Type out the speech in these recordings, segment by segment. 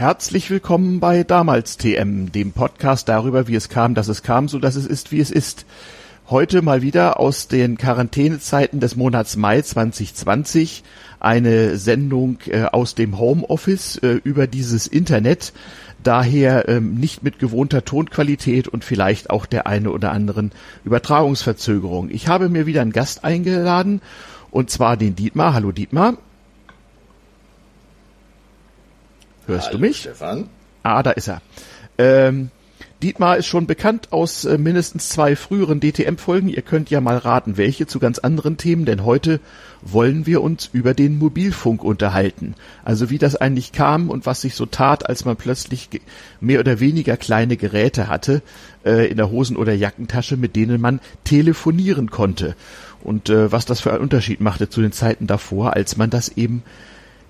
Herzlich willkommen bei Damals TM, dem Podcast darüber, wie es kam, dass es kam, so dass es ist, wie es ist. Heute mal wieder aus den Quarantänezeiten des Monats Mai 2020 eine Sendung äh, aus dem Homeoffice äh, über dieses Internet. Daher ähm, nicht mit gewohnter Tonqualität und vielleicht auch der eine oder anderen Übertragungsverzögerung. Ich habe mir wieder einen Gast eingeladen und zwar den Dietmar. Hallo Dietmar. Hörst Hallo, du mich? Stefan. Ah, da ist er. Ähm, Dietmar ist schon bekannt aus äh, mindestens zwei früheren DTM-Folgen. Ihr könnt ja mal raten, welche zu ganz anderen Themen, denn heute wollen wir uns über den Mobilfunk unterhalten. Also wie das eigentlich kam und was sich so tat, als man plötzlich mehr oder weniger kleine Geräte hatte äh, in der Hosen- oder Jackentasche, mit denen man telefonieren konnte. Und äh, was das für einen Unterschied machte zu den Zeiten davor, als man das eben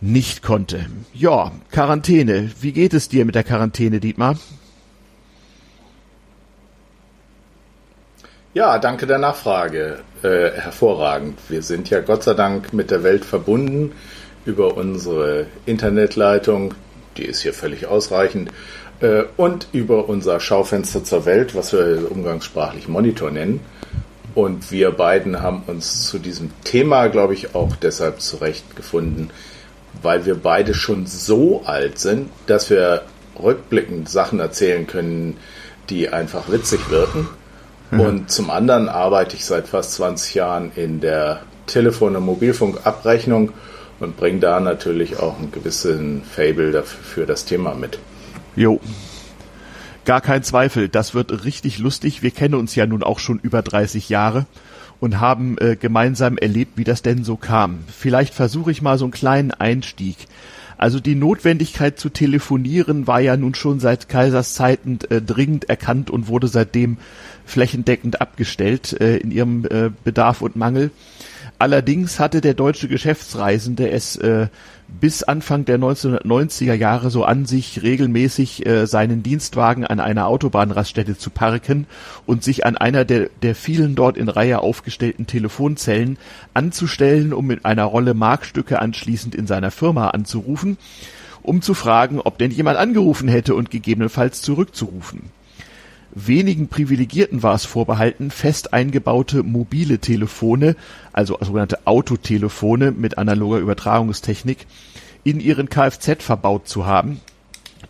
nicht konnte. Ja, Quarantäne. Wie geht es dir mit der Quarantäne, Dietmar? Ja, danke der Nachfrage. Äh, hervorragend. Wir sind ja Gott sei Dank mit der Welt verbunden über unsere Internetleitung, die ist hier völlig ausreichend, äh, und über unser Schaufenster zur Welt, was wir umgangssprachlich Monitor nennen. Und wir beiden haben uns zu diesem Thema, glaube ich, auch deshalb zurechtgefunden, weil wir beide schon so alt sind, dass wir rückblickend Sachen erzählen können, die einfach witzig wirken. Mhm. Und zum anderen arbeite ich seit fast 20 Jahren in der Telefon- und Mobilfunkabrechnung und bringe da natürlich auch einen gewissen Fable dafür, für das Thema mit. Jo. Gar kein Zweifel, das wird richtig lustig. Wir kennen uns ja nun auch schon über 30 Jahre und haben äh, gemeinsam erlebt, wie das denn so kam. Vielleicht versuche ich mal so einen kleinen Einstieg. Also die Notwendigkeit zu telefonieren war ja nun schon seit Kaisers Zeiten äh, dringend erkannt und wurde seitdem flächendeckend abgestellt äh, in ihrem äh, Bedarf und Mangel. Allerdings hatte der deutsche Geschäftsreisende es äh, bis Anfang der 1990er Jahre so an sich, regelmäßig äh, seinen Dienstwagen an einer Autobahnraststätte zu parken und sich an einer der, der vielen dort in Reihe aufgestellten Telefonzellen anzustellen, um mit einer Rolle Markstücke anschließend in seiner Firma anzurufen, um zu fragen, ob denn jemand angerufen hätte und gegebenenfalls zurückzurufen. Wenigen Privilegierten war es vorbehalten, fest eingebaute mobile Telefone, also sogenannte Autotelefone mit analoger Übertragungstechnik, in ihren Kfz verbaut zu haben,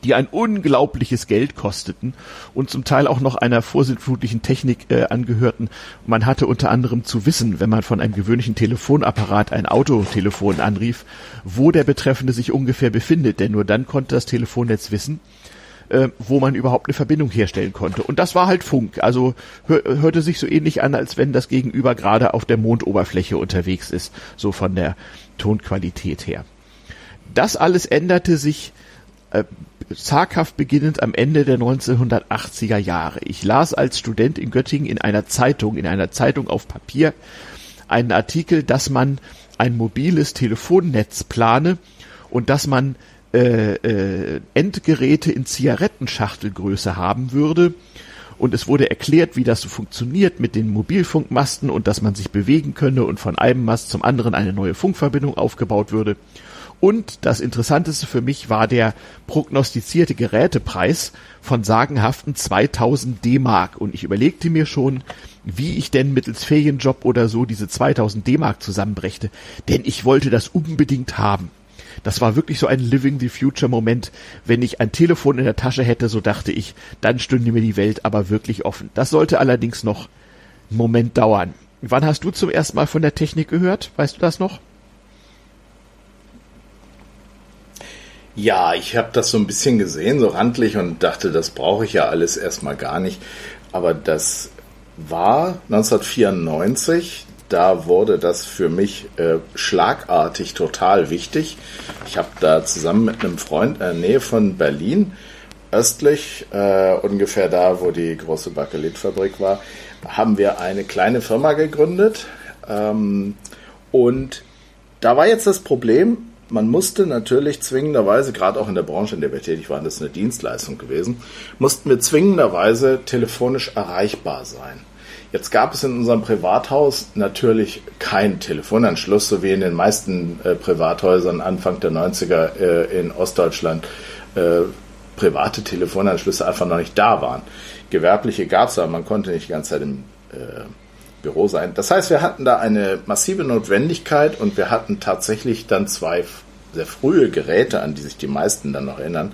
die ein unglaubliches Geld kosteten und zum Teil auch noch einer vorsintflutlichen Technik äh, angehörten. Man hatte unter anderem zu wissen, wenn man von einem gewöhnlichen Telefonapparat ein Autotelefon anrief, wo der Betreffende sich ungefähr befindet, denn nur dann konnte das Telefonnetz wissen, äh, wo man überhaupt eine Verbindung herstellen konnte. Und das war halt Funk. Also hör, hörte sich so ähnlich an, als wenn das Gegenüber gerade auf der Mondoberfläche unterwegs ist, so von der Tonqualität her. Das alles änderte sich äh, zaghaft beginnend am Ende der 1980er Jahre. Ich las als Student in Göttingen in einer Zeitung, in einer Zeitung auf Papier, einen Artikel, dass man ein mobiles Telefonnetz plane und dass man äh, äh, Endgeräte in Zigarettenschachtelgröße haben würde. Und es wurde erklärt, wie das so funktioniert mit den Mobilfunkmasten und dass man sich bewegen könne und von einem Mast zum anderen eine neue Funkverbindung aufgebaut würde. Und das Interessanteste für mich war der prognostizierte Gerätepreis von sagenhaften 2000 D-Mark. Und ich überlegte mir schon, wie ich denn mittels Ferienjob oder so diese 2000 D-Mark zusammenbrächte. Denn ich wollte das unbedingt haben. Das war wirklich so ein Living the Future Moment. Wenn ich ein Telefon in der Tasche hätte, so dachte ich, dann stünde mir die Welt aber wirklich offen. Das sollte allerdings noch einen Moment dauern. Wann hast du zum ersten Mal von der Technik gehört? Weißt du das noch? Ja, ich habe das so ein bisschen gesehen, so randlich und dachte, das brauche ich ja alles erstmal gar nicht. Aber das war 1994 da wurde das für mich äh, schlagartig total wichtig. Ich habe da zusammen mit einem Freund in der Nähe von Berlin, östlich, äh, ungefähr da, wo die große Bakelitfabrik war, haben wir eine kleine Firma gegründet. Ähm, und da war jetzt das Problem, man musste natürlich zwingenderweise, gerade auch in der Branche, in der wir tätig waren, das ist eine Dienstleistung gewesen, mussten wir zwingenderweise telefonisch erreichbar sein. Jetzt gab es in unserem Privathaus natürlich keinen Telefonanschluss, so wie in den meisten äh, Privathäusern Anfang der 90er äh, in Ostdeutschland äh, private Telefonanschlüsse einfach noch nicht da waren. Gewerbliche gab es, aber man konnte nicht die ganze Zeit im äh, Büro sein. Das heißt, wir hatten da eine massive Notwendigkeit und wir hatten tatsächlich dann zwei sehr frühe Geräte, an die sich die meisten dann noch erinnern.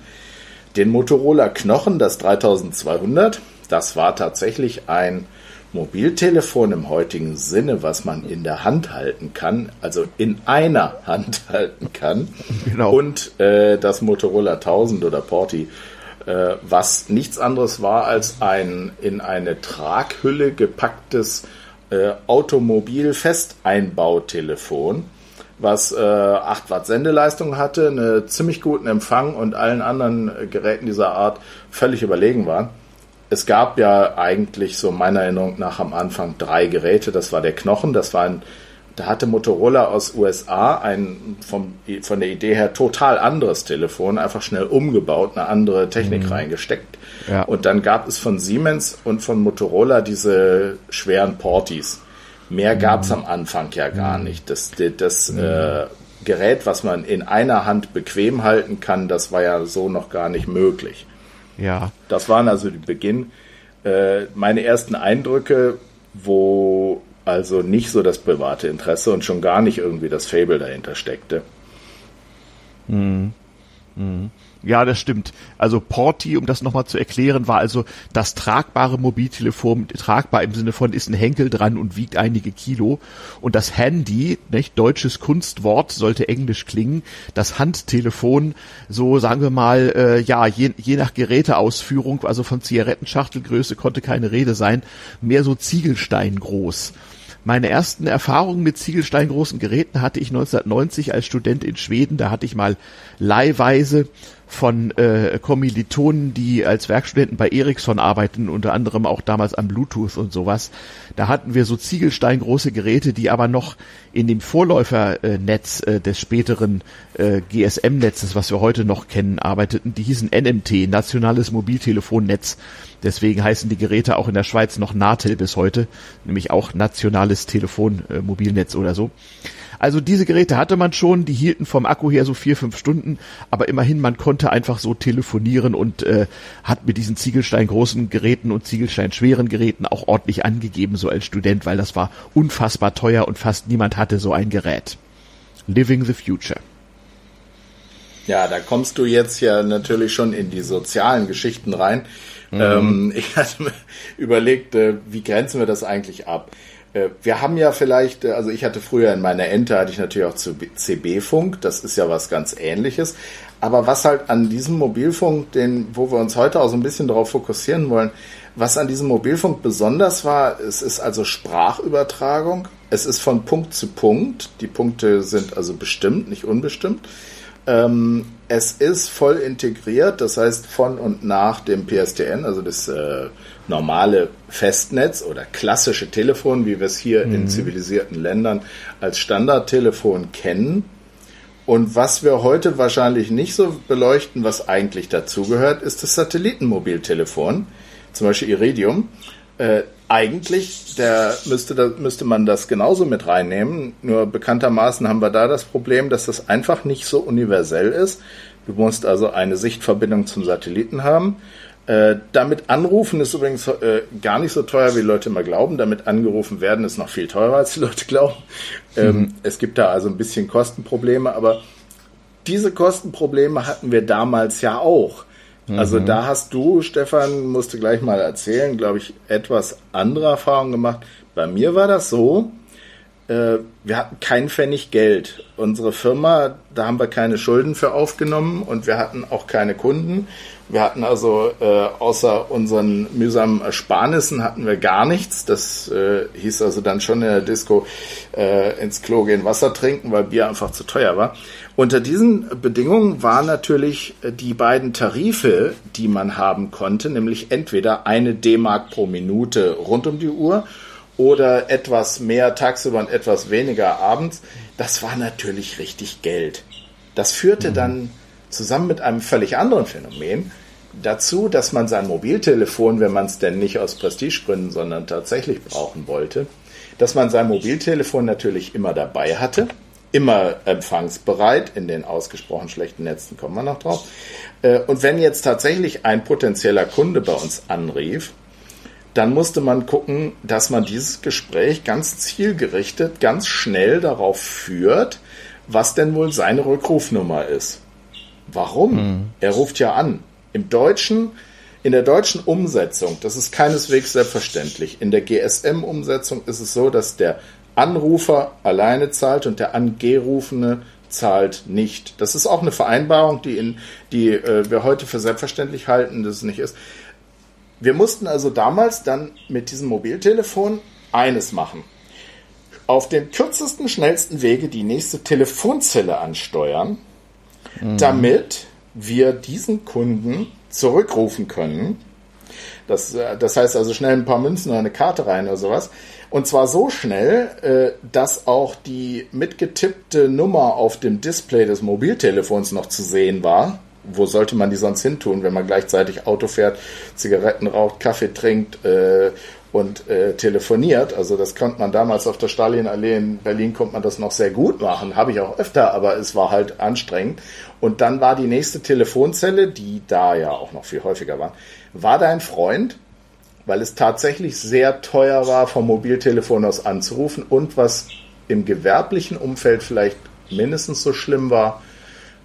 Den Motorola Knochen, das 3200, das war tatsächlich ein Mobiltelefon im heutigen Sinne, was man in der Hand halten kann, also in einer Hand halten kann. Genau. Und äh, das Motorola 1000 oder Porti, äh, was nichts anderes war als ein in eine Traghülle gepacktes äh, Automobil-Festeinbautelefon, was äh, 8 Watt Sendeleistung hatte, einen ziemlich guten Empfang und allen anderen Geräten dieser Art völlig überlegen war es gab ja eigentlich so meiner Erinnerung nach am Anfang drei Geräte. Das war der Knochen, das war ein, da hatte Motorola aus USA ein vom, von der Idee her total anderes Telefon, einfach schnell umgebaut, eine andere Technik mhm. reingesteckt. Ja. Und dann gab es von Siemens und von Motorola diese schweren Portis. Mehr mhm. gab es am Anfang ja gar mhm. nicht. Das, das, mhm. äh, Gerät, was man in einer Hand bequem halten kann, das war ja so noch gar nicht möglich. Ja. Das waren also die Beginn. Äh, meine ersten Eindrücke, wo also nicht so das private Interesse und schon gar nicht irgendwie das Fable dahinter steckte. Mhm. Mhm. Ja, das stimmt. Also Porti, um das nochmal zu erklären, war also das tragbare Mobiltelefon, tragbar im Sinne von ist ein Henkel dran und wiegt einige Kilo. Und das Handy, nicht, deutsches Kunstwort, sollte englisch klingen. Das Handtelefon, so sagen wir mal, äh, ja, je, je nach Geräteausführung, also von Zigarettenschachtelgröße konnte keine Rede sein, mehr so Ziegelstein groß. Meine ersten Erfahrungen mit ziegelsteingroßen Geräten hatte ich 1990 als Student in Schweden. Da hatte ich mal leihweise von äh, Kommilitonen, die als Werkstudenten bei Ericsson arbeiten, unter anderem auch damals am Bluetooth und sowas. Da hatten wir so ziegelsteingroße Geräte, die aber noch in dem Vorläufernetz äh, des späteren äh, GSM-Netzes, was wir heute noch kennen, arbeiteten. Die hießen NMT, Nationales Mobiltelefonnetz. Deswegen heißen die Geräte auch in der Schweiz noch NATEL bis heute, nämlich auch Nationales Telefon-Mobilnetz äh, oder so. Also diese Geräte hatte man schon, die hielten vom Akku her so vier, fünf Stunden, aber immerhin, man konnte einfach so telefonieren und äh, hat mit diesen Ziegelstein großen Geräten und Ziegelstein schweren Geräten auch ordentlich angegeben, so als Student, weil das war unfassbar teuer und fast niemand hatte so ein Gerät. Living the Future. Ja, da kommst du jetzt ja natürlich schon in die sozialen Geschichten rein. Mhm. Ähm, ich hatte mir überlegt, äh, wie grenzen wir das eigentlich ab? Äh, wir haben ja vielleicht, äh, also ich hatte früher in meiner Ente hatte ich natürlich auch CB-Funk, das ist ja was ganz ähnliches. Aber was halt an diesem Mobilfunk, den, wo wir uns heute auch so ein bisschen darauf fokussieren wollen, was an diesem Mobilfunk besonders war, es ist also Sprachübertragung. Es ist von Punkt zu Punkt. Die Punkte sind also bestimmt, nicht unbestimmt. Ähm, es ist voll integriert, das heißt von und nach dem PSTN, also das äh, normale Festnetz oder klassische Telefon, wie wir es hier mhm. in zivilisierten Ländern als Standardtelefon kennen. Und was wir heute wahrscheinlich nicht so beleuchten, was eigentlich dazugehört, ist das Satellitenmobiltelefon, zum Beispiel Iridium. Äh, eigentlich der müsste, da, müsste man das genauso mit reinnehmen. Nur bekanntermaßen haben wir da das Problem, dass das einfach nicht so universell ist. Du musst also eine Sichtverbindung zum Satelliten haben. Äh, damit anrufen ist übrigens äh, gar nicht so teuer, wie Leute immer glauben. Damit angerufen werden ist noch viel teurer, als die Leute glauben. Ähm, mhm. Es gibt da also ein bisschen Kostenprobleme, aber diese Kostenprobleme hatten wir damals ja auch. Also mhm. da hast du, Stefan, musste gleich mal erzählen, glaube ich, etwas andere Erfahrungen gemacht. Bei mir war das so, äh, wir hatten kein Pfennig Geld. Unsere Firma, da haben wir keine Schulden für aufgenommen und wir hatten auch keine Kunden. Wir hatten also äh, außer unseren mühsamen Ersparnissen hatten wir gar nichts. Das äh, hieß also dann schon in der Disco äh, ins Klo gehen, Wasser trinken, weil Bier einfach zu teuer war. Unter diesen Bedingungen waren natürlich äh, die beiden Tarife, die man haben konnte, nämlich entweder eine D-Mark pro Minute rund um die Uhr oder etwas mehr tagsüber und etwas weniger abends. Das war natürlich richtig Geld. Das führte mhm. dann zusammen mit einem völlig anderen Phänomen dazu, dass man sein Mobiltelefon, wenn man es denn nicht aus Prestigegründen, sondern tatsächlich brauchen wollte, dass man sein Mobiltelefon natürlich immer dabei hatte immer empfangsbereit. In den ausgesprochen schlechten Netzen kommen wir noch drauf. Äh, und wenn jetzt tatsächlich ein potenzieller Kunde bei uns anrief, dann musste man gucken, dass man dieses Gespräch ganz zielgerichtet, ganz schnell darauf führt, was denn wohl seine Rückrufnummer ist. Warum? Mhm. Er ruft ja an. Im Deutschen, in der deutschen Umsetzung, das ist keineswegs selbstverständlich. In der GSM-Umsetzung ist es so, dass der Anrufer alleine zahlt und der Angerufene zahlt nicht. Das ist auch eine Vereinbarung, die, in, die äh, wir heute für selbstverständlich halten, dass es nicht ist. Wir mussten also damals dann mit diesem Mobiltelefon eines machen. Auf dem kürzesten, schnellsten Wege die nächste Telefonzelle ansteuern, mhm. damit wir diesen Kunden zurückrufen können. Das, äh, das heißt also schnell ein paar Münzen oder eine Karte rein oder sowas. Und zwar so schnell, äh, dass auch die mitgetippte Nummer auf dem Display des Mobiltelefons noch zu sehen war. Wo sollte man die sonst hin tun, wenn man gleichzeitig Auto fährt, Zigaretten raucht, Kaffee trinkt äh, und äh, telefoniert? Also das konnte man damals auf der Stalinallee in Berlin konnte man das noch sehr gut machen, habe ich auch öfter, aber es war halt anstrengend. Und dann war die nächste Telefonzelle, die da ja auch noch viel häufiger war, war dein Freund weil es tatsächlich sehr teuer war, vom Mobiltelefon aus anzurufen und was im gewerblichen Umfeld vielleicht mindestens so schlimm war,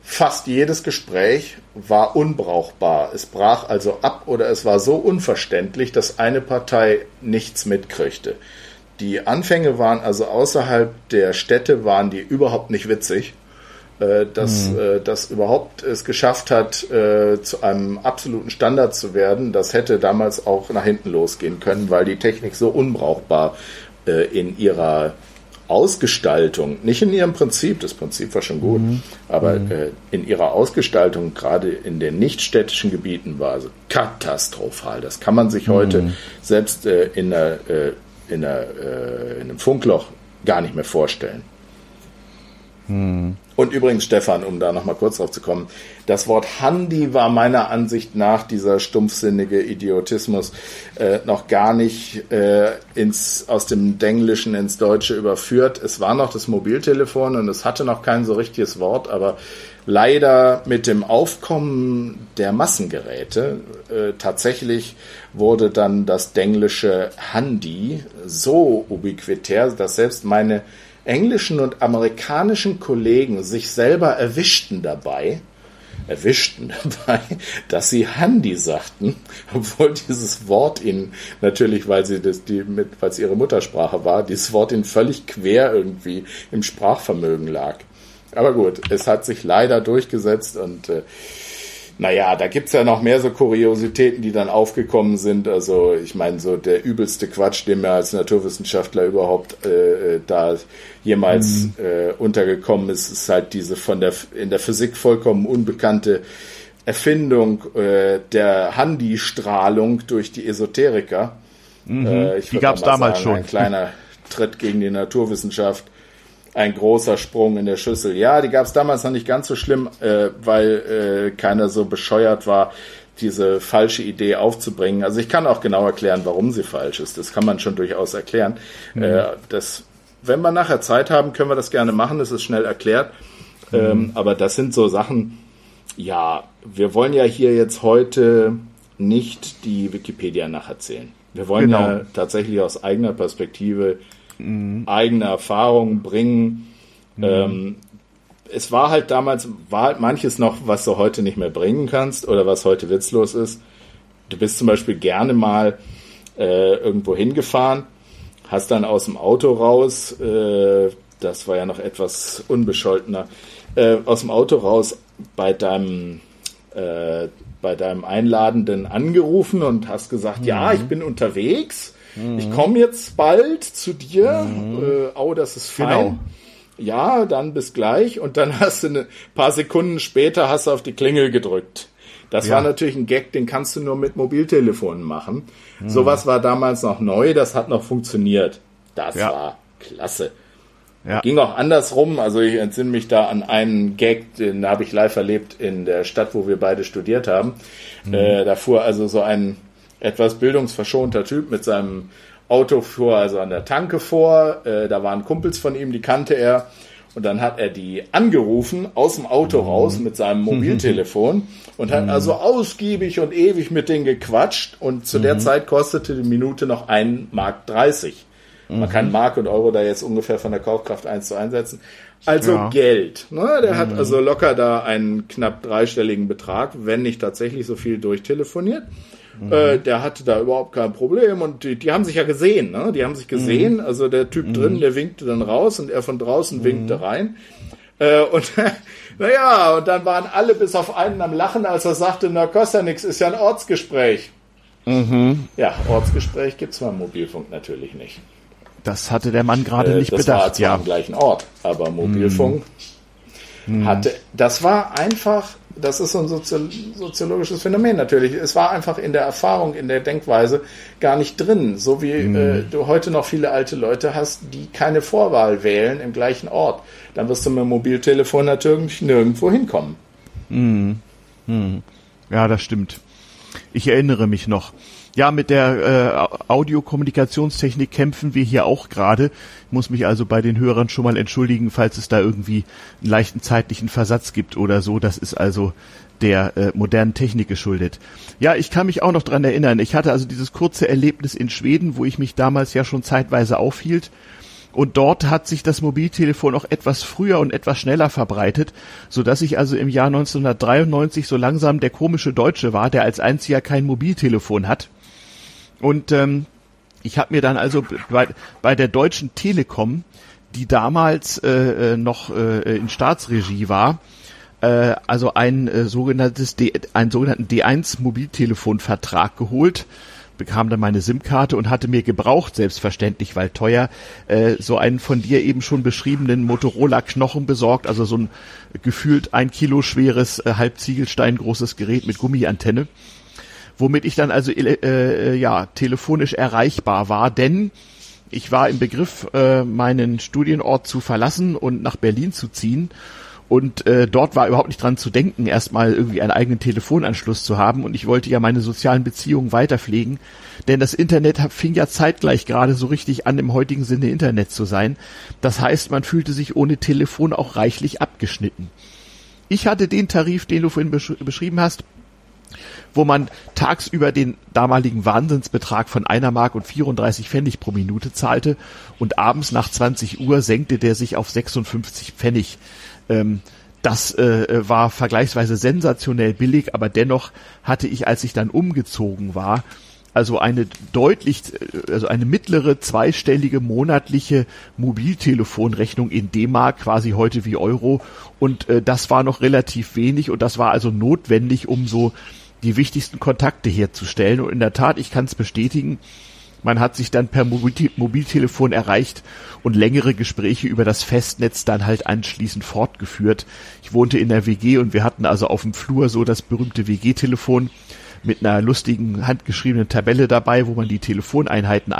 fast jedes Gespräch war unbrauchbar. Es brach also ab oder es war so unverständlich, dass eine Partei nichts mitkriegte. Die Anfänge waren also außerhalb der Städte, waren die überhaupt nicht witzig äh, dass mhm. äh, das überhaupt es geschafft hat, äh, zu einem absoluten Standard zu werden, das hätte damals auch nach hinten losgehen können, weil die Technik so unbrauchbar in ihrer Ausgestaltung, nicht in ihrem Prinzip, das Prinzip war schon gut, mhm. aber mhm. Äh, in ihrer Ausgestaltung, gerade in den nichtstädtischen Gebieten, war also katastrophal. Das kann man sich heute mhm. selbst äh, in, der, äh, in, der, äh, in einem Funkloch gar nicht mehr vorstellen. Mhm. Und übrigens, Stefan, um da nochmal kurz drauf zu kommen, das Wort Handy war meiner Ansicht nach dieser stumpfsinnige Idiotismus äh, noch gar nicht äh, ins, aus dem Denglischen ins Deutsche überführt. Es war noch das Mobiltelefon und es hatte noch kein so richtiges Wort, aber leider mit dem Aufkommen der Massengeräte äh, tatsächlich wurde dann das denglische Handy so ubiquitär, dass selbst meine englischen und amerikanischen Kollegen sich selber erwischten dabei, erwischten dabei, dass sie Handy sagten, obwohl dieses Wort ihnen natürlich, weil sie das, die mit, weil es ihre Muttersprache war, dieses Wort ihnen völlig quer irgendwie im Sprachvermögen lag. Aber gut, es hat sich leider durchgesetzt und äh, naja, da gibt's ja noch mehr so Kuriositäten, die dann aufgekommen sind. Also ich meine, so der übelste Quatsch, den mir als Naturwissenschaftler überhaupt äh, da jemals mhm. äh, untergekommen ist, ist halt diese von der in der Physik vollkommen unbekannte Erfindung äh, der Handystrahlung durch die Esoteriker. Mhm. Äh, die gab's da damals sagen, schon. Ein kleiner Tritt gegen die Naturwissenschaft ein großer Sprung in der Schüssel. Ja, die gab es damals noch nicht ganz so schlimm, äh, weil äh, keiner so bescheuert war, diese falsche Idee aufzubringen. Also ich kann auch genau erklären, warum sie falsch ist. Das kann man schon durchaus erklären. Mhm. Äh, das, wenn wir nachher Zeit haben, können wir das gerne machen. Das ist schnell erklärt. Mhm. Ähm, aber das sind so Sachen. Ja, wir wollen ja hier jetzt heute nicht die Wikipedia nacherzählen. Wir wollen genau. ja tatsächlich aus eigener Perspektive mhm. eigene Erfahrungen bringen. Mhm. Ähm, es war halt damals, war halt manches noch, was du heute nicht mehr bringen kannst oder was heute witzlos ist. Du bist zum Beispiel gerne mal äh, irgendwo hingefahren, hast dann aus dem Auto raus, äh, das war ja noch etwas unbescholtener, äh, aus dem Auto raus bei deinem äh, bei deinem Einladenden angerufen und hast gesagt, mhm. ja, ich bin unterwegs Mhm. Ich komme jetzt bald zu dir. Mhm. Äh, oh, das ist fein. Genau. Ja, dann bis gleich. Und dann hast du ein paar Sekunden später hast du auf die Klingel gedrückt. Das ja. war natürlich ein Gag, den kannst du nur mit Mobiltelefonen machen. Mhm. Sowas war damals noch neu, das hat noch funktioniert. Das ja. war klasse. Ja. Ging auch andersrum. Also ich entsinne mich da an einen Gag, den habe ich live erlebt in der Stadt, wo wir beide studiert haben. Mhm. Äh, da fuhr also so ein etwas bildungsverschonter Typ mit seinem Auto vor, also an der Tanke vor. Äh, da waren Kumpels von ihm, die kannte er. Und dann hat er die angerufen aus dem Auto raus mit seinem Mobiltelefon und hat also ausgiebig und ewig mit denen gequatscht. Und zu der Zeit kostete die Minute noch 1 Mark 30. Man kann Mark und Euro da jetzt ungefähr von der Kaufkraft eins zu einsetzen. Also Ja. Geld. Ne? Der hat also locker da einen knapp dreistelligen Betrag, wenn nicht tatsächlich so viel durchtelefoniert. Äh, der hatte da überhaupt kein Problem und die, die haben sich ja gesehen, ne? Die haben sich gesehen. Also der Typ drin, der winkte dann raus und er von draußen winkte rein. Äh, und naja, und dann waren alle bis auf einen am Lachen, als er sagte, na kostet ja nix, ist ja ein Ortsgespräch. Ja, Ortsgespräch gibt's beim Mobilfunk natürlich nicht. Das hatte der Mann gerade Äh, nicht das war bedacht, zwar ja. am gleichen Ort, aber Mobilfunk hatte, das war einfach, das ist so ein Sozio soziologisches Phänomen natürlich. Es war einfach in der Erfahrung, in der Denkweise gar nicht drin. So wie äh, du heute noch viele alte Leute hast, die keine Vorwahl wählen im gleichen Ort. Dann wirst du mit dem Mobiltelefon natürlich nirgendwo hinkommen. Ja, das stimmt. Ich erinnere mich noch. Ja, mit der äh, Audiokommunikationstechnik kämpfen wir hier auch gerade. Ich muss mich also bei den Hörern schon mal entschuldigen, falls es da irgendwie einen leichten zeitlichen Versatz gibt oder so. Das ist also der äh, modernen Technik geschuldet. Ja, ich kann mich auch noch dran erinnern. Ich hatte also dieses kurze Erlebnis in Schweden, wo ich mich damals ja schon zeitweise aufhielt. Und dort hat sich das Mobiltelefon auch etwas früher und etwas schneller verbreitet, so dass ich also im Jahr 1993 so langsam der komische Deutsche war, der als einziger kein Mobiltelefon hat. Und ähm, ich habe mir dann also bei, bei der Deutschen Telekom, die damals äh, äh, noch äh, in Staatsregie war, äh, also ein äh, sogenanntes D, einen sogenannten D1 Mobiltelefonvertrag geholt bekam dann meine SIM-Karte und hatte mir gebraucht, selbstverständlich, weil teuer, äh, so einen von dir eben schon beschriebenen Motorola-Knochen besorgt, also so ein gefühlt ein Kilo schweres, äh, halb Ziegelstein großes Gerät mit Gummiantenne, womit ich dann also äh, äh, ja telefonisch erreichbar war, denn ich war im Begriff, äh, meinen Studienort zu verlassen und nach Berlin zu ziehen. Und äh, dort war überhaupt nicht dran zu denken, erstmal irgendwie einen eigenen Telefonanschluss zu haben. Und ich wollte ja meine sozialen Beziehungen weiterpflegen. Denn das Internet fing ja zeitgleich gerade so richtig an, im heutigen Sinne Internet zu sein. Das heißt, man fühlte sich ohne Telefon auch reichlich abgeschnitten. Ich hatte den Tarif, den du vorhin besch beschrieben hast, wo man tagsüber den damaligen Wahnsinnsbetrag von einer Mark und 34 Pfennig pro Minute zahlte und abends nach 20 Uhr senkte der sich auf 56 Pfennig. Ähm, das äh, war vergleichsweise sensationell billig, aber dennoch hatte ich, als ich dann umgezogen war, also eine deutlich, äh, also eine mittlere zweistellige monatliche Mobiltelefonrechnung in D-Mark, quasi heute wie Euro. Und äh, das war noch relativ wenig und das war also notwendig, um so die wichtigsten Kontakte herzustellen. Und in der Tat, ich kann es bestätigen, man hat sich dann per Mobil Mobiltelefon erreicht und längere Gespräche über das Festnetz dann halt anschließend fortgeführt. Ich wohnte in der WG und wir hatten also auf dem Flur so das berühmte WG-Telefon mit einer lustigen handgeschriebenen Tabelle dabei, wo man die Telefoneinheiten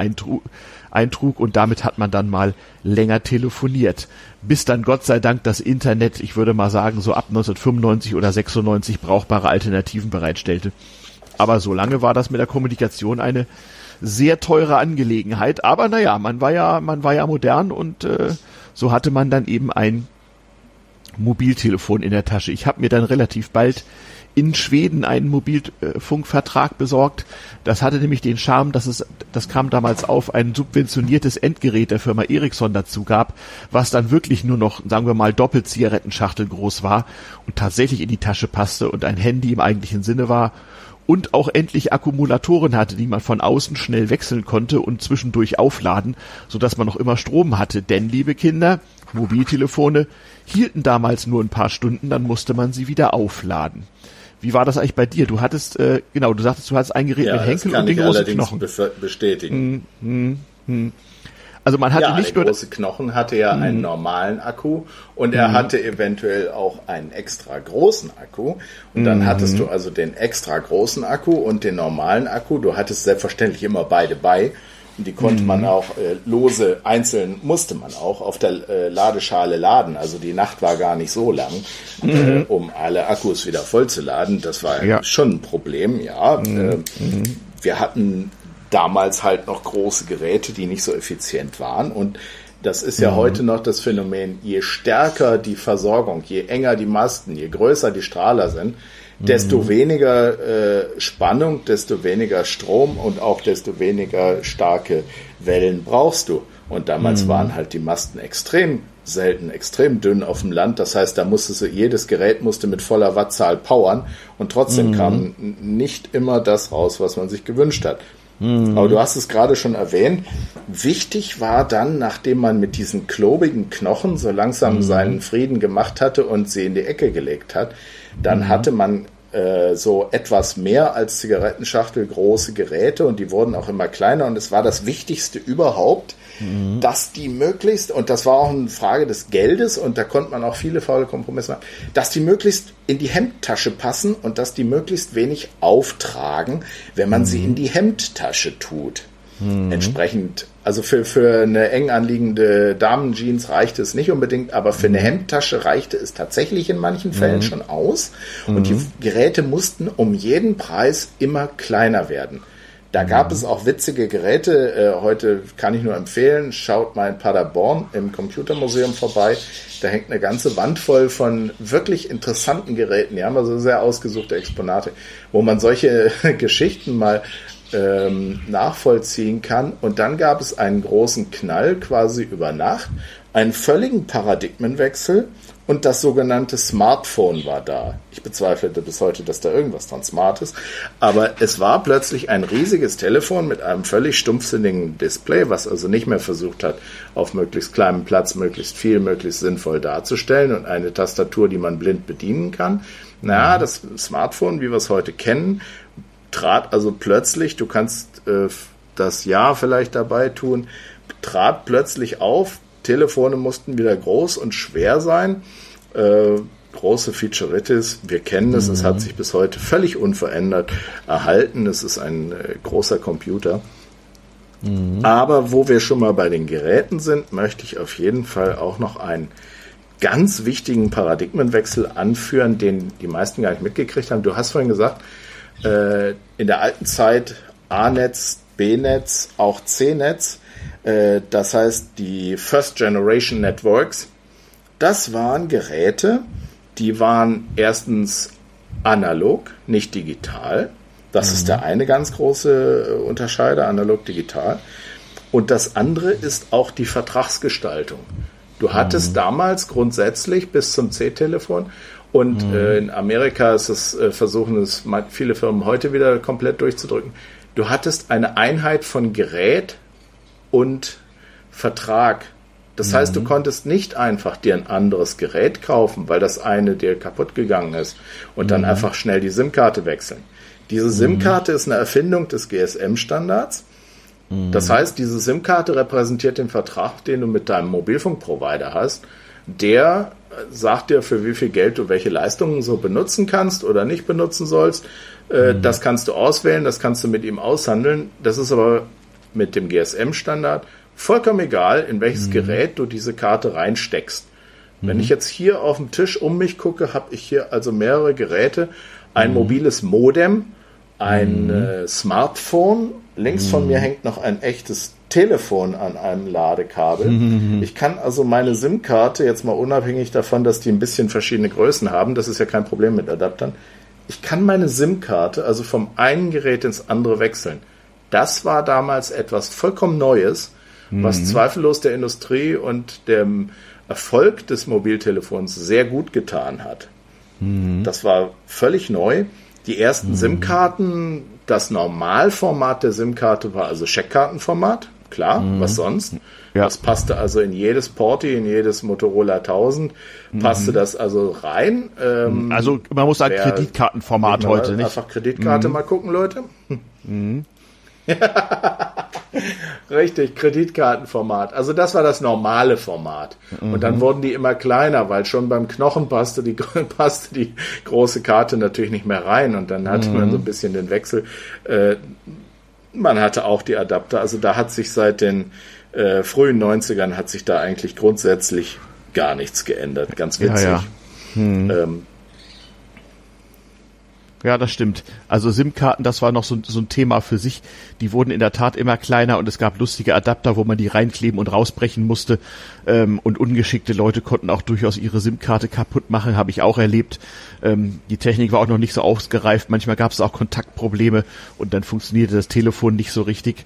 eintrug, und damit hat man dann mal länger telefoniert. Bis dann Gott sei Dank das Internet, ich würde mal sagen, so ab 1995 oder 96 brauchbare Alternativen bereitstellte. Aber so lange war das mit der Kommunikation eine sehr teure Angelegenheit. Aber naja, man war ja, man war ja modern und äh, so hatte man dann eben ein Mobiltelefon in der Tasche. Ich habe mir dann relativ bald in Schweden einen Mobilfunkvertrag besorgt. Das hatte nämlich den Charme, dass es, das kam damals auf, ein subventioniertes Endgerät der Firma Ericsson dazu gab, was dann wirklich nur noch, sagen wir mal, doppelt Zigarettenschachtel groß war und tatsächlich in die Tasche passte und ein Handy im eigentlichen Sinne war und auch endlich Akkumulatoren hatte, die man von außen schnell wechseln konnte und zwischendurch aufladen, so dass man noch immer Strom hatte. Denn, liebe Kinder, Mobiltelefone hielten damals nur ein paar Stunden, dann musste man sie wieder aufladen. Wie war das eigentlich bei dir? Du hattest, äh, genau, du sagtest, du hattest ein Gerät Ja, mit Henkel und den ich großen allerdings Knochen. bestätigen. Also man hatte ja, nicht der nur große Knochen hatte ja einen normalen Akku und er hatte eventuell auch einen extra großen Akku. Und dann hattest du also den extra großen Akku und den normalen Akku. Du hattest selbstverständlich immer beide bei. Und die konnte man auch äh, lose, einzeln musste man auch auf der äh, Ladeschale laden. Also die Nacht war gar nicht so lang, äh, um alle Akkus wieder vollzuladen. Das war Ja. schon ein Problem, ja. Äh, wir hatten damals halt noch große Geräte, die nicht so effizient waren. Und Das ist ja mhm. heute noch das Phänomen, je stärker die Versorgung, je enger die Masten, je größer die Strahler sind, desto mhm. weniger äh, Spannung, desto weniger Strom und auch desto weniger starke Wellen brauchst du. Und damals mhm. waren halt die Masten extrem selten, extrem dünn auf dem Land. Das heißt, da musste jedes Gerät musste mit voller Wattzahl powern und trotzdem mhm. kam nicht immer das raus, was man sich gewünscht hat. Mhm. Aber du hast es gerade schon erwähnt. Wichtig war dann, nachdem man mit diesen klobigen Knochen so langsam mhm. seinen Frieden gemacht hatte und sie in die Ecke gelegt hat, dann mhm. hatte man äh, so etwas mehr als Zigarettenschachtel große Geräte und die wurden auch immer kleiner und es war das Wichtigste überhaupt, mhm. dass die möglichst, und das war auch eine Frage des Geldes und da konnte man auch viele faule Kompromisse machen, dass die möglichst in die Hemdtasche passen und dass die möglichst wenig auftragen, wenn man mhm. sie in die Hemdtasche tut. Mhm. Entsprechend, also für, für eine eng anliegende Damenjeans reichte es nicht unbedingt, aber für eine mhm. Hemdtasche reichte es tatsächlich in manchen Fällen mhm. schon aus. Und die mhm. Geräte mussten um jeden Preis immer kleiner werden. Da gab mhm. es auch witzige Geräte. Äh, heute kann ich nur empfehlen, schaut mal in Paderborn im Computermuseum vorbei. Da hängt eine ganze Wand voll von wirklich interessanten Geräten. Die haben also sehr ausgesuchte Exponate, wo man solche Geschichten mal ähm, nachvollziehen kann. Und dann gab es einen großen Knall quasi über Nacht, einen völligen Paradigmenwechsel und das sogenannte Smartphone war da. Ich bezweifelte bis heute, dass da irgendwas dran smart ist, aber es war plötzlich ein riesiges Telefon mit einem völlig stumpfsinnigen Display, was also nicht mehr versucht hat, auf möglichst kleinem Platz möglichst viel, möglichst sinnvoll darzustellen und eine Tastatur, die man blind bedienen kann. Na, das Smartphone, wie wir es heute kennen, trat also plötzlich, du kannst äh, das Jahr vielleicht dabei tun, trat plötzlich auf, Telefone mussten wieder groß und schwer sein. Äh, große Featureitis, wir kennen es, mhm. es hat sich bis heute völlig unverändert erhalten. Es ist ein äh, großer Computer. Mhm. Aber wo wir schon mal bei den Geräten sind, möchte ich auf jeden Fall auch noch einen ganz wichtigen Paradigmenwechsel anführen, den die meisten gar nicht mitgekriegt haben. Du hast vorhin gesagt, äh, in der alten Zeit A-Netz, B-Netz, auch C-Netz. Äh, das heißt, die First Generation Networks, das waren Geräte, die waren erstens analog, nicht digital. Das mhm. ist der eine ganz große äh, Unterscheider, analog-digital. Und das andere ist auch die Vertragsgestaltung. Du hattest mhm. damals grundsätzlich bis zum C-Telefon und mhm. äh, in Amerika ist es, äh, versuchen es viele Firmen heute wieder komplett durchzudrücken. Du hattest eine Einheit von Gerät und Vertrag. Das mhm. heißt, du konntest nicht einfach dir ein anderes Gerät kaufen, weil das eine dir kaputt gegangen ist und dann mhm. einfach schnell die SIM-Karte wechseln. Diese mhm. SIM-Karte ist eine Erfindung des GSM-Standards. Mhm. Das heißt, diese SIM-Karte repräsentiert den Vertrag, den du mit deinem Mobilfunkprovider hast. Der sagt dir, für wie viel Geld du welche Leistungen so benutzen kannst oder nicht benutzen sollst. Äh, mhm. Das kannst du auswählen, das kannst du mit ihm aushandeln. Das ist aber mit dem GSM-Standard vollkommen egal, in welches mhm. Gerät du diese Karte reinsteckst. Mhm. Wenn ich jetzt hier auf dem Tisch um mich gucke, habe ich hier also mehrere Geräte. Ein mhm. mobiles Modem, ein mhm. äh, Smartphone. Links von mir mhm. hängt noch ein echtes Telefon an einem Ladekabel. Mhm. Ich kann also meine SIM-Karte jetzt mal unabhängig davon, dass die ein bisschen verschiedene Größen haben, das ist ja kein Problem mit Adaptern. Ich kann meine SIM-Karte also vom einen Gerät ins andere wechseln. Das war damals etwas vollkommen Neues, mhm. was zweifellos der Industrie und dem Erfolg des Mobiltelefons sehr gut getan hat. Mhm. Das war völlig neu. Die ersten mhm. SIM-Karten, das Normalformat der SIM-Karte war also Scheckkartenformat klar, mhm. was sonst? Ja. Das passte also in jedes Porti, in jedes Motorola 1000, passte mhm. das also rein. Ähm, also man muss sagen, Kreditkartenformat heute, nicht? Einfach Kreditkarte mhm. mal gucken, Leute. Mhm. Richtig, Kreditkartenformat. Also das war das normale Format. Mhm. Und dann wurden die immer kleiner, weil schon beim Knochen passte die, passte die große Karte natürlich nicht mehr rein. Und dann hatte mhm. man so ein bisschen den Wechsel. Äh, man hatte auch die Adapter. Also da hat sich seit den äh, frühen 90ern hat sich da eigentlich grundsätzlich gar nichts geändert. Ganz witzig. Ja, ja. Hm. Ähm, Ja, das stimmt. Also SIM-Karten, das war noch so, so, ein Thema für sich. Die wurden in der Tat immer kleiner und es gab lustige Adapter, wo man die reinkleben und rausbrechen musste. Ähm, und ungeschickte Leute konnten auch durchaus ihre SIM-Karte kaputt machen, habe ich auch erlebt. Ähm, die Technik war auch noch nicht so ausgereift. Manchmal gab es auch Kontaktprobleme und dann funktionierte das Telefon nicht so richtig.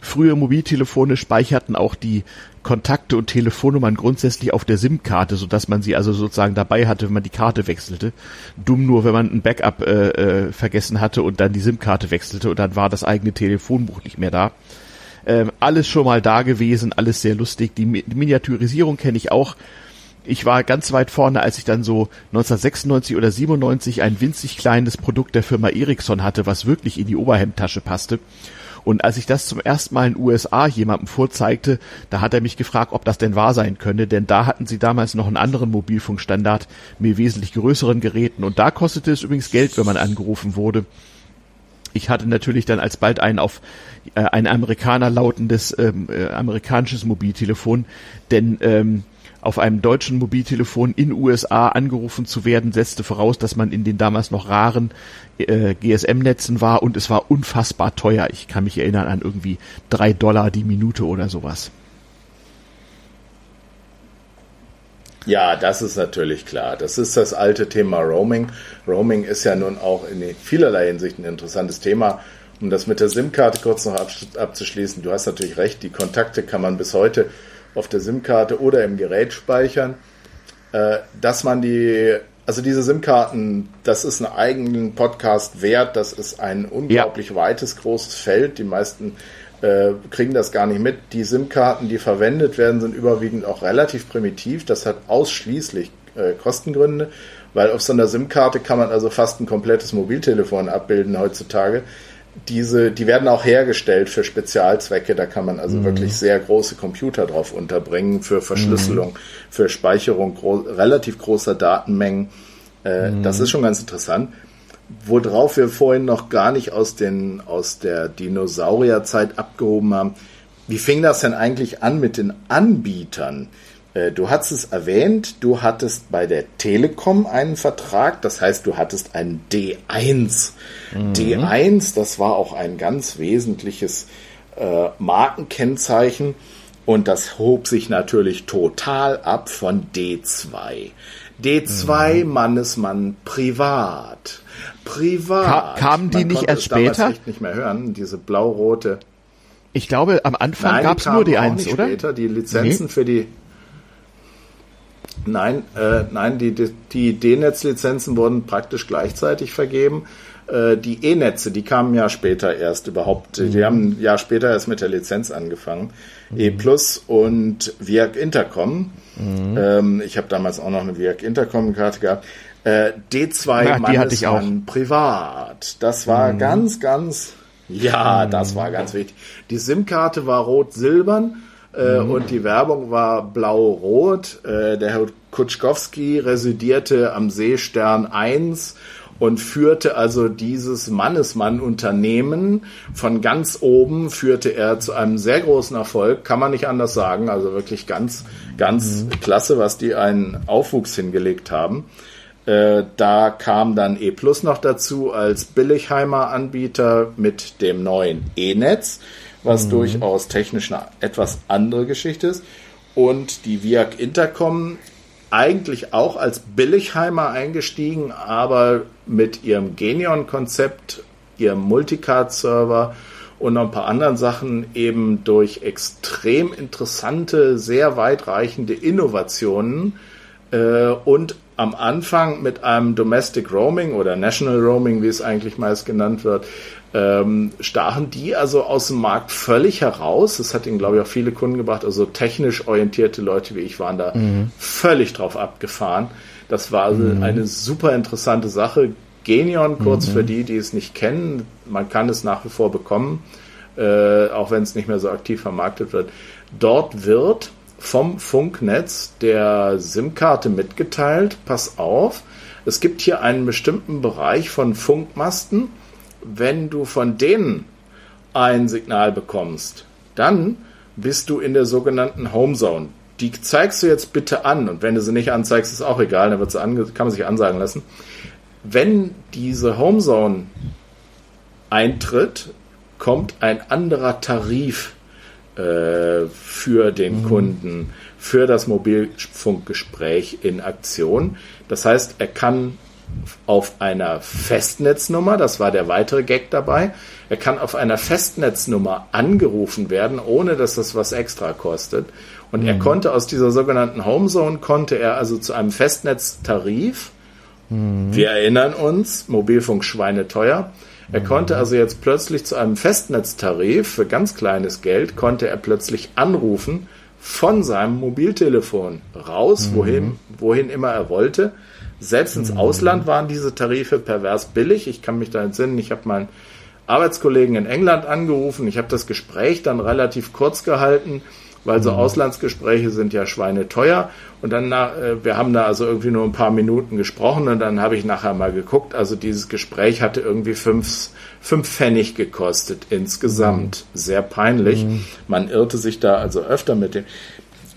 Frühe Mobiltelefone speicherten auch die Kontakte und Telefonnummern grundsätzlich auf der SIM-Karte, so dass man sie also sozusagen dabei hatte, wenn man die Karte wechselte. Dumm nur, wenn man ein Backup äh, äh, vergessen hatte und dann die SIM-Karte wechselte und dann war das eigene Telefonbuch nicht mehr da. Ähm, alles schon mal da gewesen, alles sehr lustig. Die, Mi die Miniaturisierung kenne ich auch. Ich war ganz weit vorne, als ich dann so 1996 oder 97 ein winzig kleines Produkt der Firma Ericsson hatte, was wirklich in die Oberhemdtasche passte. Und als ich das zum ersten Mal in den USA jemandem vorzeigte, da hat er mich gefragt, ob das denn wahr sein könne, denn da hatten sie damals noch einen anderen Mobilfunkstandard mit wesentlich größeren Geräten und da kostete es übrigens Geld, wenn man angerufen wurde. Ich hatte natürlich dann alsbald ein auf äh, ein Amerikaner lautendes ähm, äh, amerikanisches Mobiltelefon, denn ähm, auf einem deutschen Mobiltelefon in USA angerufen zu werden, setzte voraus, dass man in den damals noch raren äh, GSM-Netzen war und es war unfassbar teuer. Ich kann mich erinnern an irgendwie drei Dollar die Minute oder sowas. Ja, das ist natürlich klar. Das ist das alte Thema Roaming. Roaming ist ja nun auch in vielerlei Hinsicht ein interessantes Thema. Um das mit der SIM-Karte kurz noch abzuschließen, du hast natürlich recht, die Kontakte kann man bis heute auf der SIM-Karte oder im Gerät speichern, äh, dass man die, also diese SIM-Karten, das ist einen eigenen Podcast wert, das ist ein unglaublich ja. weites, großes Feld. Die meisten äh, kriegen das gar nicht mit. Die SIM-Karten, die verwendet werden, sind überwiegend auch relativ primitiv. Das hat ausschließlich äh, Kostengründe, weil auf so einer SIM-Karte kann man also fast ein komplettes Mobiltelefon abbilden heutzutage diese, die werden auch hergestellt für Spezialzwecke. Da kann man also mhm. wirklich sehr große Computer drauf unterbringen für Verschlüsselung, mhm. für Speicherung gro relativ großer Datenmengen. Äh, mhm. Das ist schon ganz interessant. Worauf wir vorhin noch gar nicht aus, den, aus der Dinosaurierzeit abgehoben haben. Wie fing das denn eigentlich an mit den Anbietern? Äh, du hast es erwähnt, du hattest bei der Telekom einen Vertrag, das heißt, du hattest einen D1. Mhm. D1, das war auch ein ganz wesentliches äh, Markenkennzeichen und das hob sich natürlich total ab von D2. D2 mhm. Mannesmann privat. Privat. Ka kamen die Man nicht erst später? Ich nicht mehr hören, diese blau-rote. Ich glaube, am Anfang gab es nur D1, oder? Später. Die Lizenzen nee. für die Nein, äh, nein, die, die D-Netz-Lizenzen wurden praktisch gleichzeitig vergeben. Äh, die E-Netze, die kamen ja später erst überhaupt, mhm. die haben ein Jahr später erst mit der Lizenz angefangen. Mhm. E Plus und Viac Intercom. Mhm. Ähm, ich habe damals auch noch eine Viac Intercom-Karte gehabt. Äh, D2 ja, die hatte ich auch. privat. Das war mhm. ganz, ganz, ja, das mhm. war ganz wichtig. Die SIM-Karte war rot-silbern äh, mhm. und die Werbung war blau-rot. Äh, der Herr Kutschkowski residierte am Seestern 1 und führte also dieses Mannesmann-Unternehmen von ganz oben, führte er zu einem sehr großen Erfolg, kann man nicht anders sagen. Also wirklich ganz, ganz mhm. klasse, was die einen Aufwuchs hingelegt haben. Äh, da kam dann E Plus noch dazu als Billigheimer Anbieter mit dem neuen E-Netz was mhm. durchaus technisch eine etwas andere Geschichte ist. Und die Viac Intercom eigentlich auch als Billigheimer eingestiegen, aber mit ihrem Genion-Konzept, ihrem Multicard-Server und noch ein paar anderen Sachen eben durch extrem interessante, sehr weitreichende Innovationen äh, und am Anfang mit einem Domestic Roaming oder National Roaming, wie es eigentlich meist genannt wird, ähm, stachen die also aus dem Markt völlig heraus. Das hat ihnen, glaube ich, auch viele Kunden gebracht. Also technisch orientierte Leute wie ich waren da mhm. völlig drauf abgefahren. Das war also mhm. eine super interessante Sache. Genion, kurz mhm. für die, die es nicht kennen, man kann es nach wie vor bekommen, äh, auch wenn es nicht mehr so aktiv vermarktet wird. Dort wird vom Funknetz der SIM-Karte mitgeteilt, pass auf, es gibt hier einen bestimmten Bereich von Funkmasten, wenn du von denen ein Signal bekommst, dann bist du in der sogenannten Homezone. Die zeigst du jetzt bitte an und wenn du sie nicht anzeigst, ist auch egal, dann wird sie kann man sich ansagen lassen. wenn diese Homezone eintritt, kommt ein anderer Tarif äh, für den mhm. Kunden, für das Mobilfunkgespräch in Aktion. Das heißt, er kann auf einer Festnetznummer, das war der weitere Gag dabei, er kann auf einer Festnetznummer angerufen werden, ohne dass das was extra kostet. Und mhm. er konnte aus dieser sogenannten Homezone, konnte er also zu einem Festnetztarif, mhm. wir erinnern uns, Mobilfunk Schweine teuer, er mhm. konnte also jetzt plötzlich zu einem Festnetztarif für ganz kleines Geld, konnte er plötzlich anrufen von seinem Mobiltelefon raus, mhm. wohin, wohin immer er wollte. Selbst ins mhm. Ausland waren diese Tarife pervers billig. Ich kann mich da entsinnen, ich habe meinen Arbeitskollegen in England angerufen, ich habe das Gespräch dann relativ kurz gehalten weil so mhm. Auslandsgespräche sind ja schweineteuer. Und dann, äh, wir haben da also irgendwie nur ein paar Minuten gesprochen und dann habe ich nachher mal geguckt. Also dieses Gespräch hatte irgendwie fünf, fünf Pfennig gekostet insgesamt. Mhm. Sehr peinlich. Man irrte sich da also öfter mit dem.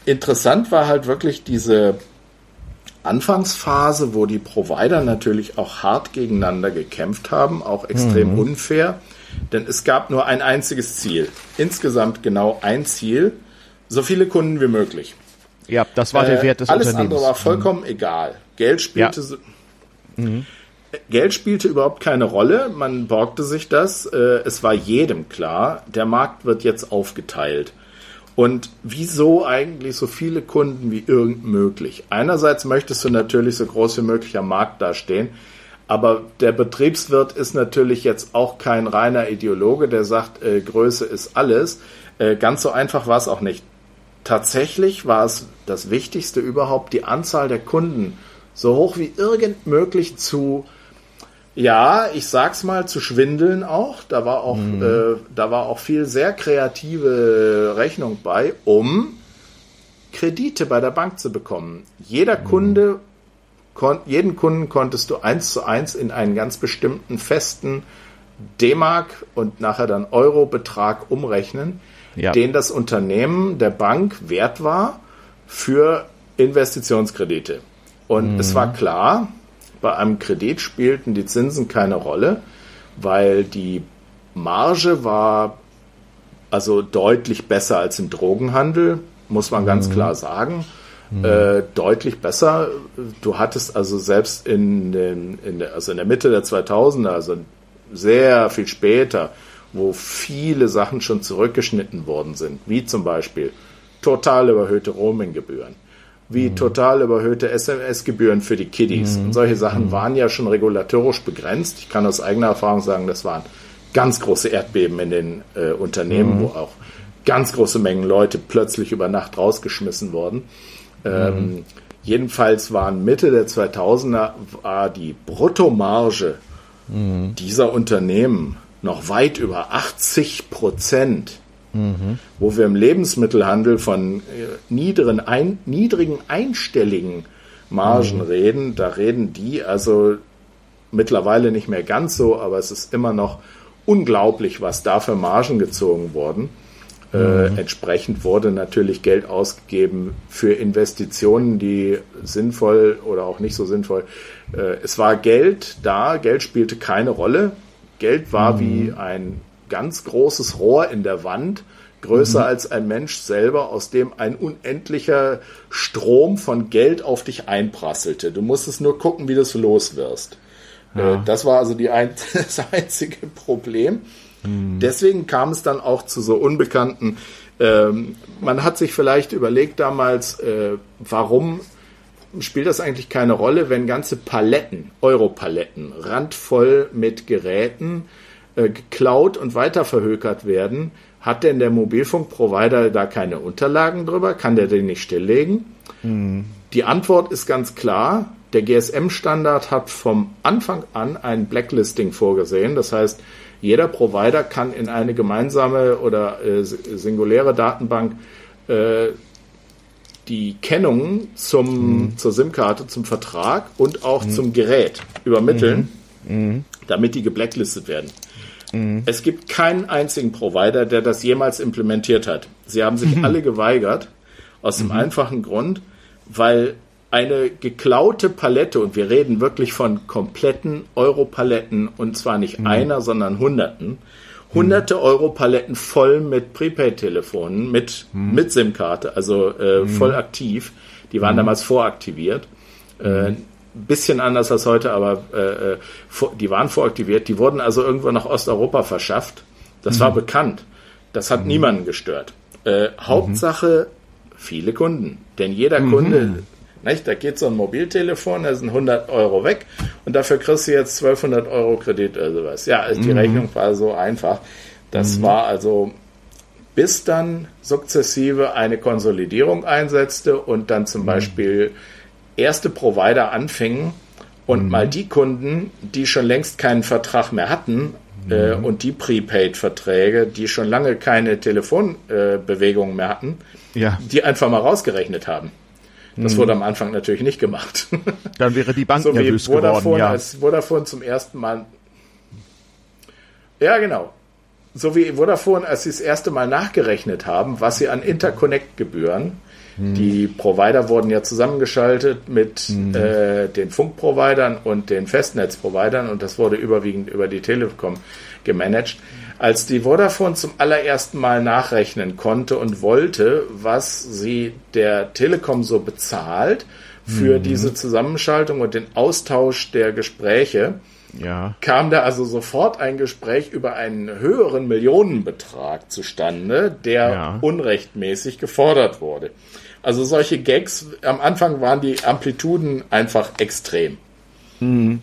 Interessant war halt wirklich diese Anfangsphase, wo die Provider natürlich auch hart gegeneinander gekämpft haben, auch extrem mhm. unfair. Denn es gab nur ein einziges Ziel. Insgesamt genau ein Ziel so viele Kunden wie möglich. Ja, das war der äh, Wert des alles Unternehmens. Alles andere war vollkommen mhm. egal. Geld spielte, ja. mhm. Geld spielte überhaupt keine Rolle. Man borgte sich das. Äh, es war jedem klar, der Markt wird jetzt aufgeteilt. Und wieso eigentlich so viele Kunden wie irgend möglich? Einerseits möchtest du natürlich so groß wie möglich am Markt dastehen, aber der Betriebswirt ist natürlich jetzt auch kein reiner Ideologe, der sagt, äh, Größe ist alles. Äh, ganz so einfach war es auch nicht tatsächlich war es das Wichtigste überhaupt, die Anzahl der Kunden so hoch wie irgend möglich zu, ja, ich sag's mal, zu schwindeln auch. Da war auch, mhm. äh, da war auch viel sehr kreative Rechnung bei, um Kredite bei der Bank zu bekommen. Jeder mhm. Kunde, kon jeden Kunden konntest du eins zu eins in einen ganz bestimmten festen D-Mark und nachher dann Euro-Betrag umrechnen ja. den das Unternehmen der Bank wert war für Investitionskredite. Und mhm. es war klar, bei einem Kredit spielten die Zinsen keine Rolle, weil die Marge war also deutlich besser als im Drogenhandel, muss man ganz mhm. klar sagen. Mhm. Äh, deutlich besser. Du hattest also selbst in, den, in, der, also in der Mitte der 2000er, also sehr viel später, wo viele Sachen schon zurückgeschnitten worden sind, wie zum Beispiel total überhöhte Roaminggebühren, wie mhm. total überhöhte SMS-Gebühren für die Kiddies. Mhm. Und solche Sachen mhm. waren ja schon regulatorisch begrenzt. Ich kann aus eigener Erfahrung sagen, das waren ganz große Erdbeben in den äh, Unternehmen, wo auch ganz große Mengen Leute plötzlich über Nacht rausgeschmissen wurden. Ähm, jedenfalls waren Mitte der 2000er war die Bruttomarge dieser Unternehmen noch weit über 80 Prozent, mhm. wo wir im Lebensmittelhandel von äh, niedrigen, ein, niedrigen einstelligen Margen mhm. reden. Da reden die also mittlerweile nicht mehr ganz so, aber es ist immer noch unglaublich, was da für Margen gezogen wurden. Äh, mhm. Äh, entsprechend wurde natürlich Geld ausgegeben für Investitionen, die sinnvoll oder auch nicht so sinnvoll. Äh, es war Geld da, Geld spielte keine Rolle. Geld war mhm. wie ein ganz großes Rohr in der Wand, größer mhm. als ein Mensch selber, aus dem ein unendlicher Strom von Geld auf dich einprasselte. Du musstest nur gucken, wie du es los wirst. Ja. Äh, das war also die ein das einzige Problem. Mhm. Deswegen kam es dann auch zu so unbekannten. Ähm, man hat sich vielleicht überlegt damals, äh, warum spielt das eigentlich keine Rolle, wenn ganze Paletten, Europaletten, randvoll mit Geräten äh, geklaut und weiterverhökert werden? Hat denn der Mobilfunkprovider da keine Unterlagen drüber? Kann der den nicht stilllegen? Mhm. Die Antwort ist ganz klar. Der GSM-Standard hat vom Anfang an ein Blacklisting vorgesehen. Das heißt, jeder Provider kann in eine gemeinsame oder äh, singuläre Datenbank äh, die Kennung zum, mhm. zur SIM-Karte, zum Vertrag und auch mhm. zum Gerät übermitteln, mhm. mhm. damit die geblacklistet werden. Mhm. Es gibt keinen einzigen Provider, der das jemals implementiert hat. Sie haben sich mhm. alle geweigert, aus dem einfachen Grund, weil eine geklaute Palette, und wir reden wirklich von kompletten Europaletten, und zwar nicht mhm. einer, sondern Hunderten, hunderte mhm. Euro-Paletten voll mit Prepaid-Telefonen, mit, mhm. mit SIM-Karte, also äh, mhm. voll aktiv. Die waren mhm. damals voraktiviert. Äh, bisschen anders als heute, aber äh, äh die waren voraktiviert. Die wurden also irgendwo nach Osteuropa verschafft. Das war mhm. bekannt. Das hat niemanden gestört. Äh, Hauptsache viele Kunden. Denn jeder Kunde nicht? Da geht so ein Mobiltelefon, da sind 100 Euro weg und dafür kriegst du jetzt 1200 Euro Kredit oder sowas. Ja, die mhm. Rechnung war so einfach. Das mhm. war also bis dann sukzessive eine Konsolidierung einsetzte und dann zum mhm. Beispiel erste Provider anfingen und mhm. mal die Kunden, die schon längst keinen Vertrag mehr hatten, äh, mhm. und die Prepaid-Verträge, die schon lange keine Telefonbewegungen äh, mehr hatten, ja. die einfach mal rausgerechnet haben. Das mhm. wurde am Anfang natürlich nicht gemacht. Dann wäre die Bank so nervös Vodafone, geworden, ja. Als Vodafone zum ersten Mal ja, genau. So wie Vodafone, als sie das erste Mal nachgerechnet haben, was sie an Interconnect-Gebühren, mhm. die Provider wurden ja zusammengeschaltet mit mhm. äh, den Funkprovidern und den Festnetzprovidern und das wurde überwiegend über die Telekom gemanagt als die Vodafone zum allerersten Mal nachrechnen konnte und wollte, was sie der Telekom so bezahlt für mhm. diese Zusammenschaltung und den Austausch der Gespräche, ja. kam da also sofort ein Gespräch über einen höheren Millionenbetrag zustande, der ja. unrechtmäßig gefordert wurde. Also solche Gags, am Anfang waren die Amplituden einfach extrem. Mhm.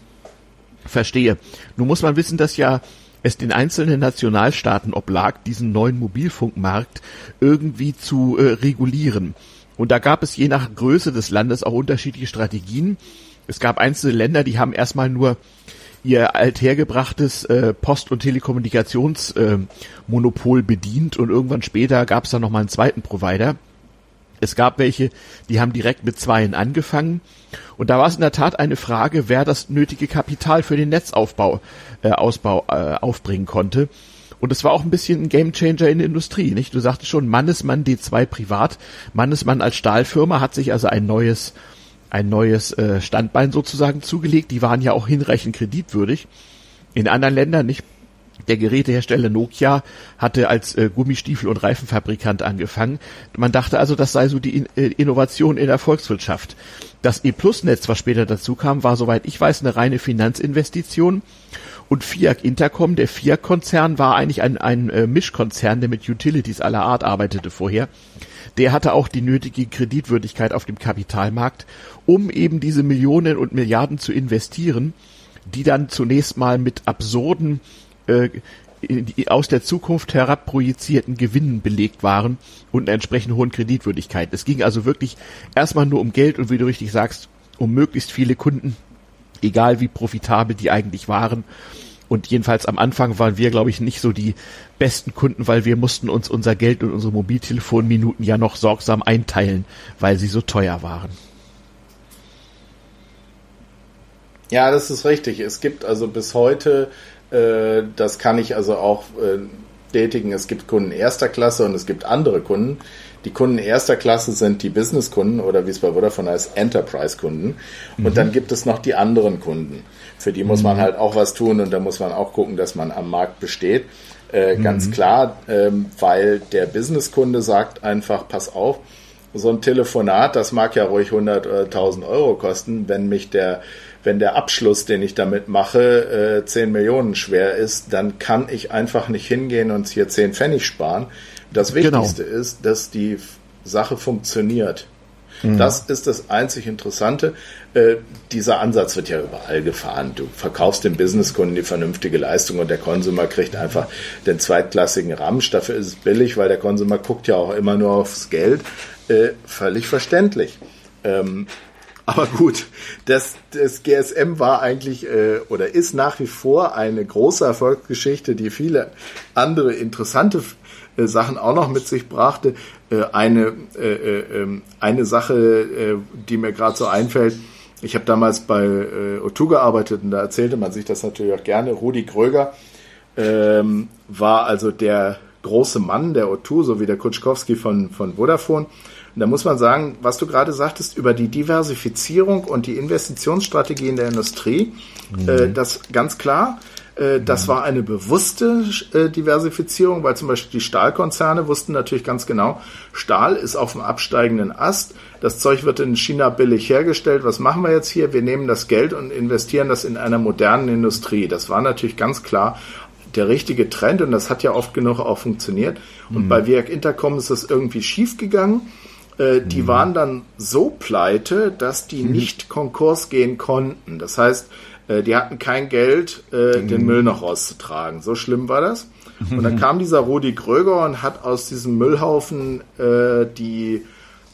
Verstehe. Nun muss man wissen, dass ja es den einzelnen Nationalstaaten oblag, diesen neuen Mobilfunkmarkt irgendwie zu äh, regulieren. Und da gab es je nach Größe des Landes auch unterschiedliche Strategien. Es gab einzelne Länder, die haben erstmal nur ihr althergebrachtes äh, Post- und Telekommunikationsmonopol äh, bedient und irgendwann später gab es dann nochmal einen zweiten Provider. Es gab welche, die haben direkt mit Zweien angefangen. Und da war es in der Tat eine Frage, wer das nötige Kapital für den Netzaufbau äh, Ausbau äh, aufbringen konnte. Und es war auch ein bisschen ein Gamechanger in der Industrie, nicht? Du sagtest schon, Mannesmann D2 privat, Mannesmann als Stahlfirma hat sich also ein neues ein neues äh, Standbein sozusagen zugelegt. Die waren ja auch hinreichend kreditwürdig. In anderen Ländern nicht der Gerätehersteller Nokia hatte als äh, Gummistiefel- und Reifenfabrikant angefangen. Man dachte also, das sei so die in äh, Innovation in der Volkswirtschaft. Das E-Plus-Netz, was später dazu kam, war, soweit ich weiß, eine reine Finanzinvestition. Und FIAC Intercom, der FIAC-Konzern, war eigentlich ein, ein äh, Mischkonzern, der mit Utilities aller Art arbeitete vorher. Der hatte auch die nötige Kreditwürdigkeit auf dem Kapitalmarkt, um eben diese Millionen und Milliarden zu investieren, die dann zunächst mal mit absurden äh, aus der Zukunft herab projizierten Gewinnen belegt waren und einer entsprechend hohen Kreditwürdigkeit. Es ging also wirklich erstmal nur um Geld und wie du richtig sagst, um möglichst viele Kunden, egal wie profitabel die eigentlich waren. Und jedenfalls am Anfang waren wir, glaube ich, nicht so die besten Kunden, weil wir mussten uns unser Geld und unsere Mobiltelefonminuten ja noch sorgsam einteilen, weil sie so teuer waren. Ja, das ist richtig. Es gibt also bis heute das kann ich also auch äh, bestätigen. Es gibt Kunden erster Klasse und es gibt andere Kunden. Die Kunden erster Klasse sind die Business-Kunden oder wie es bei Vodafone heißt, Enterprise-Kunden. Und mhm. dann gibt es noch die anderen Kunden. Für die muss man mhm. halt auch was tun und da muss man auch gucken, dass man am Markt besteht. Äh, mhm. Ganz klar, ähm, weil der Business-Kunde sagt einfach, pass auf, so ein Telefonat, das mag ja ruhig 100 oder 1000 Euro kosten, wenn mich der wenn der Abschluss, den ich damit mache, äh, 10 Millionen schwer ist, dann kann ich einfach nicht hingehen und hier 10 Pfennig sparen. Das genau. Wichtigste genau. ist, dass die Sache funktioniert. Mhm. Das ist das einzig Interessante. Äh, dieser Ansatz wird ja überall gefahren. Du verkaufst dem Businesskunden die vernünftige Leistung und der Konsumer kriegt einfach den zweitklassigen Ramsch. Dafür ist es billig, weil der Konsumer guckt ja auch immer nur aufs Geld. Äh, völlig verständlich. Ähm, aber gut, das, das GSM war eigentlich äh, oder ist nach wie vor eine große Erfolgsgeschichte, die viele andere interessante äh, Sachen auch noch mit sich brachte. Äh, eine, äh, äh, ähm, eine Sache, äh, die mir gerade so einfällt, ich habe damals bei äh, O2 gearbeitet und da erzählte man sich das natürlich auch gerne. Rudi Kröger ähm, war also der große Mann der O2, so wie der Kutschkowski von, von Vodafone. Und da muss man sagen, was du gerade sagtest über die Diversifizierung und die Investitionsstrategien der Industrie, mhm. äh, das ganz klar. Äh, das war eine bewusste äh, Diversifizierung, weil zum Beispiel die Stahlkonzerne wussten natürlich ganz genau, Stahl ist auf dem absteigenden Ast. Das Zeug wird in China billig hergestellt. Was machen wir jetzt hier? Wir nehmen das Geld und investieren das in einer modernen Industrie. Das war natürlich ganz klar der richtige Trend und das hat ja oft genug auch funktioniert. Und mhm. bei Werk Intercom ist das irgendwie schief gegangen. Äh, die mhm. waren dann so pleite, dass die mhm. nicht Konkurs gehen konnten. Das heißt, äh, die hatten kein Geld, äh, den mhm. Müll noch rauszutragen. So schlimm war das. Und dann kam dieser Rudi Gröger und hat aus diesem Müllhaufen äh, die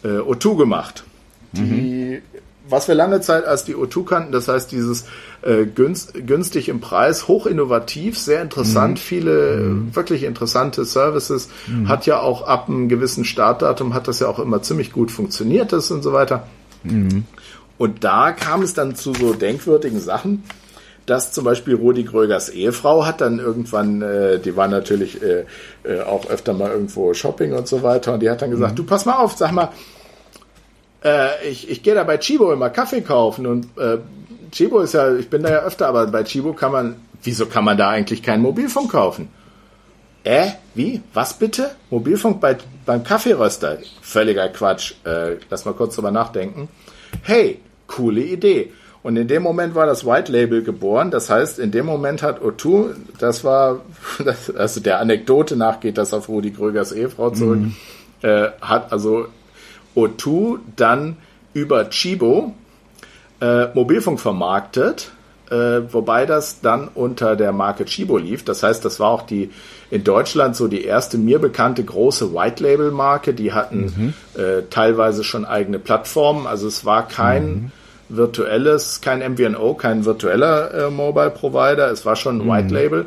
äh, O2 gemacht. Die, mhm. Was wir lange Zeit als die O2 kannten, das heißt dieses äh, günst, günstig im Preis, hoch innovativ, sehr interessant, mhm. viele mhm. wirklich interessante Services, mhm. hat ja auch ab einem gewissen Startdatum hat das ja auch immer ziemlich gut funktioniert das und so weiter. Mhm. Und da kam es dann zu so denkwürdigen Sachen, dass zum Beispiel Rudi Grögers Ehefrau hat dann irgendwann, äh, die war natürlich äh, äh, auch öfter mal irgendwo Shopping und so weiter, und die hat dann gesagt, mhm. du pass mal auf, sag mal, äh, ich, ich gehe da bei Chibo immer Kaffee kaufen und äh, Chibo ist ja, ich bin da ja öfter, aber bei Chibo kann man, wieso kann man da eigentlich keinen Mobilfunk kaufen? Äh, wie? Was bitte? Mobilfunk bei, beim Kaffeeröster? Völliger Quatsch. Äh, lass mal kurz drüber nachdenken. Hey, coole Idee. Und in dem Moment war das White Label geboren. Das heißt, in dem Moment hat O2, das war, das, also der Anekdote nach geht das auf Rudi Krögers Ehefrau zurück, mhm. äh, hat also O2 dann über Chibo äh, Mobilfunk vermarktet, äh, wobei das dann unter der Marke Chibo lief. Das heißt, das war auch die in Deutschland so die erste mir bekannte große White Label Marke. Die hatten mhm. äh, teilweise schon eigene Plattformen. Also es war kein mhm virtuelles, kein MVNO, kein virtueller äh, Mobile Provider. Es war schon ein mhm. White Label.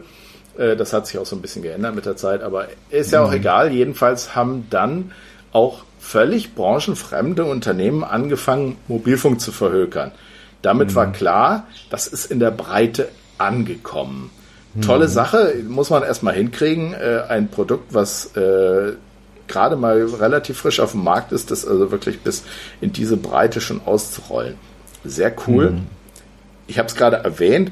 Äh, das hat sich auch so ein bisschen geändert mit der Zeit, aber ist ja mhm. auch egal. Jedenfalls haben dann auch völlig branchenfremde Unternehmen angefangen, Mobilfunk zu verhökern. Damit mhm. war klar, das ist in der Breite angekommen. Tolle mhm. Sache, muss man erstmal hinkriegen. Äh, ein Produkt, was äh, gerade mal relativ frisch auf dem Markt ist, das also wirklich bis in diese Breite schon auszurollen. Sehr cool. Mhm. Ich habe es gerade erwähnt.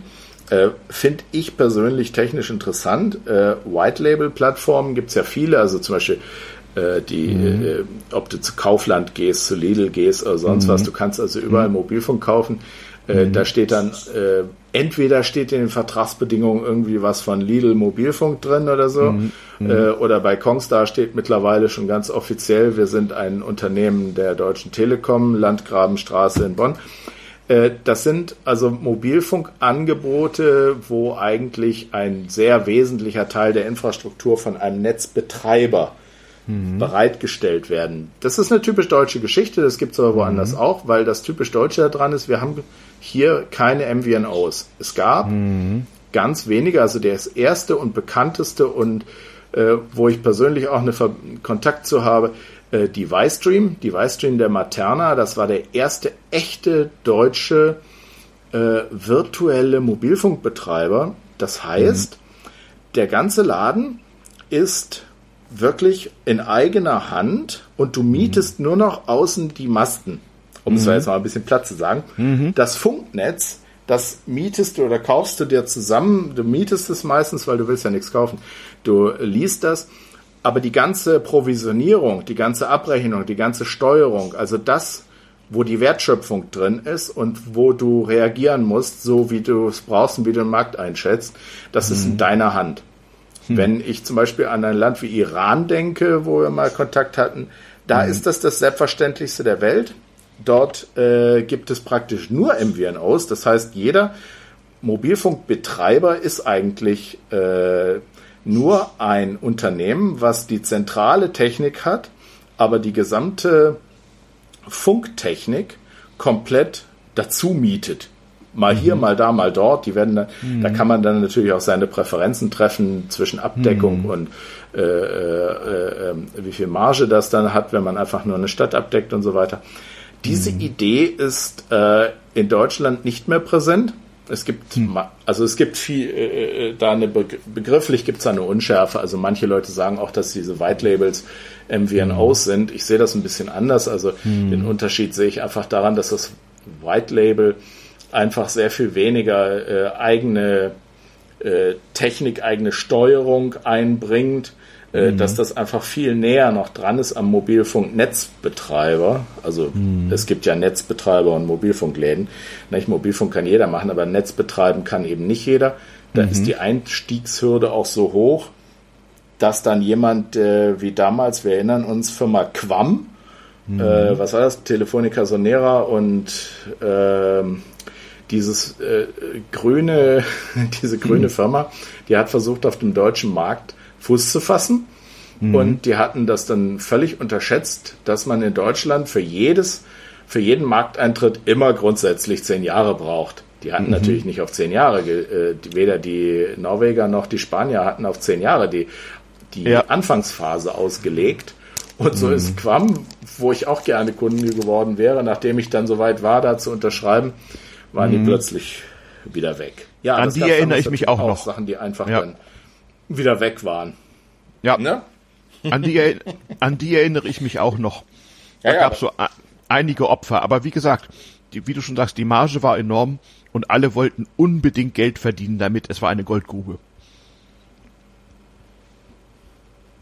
Äh, Finde ich persönlich technisch interessant. Äh, White Label Plattformen gibt es ja viele, also zum Beispiel die, mhm. Äh, ob du zu Kaufland gehst, zu Lidl gehst oder sonst mhm. was, du kannst also überall mhm. Mobilfunk kaufen. Äh, mhm. Da steht dann, äh, entweder steht in den Vertragsbedingungen irgendwie was von Lidl Mobilfunk drin oder so, mhm. Mhm. oder bei Kongstar steht mittlerweile schon ganz offiziell, wir sind ein Unternehmen der Deutschen Telekom, Landgrabenstraße in Bonn. Äh, das sind also Mobilfunkangebote, wo eigentlich ein sehr wesentlicher Teil der Infrastruktur von einem Netzbetreiber mhm. bereitgestellt werden. Das ist eine typisch deutsche Geschichte, das gibt es aber woanders mhm. auch, weil das typisch Deutsche daran ist, wir haben hier keine MVNOs. Es gab mhm. ganz wenige, also der erste und bekannteste und äh, wo ich persönlich auch einen Kontakt zu habe, äh, die Ystream, die Ystream der Materna, das war der erste echte deutsche äh, virtuelle Mobilfunkbetreiber. Das heißt, mhm. der ganze Laden ist wirklich in eigener Hand und du mietest mhm. nur noch außen die Masten, um es mhm. jetzt mal ein bisschen platt zu sagen. Mhm. Das Funknetz, das mietest du oder kaufst du dir zusammen. Du mietest es meistens, weil du willst ja nichts kaufen. Du liest das aber die ganze Provisionierung, die ganze Abrechnung, die ganze Steuerung, also das, wo die Wertschöpfung drin ist und wo du reagieren musst, so wie du es brauchst und wie du den Markt einschätzt, das ist in mhm. deiner Hand. Mhm. Wenn ich zum Beispiel an ein Land wie Iran denke, wo wir mal Kontakt hatten, da mhm. ist das das Selbstverständlichste der Welt. Dort äh, gibt es praktisch nur MVNOs, das heißt, jeder Mobilfunkbetreiber ist eigentlich äh, nur ein Unternehmen, was die zentrale Technik hat, aber die gesamte Funktechnik komplett dazu mietet. Mal hier, mhm. mal da, mal dort. Die werden dann, mhm. da kann man dann natürlich auch seine Präferenzen treffen zwischen Abdeckung mhm. und äh, äh, äh, wie viel Marge das dann hat, wenn man einfach nur eine Stadt abdeckt und so weiter. Diese mhm. Idee ist äh, in Deutschland nicht mehr präsent. Es gibt, hm. also es gibt viel, äh, äh da eine begrifflich gibt es eine Unschärfe. Also manche Leute sagen auch, dass diese White Labels MVNOs sind. Ich sehe das ein bisschen anders. Also den Unterschied sehe ich einfach daran, dass das White Label einfach sehr viel weniger äh, eigene äh, Technik, eigene Steuerung einbringt äh, mhm. dass das einfach viel näher noch dran ist am Mobilfunknetzbetreiber. Also mhm. es gibt ja Netzbetreiber und Mobilfunkläden. Nicht Mobilfunk kann jeder machen, aber Netz betreiben kann eben nicht jeder. Da mhm. ist die Einstiegshürde auch so hoch, dass dann jemand äh, wie damals, wir erinnern uns, Firma Quam, mhm. äh, was war das, Telefonica Sonera und äh, dieses äh, grüne, diese grüne mhm. Firma, die hat versucht, auf dem deutschen Markt Fuß zu fassen. Mhm. Und die hatten das dann völlig unterschätzt, dass man in Deutschland für jedes, für jeden Markteintritt immer grundsätzlich zehn Jahre braucht. Die hatten mhm. natürlich nicht auf zehn Jahre, äh, weder die Norweger noch die Spanier hatten auf zehn Jahre die, die ja. Anfangsphase ausgelegt. Und so mhm. ist Quam, wo ich auch gerne Kunde geworden wäre, nachdem ich dann soweit war, da zu unterschreiben, waren die mhm. plötzlich wieder weg. Ja, an die erinnere ich mich auch, auch noch. Sachen, die einfach ja. dann wieder weg waren. Ja. Ne? An, die, an die erinnere ich mich auch noch. Da ja, gab es so einige Opfer. Aber wie gesagt, die, wie du schon sagst, die Marge war enorm und alle wollten unbedingt Geld verdienen damit. Es war eine Goldgrube.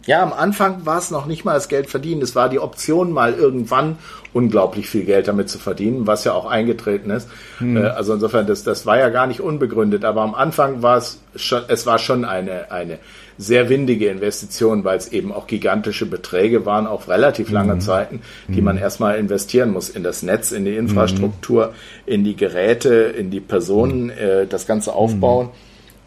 Ja, am Anfang war es noch nicht mal das Geld verdienen. Es war die Option, mal irgendwann unglaublich viel Geld damit zu verdienen, was ja auch eingetreten ist. Hm. Äh, also insofern, das, das war ja gar nicht unbegründet. Aber am Anfang war es schon, es war schon eine, eine sehr windige Investition, weil es eben auch gigantische Beträge waren, auf relativ lange mhm. Zeiten, die mhm. man erstmal investieren muss in das Netz, in die Infrastruktur, mhm. in die Geräte, in die Personen, äh, das Ganze aufbauen.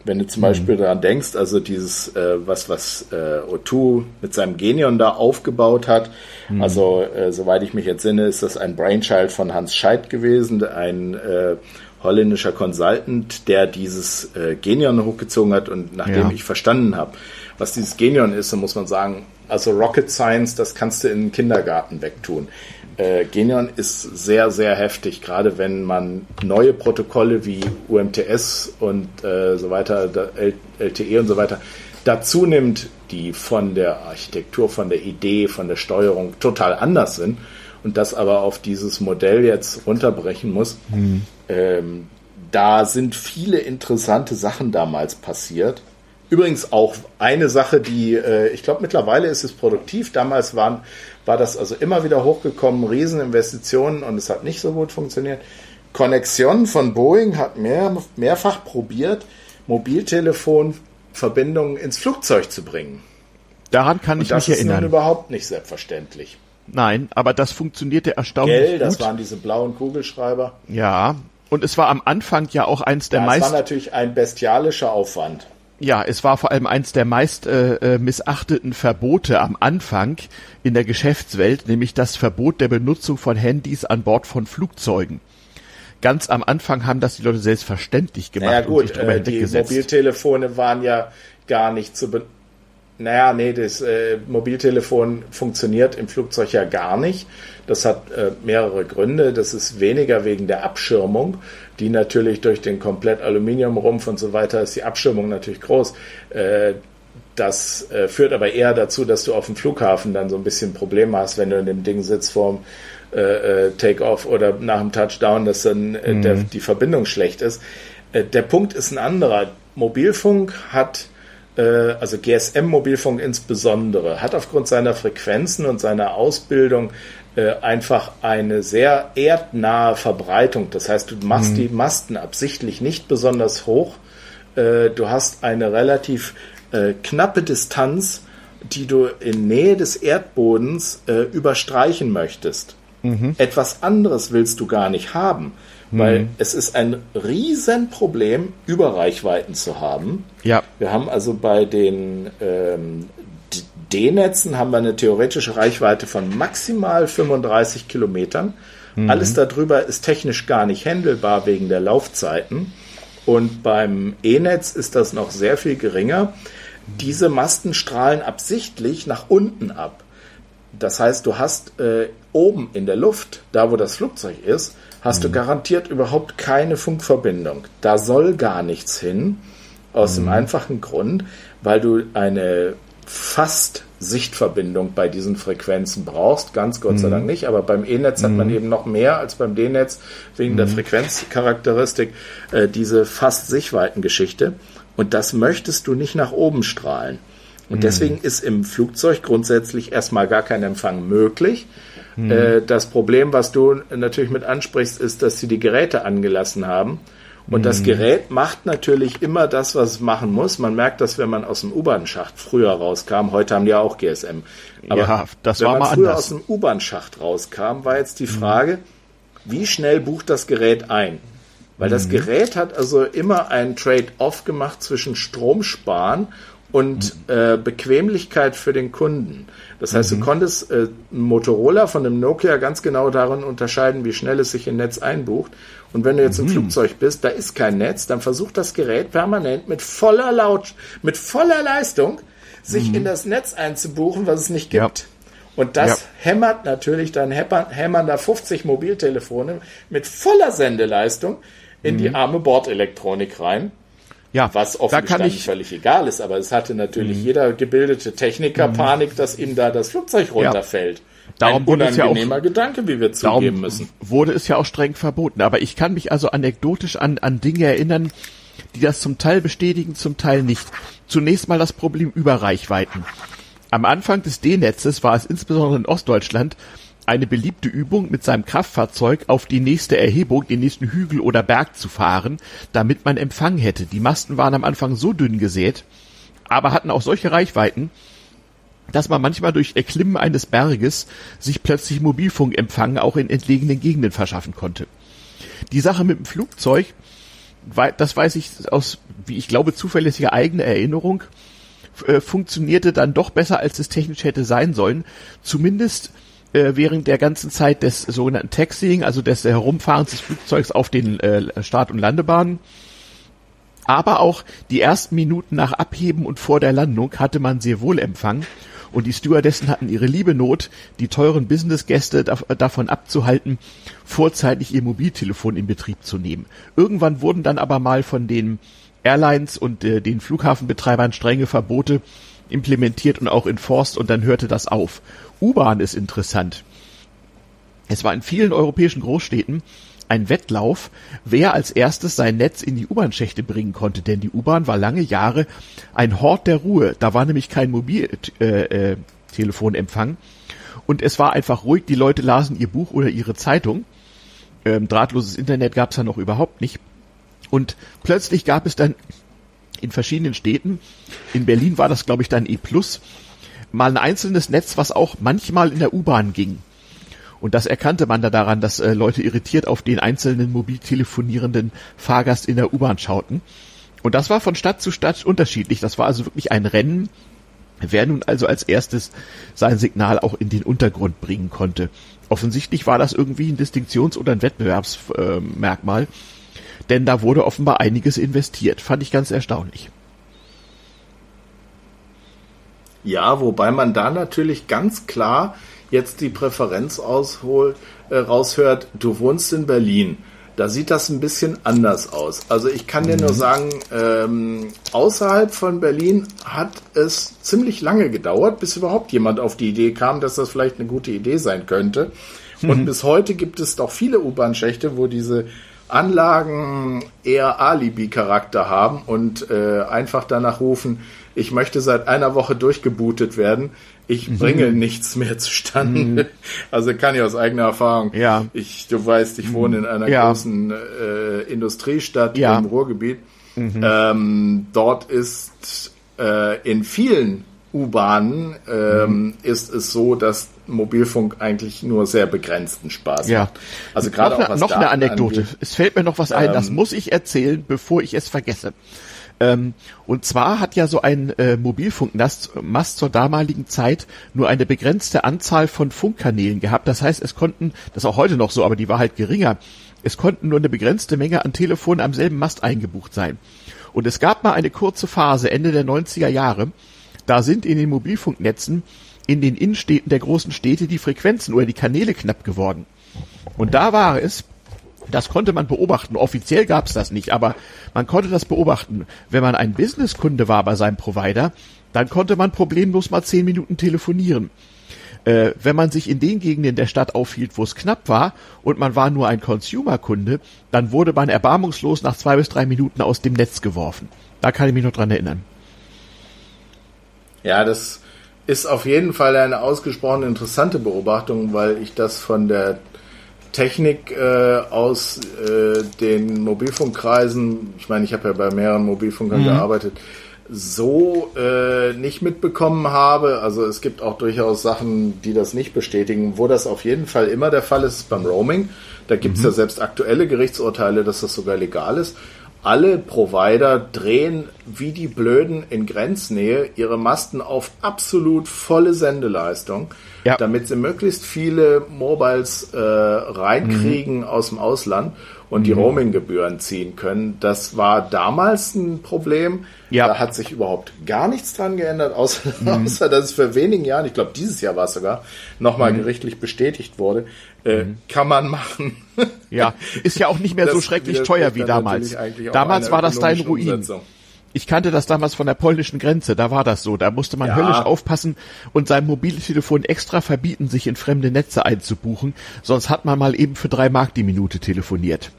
Wenn du zum mhm. Beispiel daran denkst, also dieses, äh, was, was äh, O2 mit seinem Genion da aufgebaut hat, mhm. also äh, soweit ich mich entsinne, ist das ein Brainchild von Hans Scheidt gewesen, ein äh, holländischer Consultant, der dieses äh, Genion hochgezogen hat und nachdem ja. ich verstanden habe, was dieses Genion ist, dann muss man sagen, also Rocket Science, das kannst du in den Kindergarten wegtun äh, Genion ist sehr, sehr heftig, gerade wenn man neue Protokolle wie UMTS und äh, so weiter, LTE und so weiter dazu nimmt, die von der Architektur, von der Idee, von der Steuerung total anders sind und das aber auf dieses Modell jetzt runterbrechen muss. Mhm. Ähm, da sind viele interessante Sachen damals passiert. Übrigens auch eine Sache, die, äh, ich glaube, mittlerweile ist es produktiv. Damals waren, war das also immer wieder hochgekommen, Rieseninvestitionen und es hat nicht so gut funktioniert. Connexion von Boeing hat mehr, mehrfach probiert, Mobiltelefonverbindungen ins Flugzeug zu bringen. Daran kann ich mich erinnern. Das ist nun überhaupt nicht selbstverständlich. Nein, aber das funktionierte erstaunlich Gell, gut. das waren diese blauen Kugelschreiber. Ja, und es war am Anfang ja auch eins der ja, meist... Es war natürlich ein bestialischer Aufwand. Ja, es war vor allem eins der meist äh, äh, missachteten Verbote am Anfang in der Geschäftswelt, nämlich das Verbot der Benutzung von Handys an Bord von Flugzeugen. Ganz am Anfang haben das die Leute selbstverständlich gemacht naja, gut, und sich äh, Die Mobiltelefone waren ja gar nicht zu be naja, nee, das äh, Mobiltelefon funktioniert im Flugzeug ja gar nicht. Das hat äh, mehrere Gründe. Das ist weniger wegen der Abschirmung, die natürlich durch den komplett Aluminiumrumpf und so weiter ist die Abschirmung natürlich groß. Äh, das äh, führt aber eher dazu, dass du auf dem Flughafen dann so ein bisschen Probleme hast, wenn du in dem Ding sitzt vorm äh, äh Take-off oder nach dem Touchdown, dass dann äh, mhm. der, die Verbindung schlecht ist. Der Punkt ist ein anderer. Mobilfunk hat also GSM-Mobilfunk insbesondere, hat aufgrund seiner Frequenzen und seiner Ausbildung äh, einfach eine sehr erdnahe Verbreitung. Das heißt, du machst mhm. die Masten absichtlich nicht besonders hoch. Äh, du hast eine relativ knappe Distanz, die du in Nähe des Erdbodens überstreichen möchtest. Mhm. Etwas anderes willst du gar nicht haben. Weil mhm. es ist ein Riesenproblem, Überreichweiten zu haben. Ja. Wir haben also bei den ähm, D-Netzen haben wir eine theoretische Reichweite von maximal 35 Kilometern. Mhm. Alles darüber ist technisch gar nicht handelbar wegen der Laufzeiten. Und beim E-Netz ist das noch sehr viel geringer. Diese Masten strahlen absichtlich nach unten ab. Das heißt, du hast äh, oben in der Luft, da wo das Flugzeug ist, hast mhm. du garantiert überhaupt keine Funkverbindung. Da soll gar nichts hin, aus mhm. dem einfachen Grund, weil du eine fast Sichtverbindung bei diesen Frequenzen brauchst. Ganz Gott sei mhm. Dank nicht, aber beim E-Netz hat man mhm. eben noch mehr als beim D-Netz wegen der mhm. Frequenzcharakteristik äh, diese fast Sichtweitengeschichte. Und das möchtest du nicht nach oben strahlen. Und deswegen ist im Flugzeug grundsätzlich erstmal gar kein Empfang möglich. Äh, das Problem, was du natürlich mit ansprichst, ist, dass sie die Geräte angelassen haben. Und mhm. das Gerät macht natürlich immer das, was es machen muss. Man merkt das, wenn man aus dem U-Bahn-Schacht früher rauskam. Heute haben die ja auch GSM. Aber ja, das wenn war man mal früher anders. aus dem U-Bahn-Schacht rauskam, war jetzt die mhm. Frage, wie schnell bucht das Gerät ein? Weil das mhm. Gerät hat also immer einen Trade-off gemacht zwischen Stromsparen und mhm. äh, Bequemlichkeit für den Kunden. Das heißt, mhm. du konntest äh, Motorola von einem Nokia ganz genau darin unterscheiden, wie schnell es sich im Netz einbucht. Und wenn du jetzt mhm. im Flugzeug bist, da ist kein Netz, dann versucht das Gerät permanent mit voller Laut, mit voller Leistung sich mhm. in das Netz einzubuchen, was es nicht gibt. Ja. Und das ja. hämmert natürlich dann hämmern da 50 Mobiltelefone mit voller Sendeleistung in die mhm. arme Bordelektronik rein. Ja, was offen da ich, völlig egal ist, aber es hatte natürlich mhm. jeder gebildete Techniker mhm. Panik, dass ihm da das Flugzeug runterfällt. Ja. Darum Ein unangenehmer ja auch, Gedanke, wie wir zugeben müssen. Wurde es ja auch streng verboten. Aber ich kann mich also anekdotisch an, an Dinge erinnern, die das zum Teil bestätigen, zum Teil nicht. Zunächst mal das Problem Überreichweiten. Am Anfang des D-Netzes war es insbesondere in Ostdeutschland eine beliebte Übung, mit seinem Kraftfahrzeug auf die nächste Erhebung, den nächsten Hügel oder Berg zu fahren, damit man Empfang hätte. Die Masten waren am Anfang so dünn gesät, aber hatten auch solche Reichweiten, dass man manchmal durch Erklimmen eines Berges sich plötzlich Mobilfunkempfang auch in entlegenen Gegenden verschaffen konnte. Die Sache mit dem Flugzeug, das weiß ich aus, wie ich glaube, zuverlässiger eigener Erinnerung, äh, funktionierte dann doch besser, als es technisch hätte sein sollen. Zumindest äh, während der ganzen Zeit des sogenannten Taxiing, also des Herumfahrens des Flugzeugs auf den äh, Start- und Landebahnen. Aber auch die ersten Minuten nach Abheben und vor der Landung hatte man sehr wohl Empfang und die Stewardessen hatten ihre liebe Not, die teuren Businessgäste davon abzuhalten, vorzeitig ihr Mobiltelefon in Betrieb zu nehmen. Irgendwann wurden dann aber mal von den Airlines und äh, den Flughafenbetreibern strenge Verbote implementiert und auch enforced und dann hörte das auf. U-Bahn ist interessant. Es war in vielen europäischen Großstädten ein Wettlauf, wer als erstes sein Netz in die U-Bahn-Schächte bringen konnte, denn die U-Bahn war lange Jahre ein Hort der Ruhe. Da war nämlich kein Mobiltelefonempfang äh, äh, und es war einfach ruhig. Die Leute lasen ihr Buch oder ihre Zeitung. Ähm, drahtloses Internet gab es ja noch überhaupt nicht. Und plötzlich gab es dann in verschiedenen Städten, in Berlin war das glaube ich dann E+, mal ein einzelnes Netz, was auch manchmal in der U-Bahn ging. Und das erkannte man da daran, dass äh, Leute irritiert auf den einzelnen mobil telefonierenden Fahrgast in der U-Bahn schauten. Und das war von Stadt zu Stadt unterschiedlich. Das war also wirklich ein Rennen, wer nun also als erstes sein Signal auch in den Untergrund bringen konnte. Offensichtlich war das irgendwie ein Distinktions- oder ein Wettbewerbsmerkmal, äh, denn da wurde offenbar einiges investiert. Fand ich ganz erstaunlich. Ja, wobei man da natürlich ganz klar jetzt die Präferenz ausholt, äh, raushört, du wohnst in Berlin. Da sieht das ein bisschen anders aus. Also ich kann dir nur mhm. sagen, ähm, außerhalb von Berlin hat es ziemlich lange gedauert, bis überhaupt jemand auf die Idee kam, dass das vielleicht eine gute Idee sein könnte. Und mhm. bis heute gibt es doch viele U-Bahn-Schächte, wo diese Anlagen eher Alibi-Charakter haben und äh, einfach danach rufen, ich möchte seit einer Woche durchgebootet werden. Ich mhm. bringe nichts mehr zustande. Mhm. Also kann ich aus eigener Erfahrung. Ja. Ich, du weißt, ich wohne in einer ja. großen äh, Industriestadt ja. im Ruhrgebiet. Mhm. Ähm, dort ist äh, in vielen U-Bahnen ähm, mhm. ist es so, dass Mobilfunk eigentlich nur sehr begrenzten Spaß ja. macht. Also gerade auch was noch eine Anekdote. Angeht. Es fällt mir noch was ein, das ähm, muss ich erzählen, bevor ich es vergesse. Ähm, und zwar hat ja so ein äh, Mobilfunkmast zur damaligen Zeit nur eine begrenzte Anzahl von Funkkanälen gehabt. Das heißt, es konnten, das ist auch heute noch so, aber die war halt geringer, es konnten nur eine begrenzte Menge an Telefonen am selben Mast eingebucht sein. Und es gab mal eine kurze Phase, Ende der 90er Jahre, da sind in den Mobilfunknetzen in den Innenstädten der großen Städte die Frequenzen oder die Kanäle knapp geworden. Und da war es, das konnte man beobachten. Offiziell gab es das nicht, aber man konnte das beobachten. Wenn man ein Businesskunde war bei seinem Provider, dann konnte man problemlos mal zehn Minuten telefonieren. Äh, wenn man sich in den Gegenden der Stadt aufhielt, wo es knapp war und man war nur ein Consumer-Kunde, dann wurde man erbarmungslos nach zwei bis drei Minuten aus dem Netz geworfen. Da kann ich mich noch dran erinnern. Ja, das ist auf jeden Fall eine ausgesprochen interessante Beobachtung, weil ich das von der Technik äh, aus äh, den Mobilfunkkreisen, ich meine, ich habe ja bei mehreren Mobilfunkern mhm. gearbeitet, so äh, nicht mitbekommen habe. Also es gibt auch durchaus Sachen, die das nicht bestätigen. Wo das auf jeden Fall immer der Fall ist, ist beim Roaming. Da gibt es mhm. ja selbst aktuelle Gerichtsurteile, dass das sogar legal ist alle Provider drehen wie die Blöden in Grenznähe ihre Masten auf absolut volle Sendeleistung, ja. damit sie möglichst viele Mobiles äh, reinkriegen mhm. aus dem Ausland und die mhm. Roaminggebühren ziehen können. Das war damals ein Problem. Ja. Da hat sich überhaupt gar nichts dran geändert, außer, mhm. außer dass es für wenigen Jahren, ich glaube dieses Jahr war es sogar, nochmal mhm. gerichtlich bestätigt wurde. Äh, mhm. Kann man machen. ja, ist ja auch nicht mehr so schrecklich teuer wie damals. Damals war das dein Ruin. Umsetzung. Ich kannte das damals von der polnischen Grenze, da war das so. Da musste man ja. höllisch aufpassen und sein Mobiltelefon extra verbieten, sich in fremde Netze einzubuchen, sonst hat man mal eben für drei Mark die Minute telefoniert.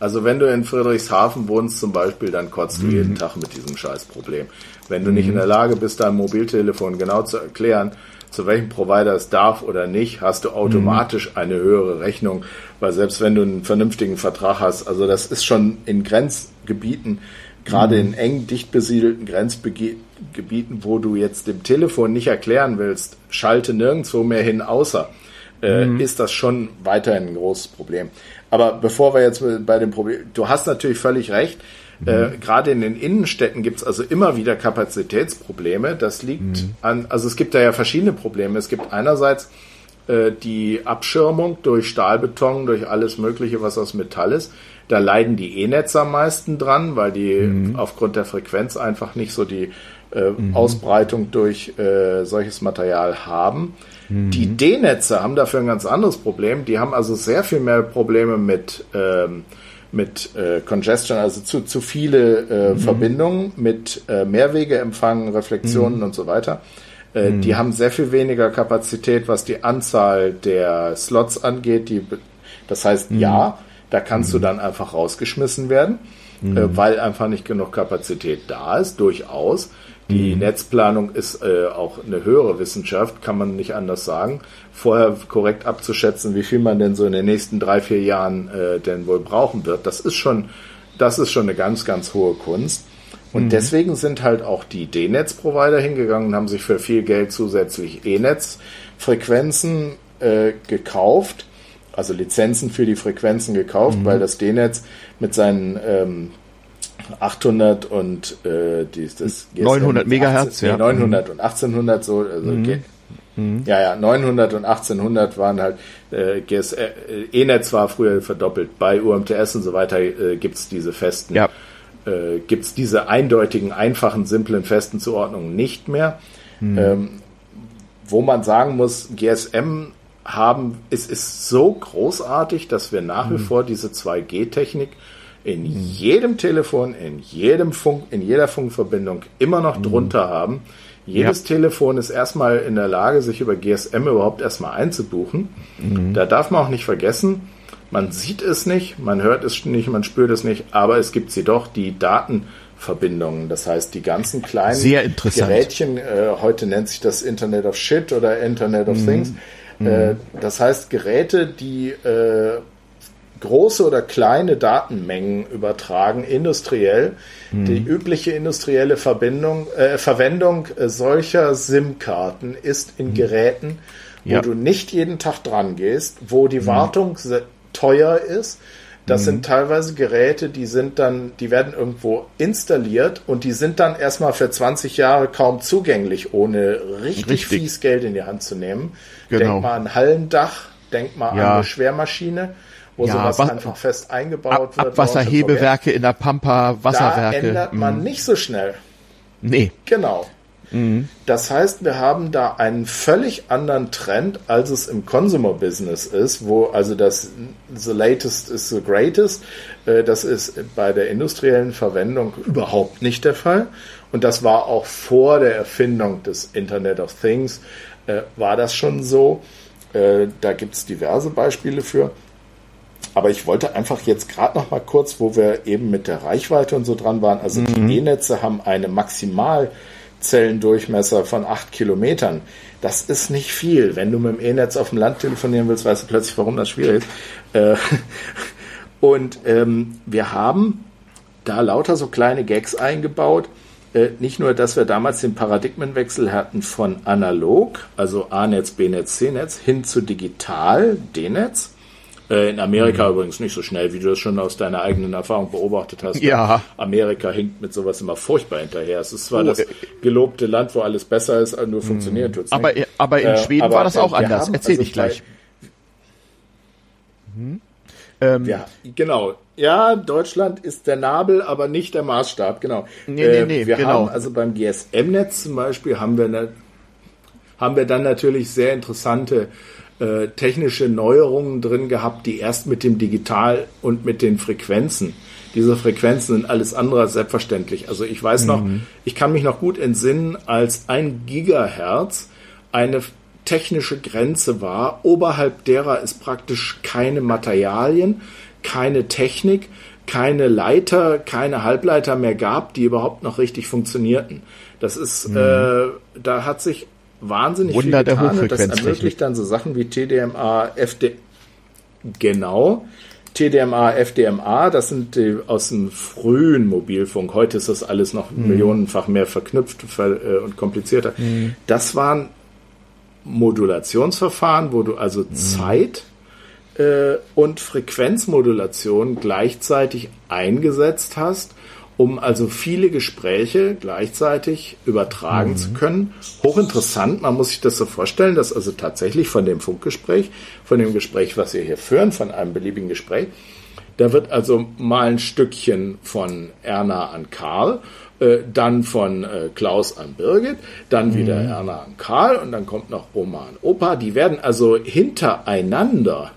Also wenn du in Friedrichshafen wohnst zum Beispiel, dann kotzt mhm. du jeden Tag mit diesem Scheißproblem. Wenn du mhm. nicht in der Lage bist, dein Mobiltelefon genau zu erklären, zu welchem Provider es darf oder nicht, hast du automatisch mhm. eine höhere Rechnung, weil selbst wenn du einen vernünftigen Vertrag hast, also das ist schon in Grenzgebieten, gerade mhm. in eng dicht besiedelten Grenzgebieten, wo du jetzt dem Telefon nicht erklären willst, schalte nirgendwo mehr hin, außer, äh, mhm. ist das schon weiterhin ein großes Problem. Aber bevor wir jetzt bei dem Problem, du hast natürlich völlig recht, äh, mhm. Gerade in den Innenstädten gibt es also immer wieder Kapazitätsprobleme. Das liegt mhm. an, also es gibt da ja verschiedene Probleme. Es gibt einerseits die Abschirmung durch Stahlbeton, durch alles Mögliche, was aus Metall ist. Da leiden die E-Netze am meisten dran, weil die mhm. aufgrund der Frequenz einfach nicht so die äh, mhm. Ausbreitung durch äh, solches Material haben. Mhm. Die D-Netze haben dafür ein ganz anderes Problem. Die haben also sehr viel mehr Probleme mit ähm, mit äh, Congestion, also zu, zu viele äh, mhm. Verbindungen mit äh, Mehrwegeempfang, Reflexionen mhm. und so weiter. Äh, mhm. Die haben sehr viel weniger Kapazität, was die Anzahl der Slots angeht. Die, das heißt, mhm. ja, da kannst du mhm. dann einfach rausgeschmissen werden, äh, mhm. weil einfach nicht genug Kapazität da ist, durchaus. Die. Netzplanung ist äh, auch eine höhere Wissenschaft, kann man nicht anders sagen. Vorher korrekt abzuschätzen, wie viel man denn so in den nächsten drei, vier Jahren äh, denn wohl brauchen wird, das ist schon, das ist schon eine ganz, ganz hohe Kunst. Und mhm. deswegen sind halt auch die D-Netz-Provider hingegangen und haben sich für viel Geld zusätzlich E-Netz-Frequenzen äh, gekauft, also Lizenzen für die Frequenzen gekauft, mhm. weil das D-Netz mit seinen ähm, 800 und äh, die, das 900 Megahertz, ja. 900 mhm. und 1800 so, also mhm. Mhm. Ja, ja, 900 und 1800 waren halt, äh, GS, äh, E-Netz war früher verdoppelt. Bei UMTS und so weiter äh, gibt's diese festen, ja. Äh, gibt's diese eindeutigen, einfachen, simplen, festen Zuordnungen nicht mehr. Mhm. Ähm, wo man sagen muss, GSM haben, es ist so großartig, dass wir nach wie mhm. vor diese 2G-Technik in jedem Telefon, in jedem Funk, in jeder Funkverbindung immer noch mhm. drunter haben. Jedes ja. Telefon ist erstmal in der Lage, sich über GSM überhaupt erstmal einzubuchen. Mhm. Da darf man auch nicht vergessen, man sieht es nicht, man hört es nicht, man spürt es nicht, aber es gibt sie doch, die Datenverbindungen. Das heißt, die ganzen kleinen Gerätchen, äh, heute nennt sich das Internet of Shit oder Internet of mhm. Things. Äh, mhm. das heißt, Geräte, die äh, große oder kleine Datenmengen übertragen, industriell. Mhm. Die übliche industrielle Verbindung, äh, Verwendung äh, solcher SIM-Karten ist in mhm. Geräten, wo ja. du nicht jeden Tag dran gehst, wo die mhm. Wartung teuer ist. Das sind mhm. teilweise Geräte, die sind dann, die werden irgendwo installiert und die sind dann erstmal für 20 Jahre kaum zugänglich, ohne richtig, richtig. fies Geld in die Hand zu nehmen. Genau. Denk mal an Hallendach, denk mal ja. an eine Schwermaschine wo ja, sowas was, einfach fest eingebaut ab, wird. Abwasserhebewerke in der Pampa, Wasserwerke. Da ändert man mhm. nicht so schnell. Nee. Genau. Mhm. Das heißt, wir haben da einen völlig anderen Trend, als es im Consumer Business ist, wo also das the latest is the greatest. Äh, das ist bei der industriellen Verwendung überhaupt nicht der Fall. Und das war auch vor der Erfindung des Internet of Things, äh, war das schon so. Äh, da gibt es diverse Beispiele für. Aber ich wollte einfach jetzt gerade noch mal kurz, wo wir eben mit der Reichweite und so dran waren. Also mhm. die E-Netze haben eine Maximalzellendurchmesser von acht Kilometern. Das ist nicht viel. Wenn du mit dem E-Netz auf dem Land telefonieren willst, weißt du plötzlich, warum das schwierig ist. Äh, und ähm, wir haben da lauter so kleine Gags eingebaut. Äh, nicht nur, dass wir damals den Paradigmenwechsel hatten von analog, also A-Netz, B-Netz, C-Netz, hin zu digital, D-Netz in Amerika mhm. übrigens nicht so schnell, wie du das schon aus deiner eigenen Erfahrung beobachtet hast. Ja. Amerika hinkt mit sowas immer furchtbar hinterher. Es ist zwar oh, das äh, gelobte Land, wo alles besser ist, nur funktioniert tut's aber, nicht. Aber in äh, Schweden aber war das auch anders. Haben, Erzähl also ich gleich. Hm? Ähm, ja, genau. Ja, Deutschland ist der Nabel, aber nicht der Maßstab, genau. Nee, nee, nee, wir genau. haben also beim GSM-Netz zum Beispiel haben wir, ne, haben wir dann natürlich sehr interessante äh, technische Neuerungen drin gehabt, die erst mit dem Digital und mit den Frequenzen. Diese Frequenzen sind alles andere als selbstverständlich. Also ich weiß noch, mhm. ich kann mich noch gut entsinnen, als ein Gigahertz eine technische Grenze war, oberhalb derer es praktisch keine Materialien, keine Technik, keine Leiter, keine Halbleiter mehr gab, die überhaupt noch richtig funktionierten. Das ist, mhm. äh, da hat sich wahnsinnig Wunder viel getan. Der das ermöglicht dann so Sachen wie TDMA, FD, genau, TDMA, FDMA, das sind die aus dem frühen Mobilfunk. Heute ist das alles noch mhm. millionenfach mehr verknüpft äh, und komplizierter. Mhm. Das waren Modulationsverfahren, wo du also mhm. Zeit äh, und Frequenzmodulation gleichzeitig eingesetzt hast um also viele Gespräche gleichzeitig übertragen mhm. zu können. Hochinteressant, man muss sich das so vorstellen, dass also tatsächlich von dem Funkgespräch, von dem Gespräch, was wir hier führen, von einem beliebigen Gespräch, da wird also mal ein Stückchen von Erna an Karl, äh, dann von äh, Klaus an Birgit, dann wieder mhm. Erna an Karl und dann kommt noch Oma an Opa. Die werden also hintereinander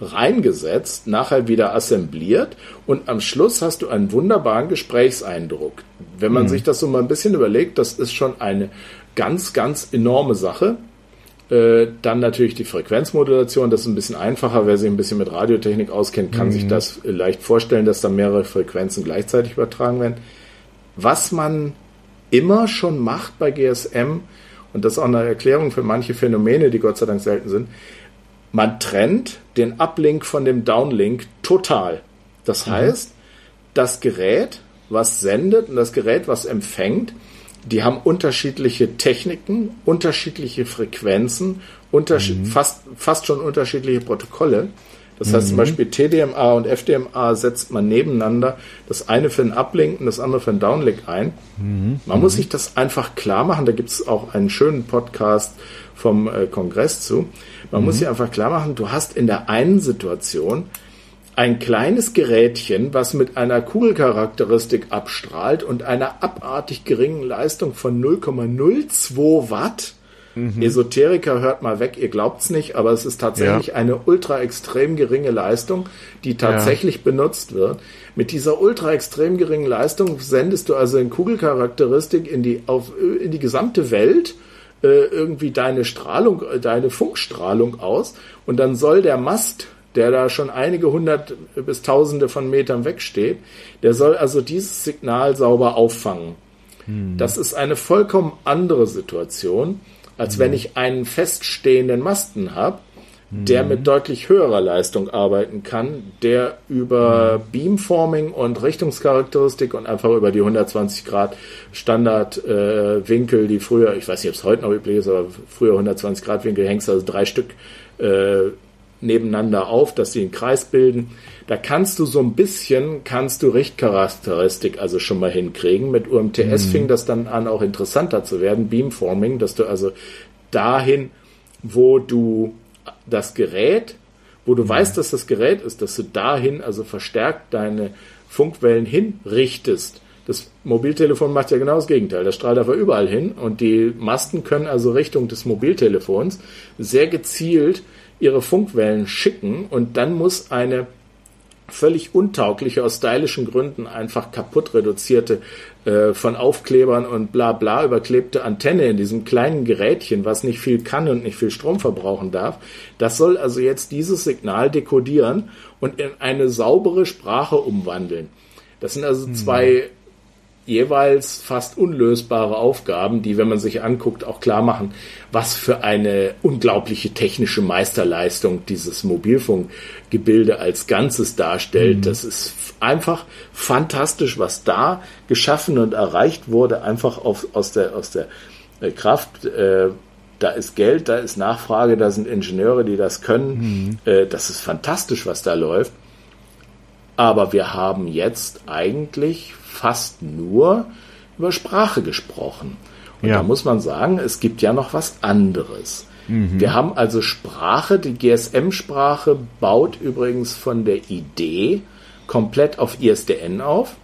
reingesetzt, nachher wieder assembliert und am Schluss hast du einen wunderbaren Gesprächseindruck. Wenn man mhm. sich das so mal ein bisschen überlegt, das ist schon eine ganz, ganz enorme Sache. Äh, dann natürlich die Frequenzmodulation, das ist ein bisschen einfacher. Wer sich ein bisschen mit Radiotechnik auskennt, kann mhm. sich das leicht vorstellen, dass da mehrere Frequenzen gleichzeitig übertragen werden. Was man immer schon macht bei GSM, und das ist auch eine Erklärung für manche Phänomene, die Gott sei Dank selten sind, man trennt den Uplink von dem Downlink total. Das mhm. heißt, das Gerät, was sendet und das Gerät, was empfängt, die haben unterschiedliche Techniken, unterschiedliche Frequenzen, unterschied mhm. fast, fast schon unterschiedliche Protokolle. Das heißt zum mhm. Beispiel TDMA und FDMA setzt man nebeneinander, das eine für den Uplink und das andere für den Downlink ein. Mhm. Man muss mhm. sich das einfach klar machen. Da gibt es auch einen schönen Podcast vom äh, Kongress zu. Man mhm. muss sich einfach klar machen, du hast in der einen Situation ein kleines Gerätchen, was mit einer Kugelcharakteristik abstrahlt und einer abartig geringen Leistung von 0,02 Watt. Mhm. Esoteriker hört mal weg, ihr glaubt's nicht, aber es ist tatsächlich ja. eine ultra extrem geringe Leistung, die tatsächlich ja. benutzt wird. Mit dieser ultra extrem geringen Leistung sendest du also in Kugelcharakteristik in die, auf, in die gesamte Welt irgendwie deine Strahlung, äh, deine Funkstrahlung aus und dann soll der Mast, der da schon einige hundert bis tausende von Metern wegsteht, der soll also dieses Signal sauber auffangen. Hm. Das ist eine vollkommen andere Situation, als hm. wenn ich einen feststehenden Masten habe der mit deutlich höherer Leistung arbeiten kann, der über Beamforming und Richtungscharakteristik und einfach über die 120 Grad Standardwinkel, äh, die früher, ich weiß nicht, ob es heute noch üblich ist, aber früher 120 Grad Winkel hängst also drei Stück äh, nebeneinander auf, dass sie einen Kreis bilden. Da kannst du so ein bisschen, kannst du Richtcharakteristik also schon mal hinkriegen. Mit UMTS mhm. fing das dann an, auch interessanter zu werden, Beamforming, dass du also dahin, wo du das Gerät, wo du mhm. weißt, dass das Gerät ist, dass du dahin also verstärkt deine Funkwellen hinrichtest. Das Mobiltelefon macht ja genau das Gegenteil. Das strahlt einfach überall hin und die Masten können also Richtung des Mobiltelefons sehr gezielt ihre Funkwellen schicken und dann muss eine völlig untaugliche, aus stylischen Gründen einfach kaputt reduzierte, äh, von Aufklebern und bla bla überklebte Antenne in diesem kleinen Gerätchen, was nicht viel kann und nicht viel Strom verbrauchen darf. Das soll also jetzt dieses Signal dekodieren und in eine saubere Sprache umwandeln. Das sind also zwei jeweils fast unlösbare Aufgaben, die, wenn man sich anguckt, auch klar machen, was für eine unglaubliche technische Meisterleistung dieses Mobilfunkgebilde als Ganzes darstellt. Mhm. Das ist einfach fantastisch, was da geschaffen und erreicht wurde, einfach auf, aus der, aus der äh, Kraft. Äh, da ist Geld, da ist Nachfrage, da sind Ingenieure, die das können. Mhm. Äh, das ist fantastisch, was da läuft. Aber wir haben jetzt eigentlich fast nur über Sprache gesprochen. Und ja. da muss man sagen, es gibt ja noch was anderes. Mhm. Wir haben also Sprache, die GSM-Sprache baut übrigens von der Idee komplett auf ISDN auf.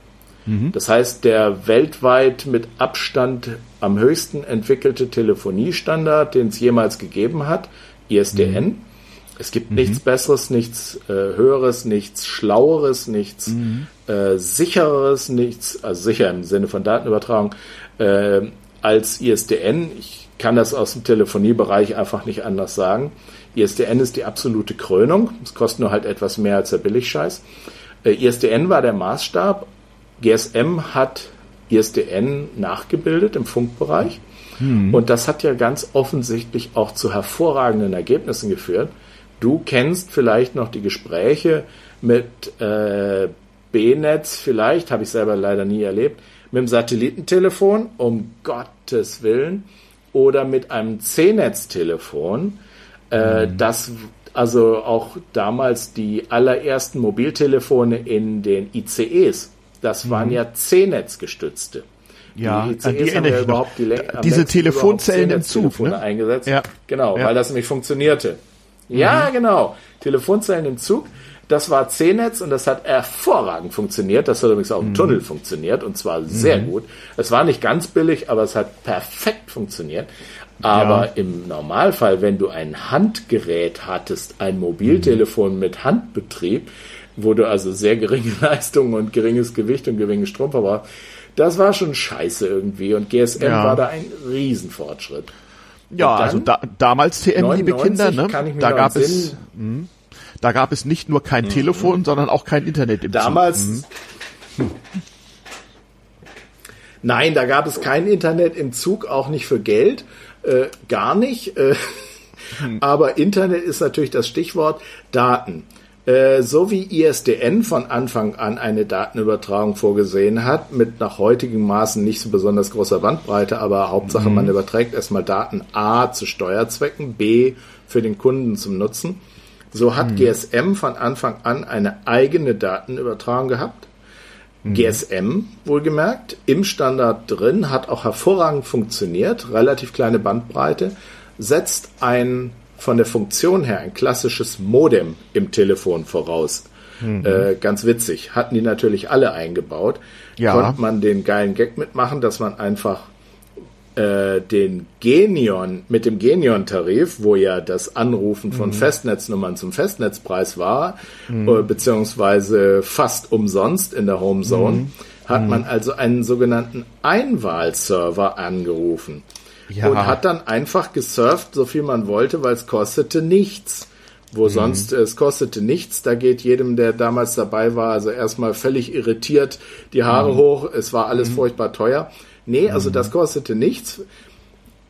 Mhm. Das heißt, der weltweit mit Abstand am höchsten entwickelte Telefoniestandard, den es jemals gegeben hat, ISDN. Mhm. Es gibt mhm. nichts Besseres, nichts äh, Höheres, nichts Schlaueres, nichts mhm. äh, Sichereres, nichts, also sicher im Sinne von Datenübertragung, äh, als ISDN. Ich kann das aus dem Telefoniebereich einfach nicht anders sagen. ISDN ist die absolute Krönung. Es kostet nur halt etwas mehr als der Billigscheiß. Äh, ISDN war der Maßstab. GSM hat ISDN nachgebildet im Funkbereich. Mhm. Und das hat ja ganz offensichtlich auch zu hervorragenden Ergebnissen geführt. Du kennst vielleicht noch die Gespräche mit äh, B-Netz, vielleicht, habe ich selber leider nie erlebt, mit dem Satellitentelefon, um Gottes Willen, oder mit einem C-Netz-Telefon, äh, mhm. das also auch damals die allerersten Mobiltelefone in den ICEs, das waren mhm. ja C-Netz gestützte. Ja, die die haben ja überhaupt die diese Telefonzellen im Zug ne? eingesetzt. Ja. Genau, ja. weil das nämlich funktionierte. Ja, mhm. genau. Telefonzellen im Zug. Das war C-Netz und das hat hervorragend funktioniert. Das hat übrigens auch im mhm. Tunnel funktioniert und zwar sehr mhm. gut. Es war nicht ganz billig, aber es hat perfekt funktioniert. Aber ja. im Normalfall, wenn du ein Handgerät hattest, ein Mobiltelefon mhm. mit Handbetrieb, wo du also sehr geringe Leistung und geringes Gewicht und geringen Stromverbrauch, das war schon scheiße irgendwie und GSM ja. war da ein Riesenfortschritt. Ja, also da, damals TM, liebe Kinder, ne? da gab es, mh, da gab es nicht nur kein mhm. Telefon, sondern auch kein Internet im Damals. Zug. Mhm. Nein, da gab es kein Internet im Zug, auch nicht für Geld, äh, gar nicht. Äh, hm. Aber Internet ist natürlich das Stichwort Daten. Äh, so wie ISDN von Anfang an eine Datenübertragung vorgesehen hat, mit nach heutigen Maßen nicht so besonders großer Bandbreite, aber Hauptsache mhm. man überträgt erstmal Daten A zu Steuerzwecken, B für den Kunden zum Nutzen. So hat mhm. GSM von Anfang an eine eigene Datenübertragung gehabt. Mhm. GSM, wohlgemerkt, im Standard drin, hat auch hervorragend funktioniert, relativ kleine Bandbreite, setzt ein von der Funktion her ein klassisches Modem im Telefon voraus. Mhm. Äh, ganz witzig. Hatten die natürlich alle eingebaut. Ja. Konnte man den geilen Gag mitmachen, dass man einfach äh, den Genion mit dem Genion-Tarif, wo ja das Anrufen von mhm. Festnetznummern zum Festnetzpreis war, mhm. äh, beziehungsweise fast umsonst in der Homezone, mhm. hat mhm. man also einen sogenannten Einwahlserver angerufen ja. und hat dann einfach gesurft, so viel man wollte, weil es kostete nichts. Wo mhm. sonst es kostete nichts, da geht jedem, der damals dabei war, also erstmal völlig irritiert die Haare mhm. hoch, es war alles mhm. furchtbar teuer. Nee, also das kostete nichts.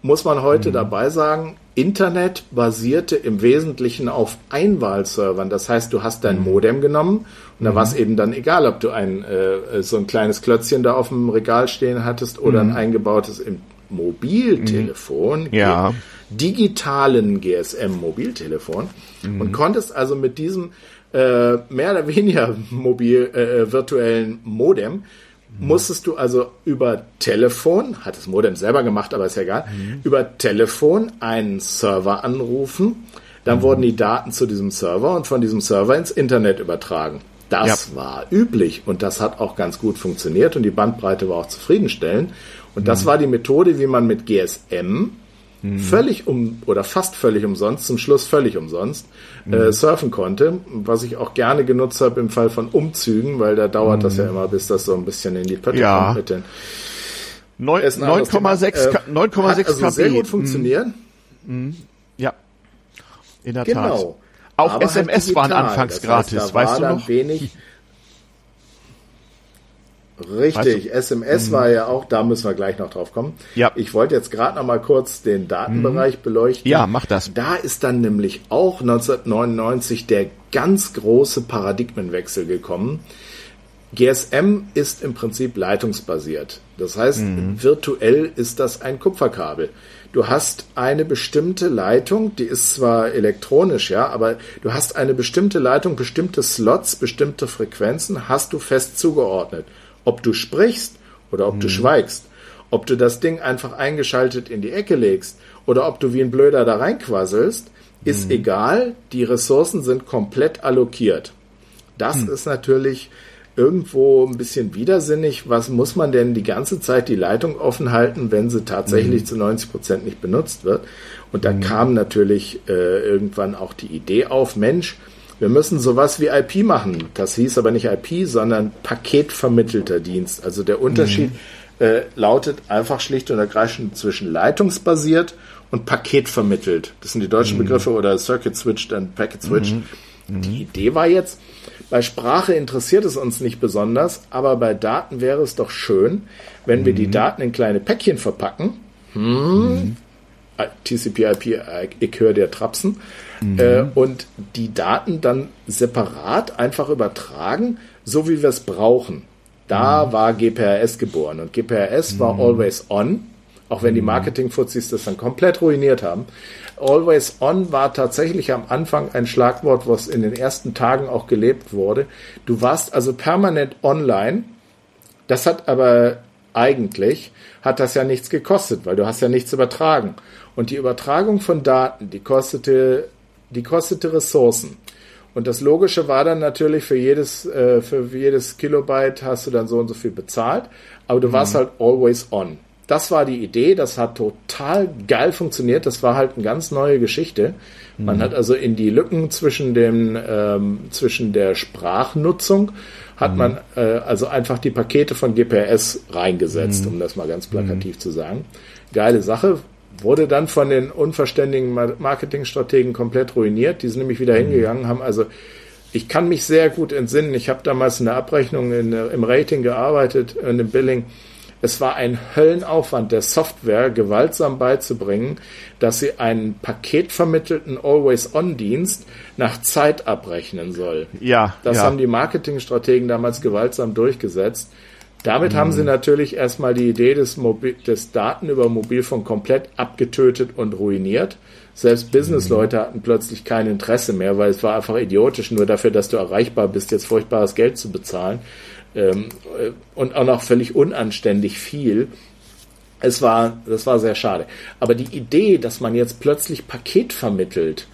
Muss man heute mhm. dabei sagen, Internet basierte im Wesentlichen auf Einwahlservern. Das heißt, du hast dein mhm. Modem genommen und da war es eben dann egal, ob du ein äh, so ein kleines Klötzchen da auf dem Regal stehen hattest oder ein eingebautes im Mobiltelefon, mhm. ja. digitalen GSM-Mobiltelefon mhm. und konntest also mit diesem äh, mehr oder weniger mobil äh, virtuellen Modem mhm. musstest du also über Telefon, hat das Modem selber gemacht, aber ist ja egal, mhm. über Telefon einen Server anrufen, dann mhm. wurden die Daten zu diesem Server und von diesem Server ins Internet übertragen. Das ja. war üblich und das hat auch ganz gut funktioniert und die Bandbreite war auch zufriedenstellend. Und das mhm. war die Methode, wie man mit GSM völlig um oder fast völlig umsonst, zum Schluss völlig umsonst, äh, mhm. surfen konnte, was ich auch gerne genutzt habe im Fall von Umzügen, weil da dauert das ja mhm. immer, bis das so ein bisschen in die Pötte ja. kommt mit den 9,6 äh, 9,6 also sehr gut funktioniert. Ja. In der genau. Tat. Auch Aber SMS halt waren anfangs das heißt, gratis, weißt du noch? Wenig, Richtig, weißt du? SMS mhm. war ja auch, da müssen wir gleich noch drauf kommen. Ja. Ich wollte jetzt gerade noch mal kurz den Datenbereich mhm. beleuchten. Ja, mach das. Da ist dann nämlich auch 1999 der ganz große Paradigmenwechsel gekommen. GSM ist im Prinzip leitungsbasiert. Das heißt, mhm. virtuell ist das ein Kupferkabel. Du hast eine bestimmte Leitung, die ist zwar elektronisch, ja, aber du hast eine bestimmte Leitung, bestimmte Slots, bestimmte Frequenzen hast du fest zugeordnet. Ob du sprichst oder ob mhm. du schweigst, ob du das Ding einfach eingeschaltet in die Ecke legst oder ob du wie ein Blöder da reinquasselst, ist mhm. egal. Die Ressourcen sind komplett allokiert. Das mhm. ist natürlich irgendwo ein bisschen widersinnig. Was muss man denn die ganze Zeit die Leitung offen halten, wenn sie tatsächlich mhm. zu 90 Prozent nicht benutzt wird? Und da mhm. kam natürlich äh, irgendwann auch die Idee auf, Mensch, wir müssen sowas wie IP machen. Das hieß aber nicht IP, sondern paketvermittelter Dienst. Also der Unterschied mhm. äh, lautet einfach schlicht und ergreifend zwischen leitungsbasiert und paketvermittelt. Das sind die deutschen mhm. Begriffe oder Circuit Switched und Packet Switched. Mhm. Die Idee war jetzt, bei Sprache interessiert es uns nicht besonders, aber bei Daten wäre es doch schön, wenn wir die mhm. Daten in kleine Päckchen verpacken. Hm, mhm. TCP/IP, ich höre der Trapsen. Mhm. Äh, und die Daten dann separat einfach übertragen, so wie wir es brauchen. Da mhm. war GPRS geboren und GPRS war mhm. always on, auch wenn die mhm. Marketing-Fuzis das dann komplett ruiniert haben. Always on war tatsächlich am Anfang ein Schlagwort, was in den ersten Tagen auch gelebt wurde. Du warst also permanent online. Das hat aber eigentlich, hat das ja nichts gekostet, weil du hast ja nichts übertragen. Und die Übertragung von Daten, die kostete, die kostete Ressourcen. Und das Logische war dann natürlich, für jedes, äh, für jedes Kilobyte hast du dann so und so viel bezahlt, aber du mhm. warst halt always on das war die Idee, das hat total geil funktioniert, das war halt eine ganz neue Geschichte. Man mhm. hat also in die Lücken zwischen dem, ähm, zwischen der Sprachnutzung hat mhm. man äh, also einfach die Pakete von GPRS reingesetzt, mhm. um das mal ganz plakativ mhm. zu sagen. Geile Sache, wurde dann von den unverständigen Marketingstrategen komplett ruiniert. Die sind nämlich wieder mhm. hingegangen, haben also ich kann mich sehr gut entsinnen. Ich habe damals in der Abrechnung in, im Rating gearbeitet, in dem Billing es war ein Höllenaufwand der Software gewaltsam beizubringen, dass sie einen paketvermittelten Always-On-Dienst nach Zeit abrechnen soll. Ja. Das ja. haben die Marketingstrategen damals gewaltsam durchgesetzt. Damit mhm. haben sie natürlich erstmal die Idee des, Mobil des Daten über Mobilfunk komplett abgetötet und ruiniert. Selbst Businessleute hatten plötzlich kein Interesse mehr, weil es war einfach idiotisch, nur dafür, dass du erreichbar bist, jetzt furchtbares Geld zu bezahlen ähm, äh, und auch noch völlig unanständig viel. Es war, das war sehr schade. Aber die Idee, dass man jetzt plötzlich Paket vermittelt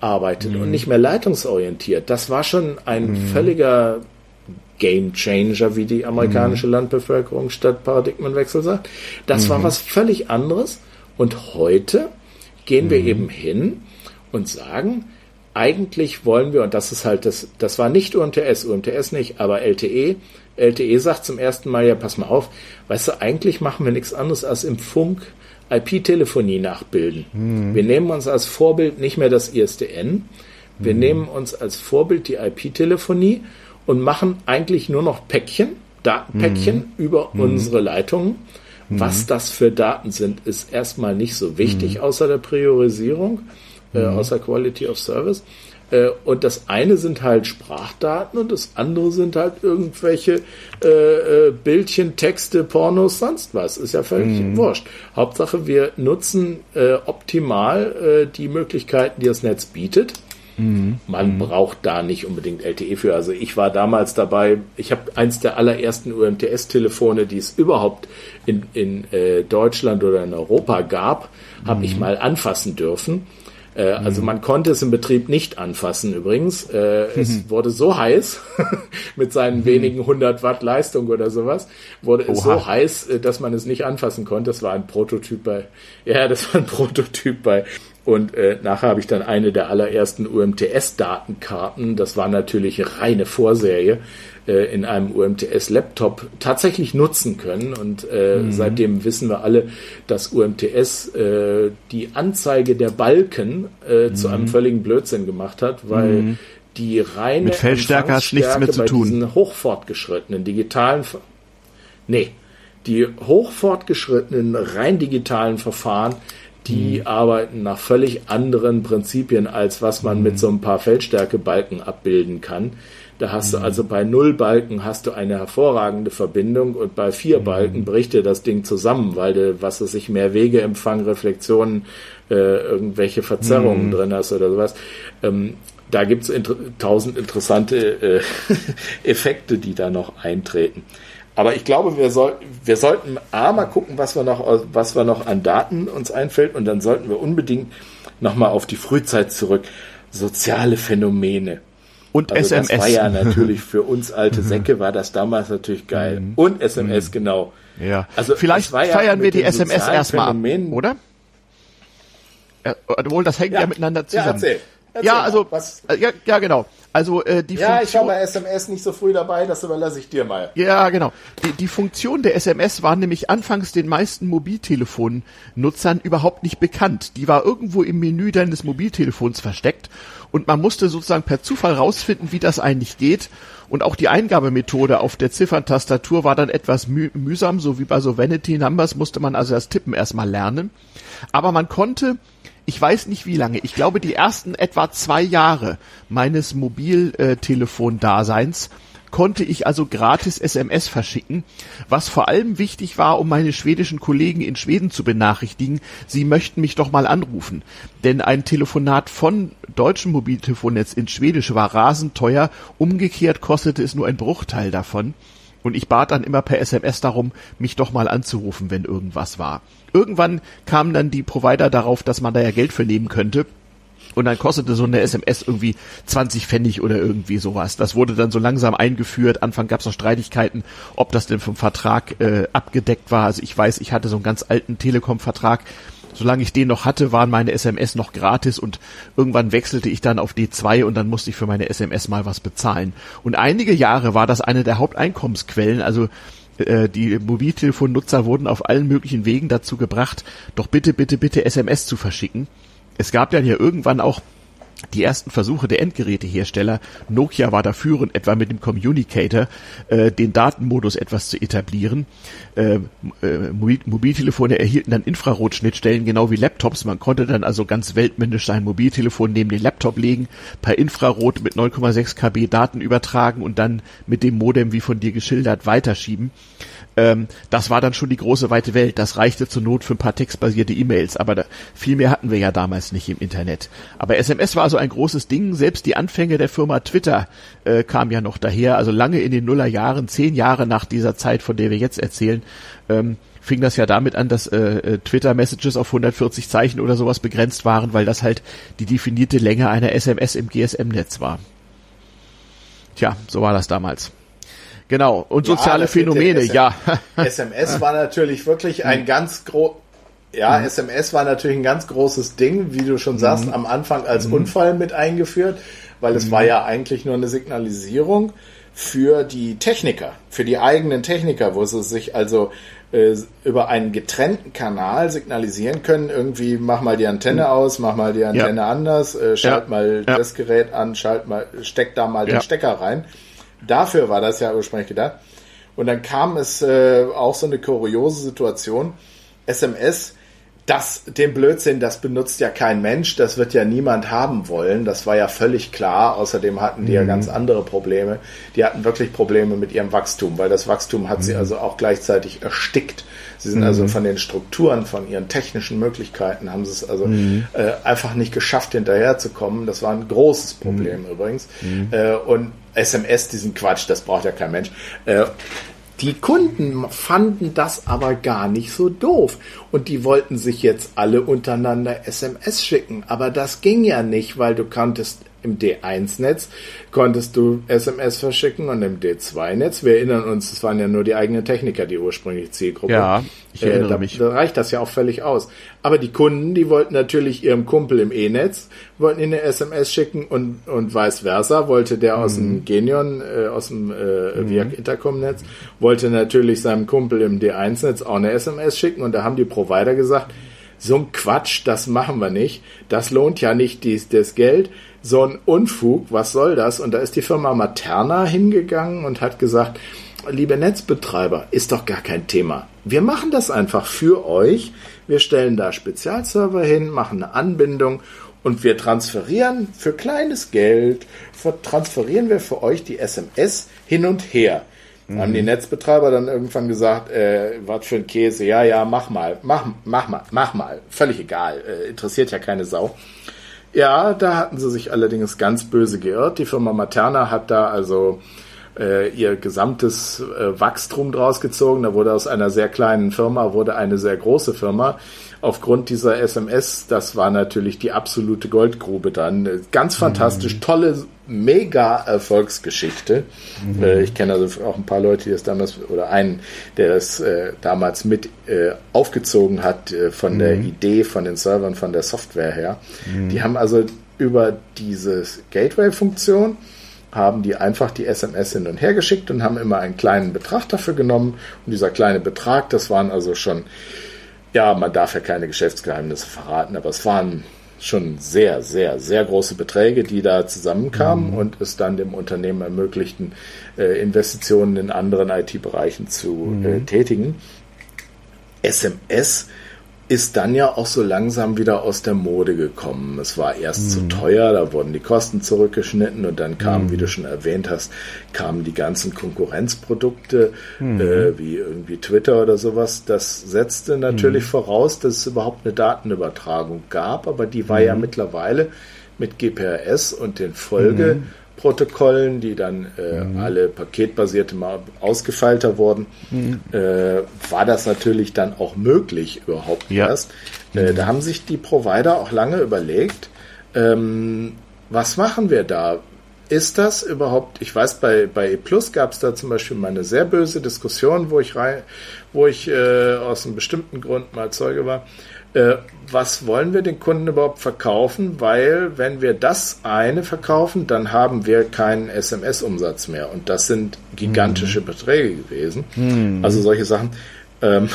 arbeitet mhm. und nicht mehr leitungsorientiert, das war schon ein mhm. völliger Game Changer, wie die amerikanische mhm. Landbevölkerung statt Paradigmenwechsel sagt. Das war mhm. was völlig anderes. Und heute gehen wir mhm. eben hin und sagen, eigentlich wollen wir, und das ist halt das, das war nicht UMTS, UMTS nicht, aber LTE, LTE sagt zum ersten Mal, ja, pass mal auf, weißt du, eigentlich machen wir nichts anderes als im Funk IP-Telefonie nachbilden. Mhm. Wir nehmen uns als Vorbild nicht mehr das ISDN, wir mhm. nehmen uns als Vorbild die IP-Telefonie und machen eigentlich nur noch Päckchen, Datenpäckchen mhm. über hm. unsere Leitungen. Hm. Was das für Daten sind, ist erstmal nicht so wichtig, hm. außer der Priorisierung, äh, außer Quality of Service. Äh, und das eine sind halt Sprachdaten und das andere sind halt irgendwelche äh, äh, Bildchen, Texte, Pornos, sonst was. Ist ja völlig mhm. wurscht. Hauptsache, wir nutzen äh, optimal äh, die Möglichkeiten, die das Netz bietet. Mhm. Man mhm. braucht da nicht unbedingt LTE für. Also ich war damals dabei, ich habe eins der allerersten UMTS-Telefone, die es überhaupt in, in äh, Deutschland oder in Europa gab, habe ich mhm. mal anfassen dürfen. Äh, also mhm. man konnte es im Betrieb nicht anfassen übrigens. Äh, mhm. Es wurde so heiß mit seinen mhm. wenigen 100 Watt Leistung oder sowas, wurde Oha. es so heiß, äh, dass man es nicht anfassen konnte. Das war ein Prototyp bei, ja, das war ein Prototyp bei und äh, nachher habe ich dann eine der allerersten UMTS-Datenkarten, das war natürlich reine Vorserie, äh, in einem UMTS-Laptop tatsächlich nutzen können. Und äh, mhm. seitdem wissen wir alle, dass UMTS äh, die Anzeige der Balken äh, mhm. zu einem völligen Blödsinn gemacht hat, weil mhm. die reine Mit Feldstärke hat nichts mehr zu tun. Diesen hochfortgeschrittenen digitalen, nee, die hochfortgeschrittenen rein digitalen Verfahren die mhm. arbeiten nach völlig anderen Prinzipien, als was man mhm. mit so ein paar Feldstärkebalken abbilden kann. Da hast mhm. du also bei null Balken hast du eine hervorragende Verbindung und bei vier mhm. Balken bricht dir das Ding zusammen, weil du, was es sich mehr Wegeempfang, Reflexionen, äh, irgendwelche Verzerrungen mhm. drin hast oder sowas. Ähm, da gibt's inter tausend interessante äh, Effekte, die da noch eintreten. Aber ich glaube, wir, soll, wir sollten A mal gucken, was wir, noch, was wir noch an Daten uns einfällt und dann sollten wir unbedingt nochmal auf die Frühzeit zurück. Soziale Phänomene. Und also SMS. Das war ja natürlich für uns alte Säcke, war das damals natürlich geil. Mhm. Und SMS, mhm. genau. Ja. Also vielleicht feiern ja wir die SMS erstmal ab, oder? Obwohl, das hängt ja, ja miteinander zusammen. Ja, erzähl. Erzähl ja, also, was? Äh, ja, ja, genau. Also äh, die ja, Funktion, ich war bei SMS nicht so früh dabei, das überlasse ich dir mal. Ja, genau. Die, die Funktion der SMS war nämlich anfangs den meisten Mobiltelefonnutzern überhaupt nicht bekannt. Die war irgendwo im Menü deines Mobiltelefons versteckt und man musste sozusagen per Zufall rausfinden, wie das eigentlich geht. Und auch die Eingabemethode auf der Zifferntastatur war dann etwas müh mühsam, so wie bei so Vanity Numbers musste man also das Tippen erstmal lernen. Aber man konnte ich weiß nicht wie lange, ich glaube die ersten etwa zwei Jahre meines Mobiltelefon-Daseins konnte ich also gratis SMS verschicken, was vor allem wichtig war, um meine schwedischen Kollegen in Schweden zu benachrichtigen, sie möchten mich doch mal anrufen. Denn ein Telefonat von deutschem Mobiltelefonnetz ins Schwedische war rasend teuer, umgekehrt kostete es nur ein Bruchteil davon. Und ich bat dann immer per SMS darum, mich doch mal anzurufen, wenn irgendwas war. Irgendwann kamen dann die Provider darauf, dass man da ja Geld für nehmen könnte. Und dann kostete so eine SMS irgendwie 20 Pfennig oder irgendwie sowas. Das wurde dann so langsam eingeführt. Anfang gab es noch Streitigkeiten, ob das denn vom Vertrag äh, abgedeckt war. Also ich weiß, ich hatte so einen ganz alten Telekom-Vertrag, solange ich den noch hatte, waren meine SMS noch gratis und irgendwann wechselte ich dann auf D2 und dann musste ich für meine SMS mal was bezahlen. Und einige Jahre war das eine der Haupteinkommensquellen, also äh, die Mobiltelefonnutzer wurden auf allen möglichen Wegen dazu gebracht, doch bitte, bitte, bitte SMS zu verschicken. Es gab dann ja irgendwann auch die ersten Versuche der Endgerätehersteller, Nokia war da führend, etwa mit dem Communicator, äh, den Datenmodus etwas zu etablieren. Äh, äh, Mobil Mobiltelefone erhielten dann Infrarotschnittstellen, genau wie Laptops. Man konnte dann also ganz weltmännisch sein Mobiltelefon neben den Laptop legen, per Infrarot mit 9,6 KB Daten übertragen und dann mit dem Modem, wie von dir geschildert, weiterschieben. Ähm, das war dann schon die große weite Welt. Das reichte zur Not für ein paar textbasierte E-Mails, aber da, viel mehr hatten wir ja damals nicht im Internet. Aber SMS war so ein großes Ding. Selbst die Anfänge der Firma Twitter äh, kamen ja noch daher. Also lange in den Nullerjahren, zehn Jahre nach dieser Zeit, von der wir jetzt erzählen, ähm, fing das ja damit an, dass äh, äh Twitter-Messages auf 140 Zeichen oder sowas begrenzt waren, weil das halt die definierte Länge einer SMS im GSM-Netz war. Tja, so war das damals. Genau, und soziale ja, Phänomene, ja. SMS war natürlich wirklich ein hm. ganz groß, ja, mhm. SMS war natürlich ein ganz großes Ding, wie du schon sagst, mhm. am Anfang als mhm. Unfall mit eingeführt, weil es war ja eigentlich nur eine Signalisierung für die Techniker, für die eigenen Techniker, wo sie sich also äh, über einen getrennten Kanal signalisieren können, irgendwie mach mal die Antenne aus, mach mal die Antenne ja. anders, äh, schalt ja. mal ja. das Gerät an, schalt mal, steck da mal den Stecker rein. Dafür war das ja ursprünglich gedacht. Und dann kam es äh, auch so eine kuriose Situation. SMS, das, den Blödsinn, das benutzt ja kein Mensch, das wird ja niemand haben wollen. Das war ja völlig klar. Außerdem hatten die mhm. ja ganz andere Probleme. Die hatten wirklich Probleme mit ihrem Wachstum, weil das Wachstum hat mhm. sie also auch gleichzeitig erstickt. Sie sind also mhm. also von den Strukturen, von ihren technischen Möglichkeiten, haben sie es also mhm. äh, einfach nicht geschafft, hinterherzukommen. Das war ein großes Problem mhm. übrigens. Mhm. Äh, und SMS, diesen Quatsch, das braucht ja kein Mensch. Äh, Die Kunden fanden das aber gar nicht so doof. Und die wollten sich jetzt alle untereinander SMS schicken, aber das ging ja nicht, weil du konntest im D1-Netz konntest du SMS verschicken und im D2-Netz, wir erinnern uns, es waren ja nur die eigenen Techniker, die ursprüngliche Zielgruppe. Ja, ich erinnere äh, da, mich. Da reicht das ja auch völlig aus. Aber die Kunden, die wollten natürlich ihrem Kumpel im E-Netz, wollten ihnen eine SMS schicken und, und vice versa, wollte der aus dem mhm. Genion, äh, aus dem äh, mhm. Intercom-Netz, wollte natürlich seinem Kumpel im D1-Netz auch eine SMS schicken und da haben die Provider gesagt, so ein Quatsch, das machen wir nicht. Das lohnt ja nicht dies, das Geld so ein Unfug, was soll das? Und da ist die Firma Materna hingegangen und hat gesagt, liebe Netzbetreiber, ist doch gar kein Thema. Wir machen das einfach für euch. Wir stellen da Spezialserver hin, machen eine Anbindung und wir transferieren für kleines Geld, transferieren wir für euch die SMS hin und her. Mhm. Haben die Netzbetreiber dann irgendwann gesagt, äh, was für ein Käse, ja, ja, mach mal, mach, mach mal, mach mal, völlig egal, äh, interessiert ja keine Sau. Ja, da hatten sie sich allerdings ganz böse geirrt. Die Firma Materna hat da also äh, ihr gesamtes äh, Wachstum draus gezogen. Da wurde aus einer sehr kleinen Firma wurde eine sehr große Firma. Aufgrund dieser SMS, das war natürlich die absolute Goldgrube dann. Ganz fantastisch, mhm. tolle mega Erfolgsgeschichte. Mhm. Äh, ich kenne also auch ein paar Leute, die das damals, oder einen, der das äh, damals mit äh, aufgezogen hat äh, von mhm. der Idee, von den Servern, von der Software her. Mhm. Die haben also über diese Gateway-Funktion haben die einfach die SMS hin und her geschickt und haben immer einen kleinen Betrag dafür genommen. Und dieser kleine Betrag, das waren also schon, ja, man darf ja keine Geschäftsgeheimnisse verraten, aber es waren schon sehr, sehr, sehr große Beträge, die da zusammenkamen mhm. und es dann dem Unternehmen ermöglichten, äh, Investitionen in anderen IT-Bereichen zu mhm. äh, tätigen. SMS ist dann ja auch so langsam wieder aus der Mode gekommen. Es war erst mhm. zu teuer, da wurden die Kosten zurückgeschnitten und dann kamen, mhm. wie du schon erwähnt hast, kamen die ganzen Konkurrenzprodukte, mhm. äh, wie irgendwie Twitter oder sowas. Das setzte natürlich mhm. voraus, dass es überhaupt eine Datenübertragung gab, aber die war ja mhm. mittlerweile mit GPRS und den Folge mhm. Protokollen, die dann äh, mhm. alle paketbasierte mal ausgefeilter wurden, mhm. äh, war das natürlich dann auch möglich überhaupt ja. erst. Äh, mhm. da haben sich die Provider auch lange überlegt, ähm, was machen wir da? Ist das überhaupt, ich weiß, bei, bei E Plus gab es da zum Beispiel mal eine sehr böse Diskussion, wo ich rein, wo ich äh, aus einem bestimmten Grund mal Zeuge war, äh, was wollen wir den Kunden überhaupt verkaufen, weil wenn wir das eine verkaufen, dann haben wir keinen SMS-Umsatz mehr und das sind gigantische mhm. Beträge gewesen. Mhm. Also solche Sachen. Ähm,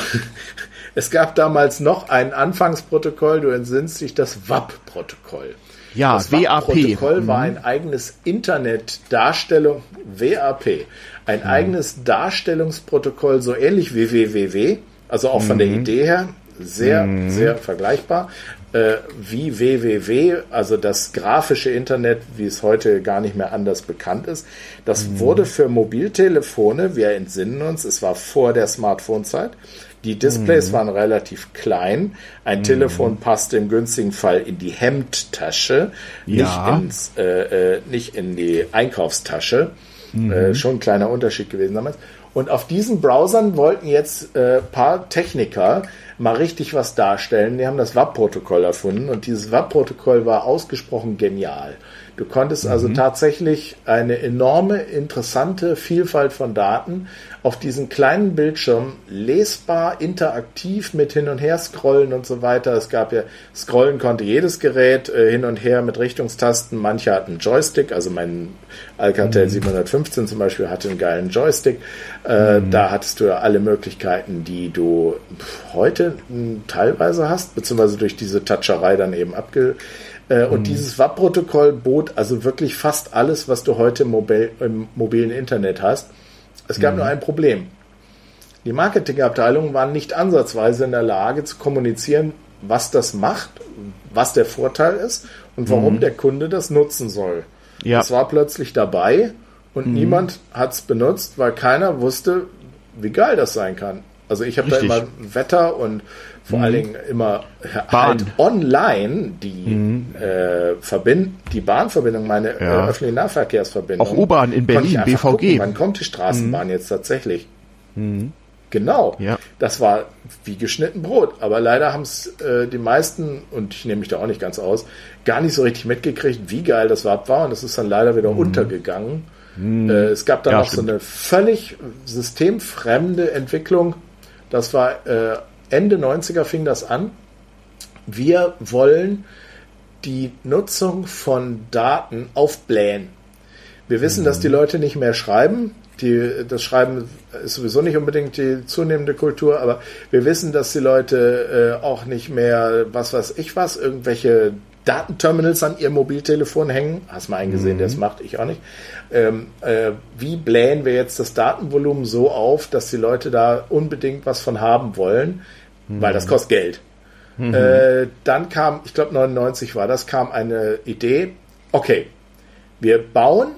es gab damals noch ein Anfangsprotokoll, du entsinnst dich, das WAP-Protokoll. Ja, das WAP-Protokoll mhm. war ein eigenes Internet-Darstellung, WAP, ein mhm. eigenes Darstellungsprotokoll, so ähnlich wie WWW, also auch von der mhm. Idee her, sehr, mhm. sehr vergleichbar. Äh, wie www, also das grafische Internet, wie es heute gar nicht mehr anders bekannt ist. Das mhm. wurde für Mobiltelefone, wir entsinnen uns, es war vor der Smartphone-Zeit. Die Displays mhm. waren relativ klein. Ein mhm. Telefon passte im günstigen Fall in die Hemdtasche, ja. nicht, ins, äh, äh, nicht in die Einkaufstasche. Mhm. Äh, schon ein kleiner Unterschied gewesen damals. Und auf diesen Browsern wollten jetzt äh, paar Techniker mal richtig was darstellen. Die haben das WAP-Protokoll erfunden und dieses WAP-Protokoll war ausgesprochen genial. Du konntest also mhm. tatsächlich eine enorme, interessante Vielfalt von Daten auf diesen kleinen Bildschirm lesbar, interaktiv mit hin und her scrollen und so weiter. Es gab ja, scrollen konnte jedes Gerät äh, hin und her mit Richtungstasten. Manche hatten Joystick, also mein Alcatel mhm. 715 zum Beispiel hatte einen geilen Joystick. Äh, mhm. Da hattest du ja alle Möglichkeiten, die du heute teilweise hast, beziehungsweise durch diese Toucherei dann eben abge äh, und mhm. dieses WAP-Protokoll bot also wirklich fast alles, was du heute im, mobil, im mobilen Internet hast. Es gab mhm. nur ein Problem. Die Marketingabteilungen waren nicht ansatzweise in der Lage zu kommunizieren, was das macht, was der Vorteil ist und warum mhm. der Kunde das nutzen soll. Ja. Das war plötzlich dabei und mhm. niemand hat es benutzt, weil keiner wusste, wie geil das sein kann. Also ich habe da immer Wetter und vor mhm. allen Dingen immer halt online die mhm. äh, Verbind die Bahnverbindung, meine ja. äh, öffentliche Nahverkehrsverbindung. Auch U-Bahn in Berlin, BVG. Gucken, wann kommt die Straßenbahn mhm. jetzt tatsächlich? Mhm. Genau. Ja. Das war wie geschnitten Brot. Aber leider haben es äh, die meisten, und ich nehme mich da auch nicht ganz aus, gar nicht so richtig mitgekriegt, wie geil das überhaupt war. Und es ist dann leider wieder mhm. untergegangen. Mhm. Äh, es gab dann ja, noch stimmt. so eine völlig systemfremde Entwicklung. Das war äh, Ende 90er fing das an. Wir wollen die Nutzung von Daten aufblähen. Wir wissen, mhm. dass die Leute nicht mehr schreiben. Die, das Schreiben ist sowieso nicht unbedingt die zunehmende Kultur, aber wir wissen, dass die Leute äh, auch nicht mehr, was weiß ich was, irgendwelche Datenterminals an ihr Mobiltelefon hängen. Hast mal eingesehen, mhm. der es macht, ich auch nicht. Ähm, äh, wie blähen wir jetzt das Datenvolumen so auf, dass die Leute da unbedingt was von haben wollen? Mhm. Weil das kostet Geld. Mhm. Äh, dann kam, ich glaube 99 war das, kam eine Idee, okay, wir bauen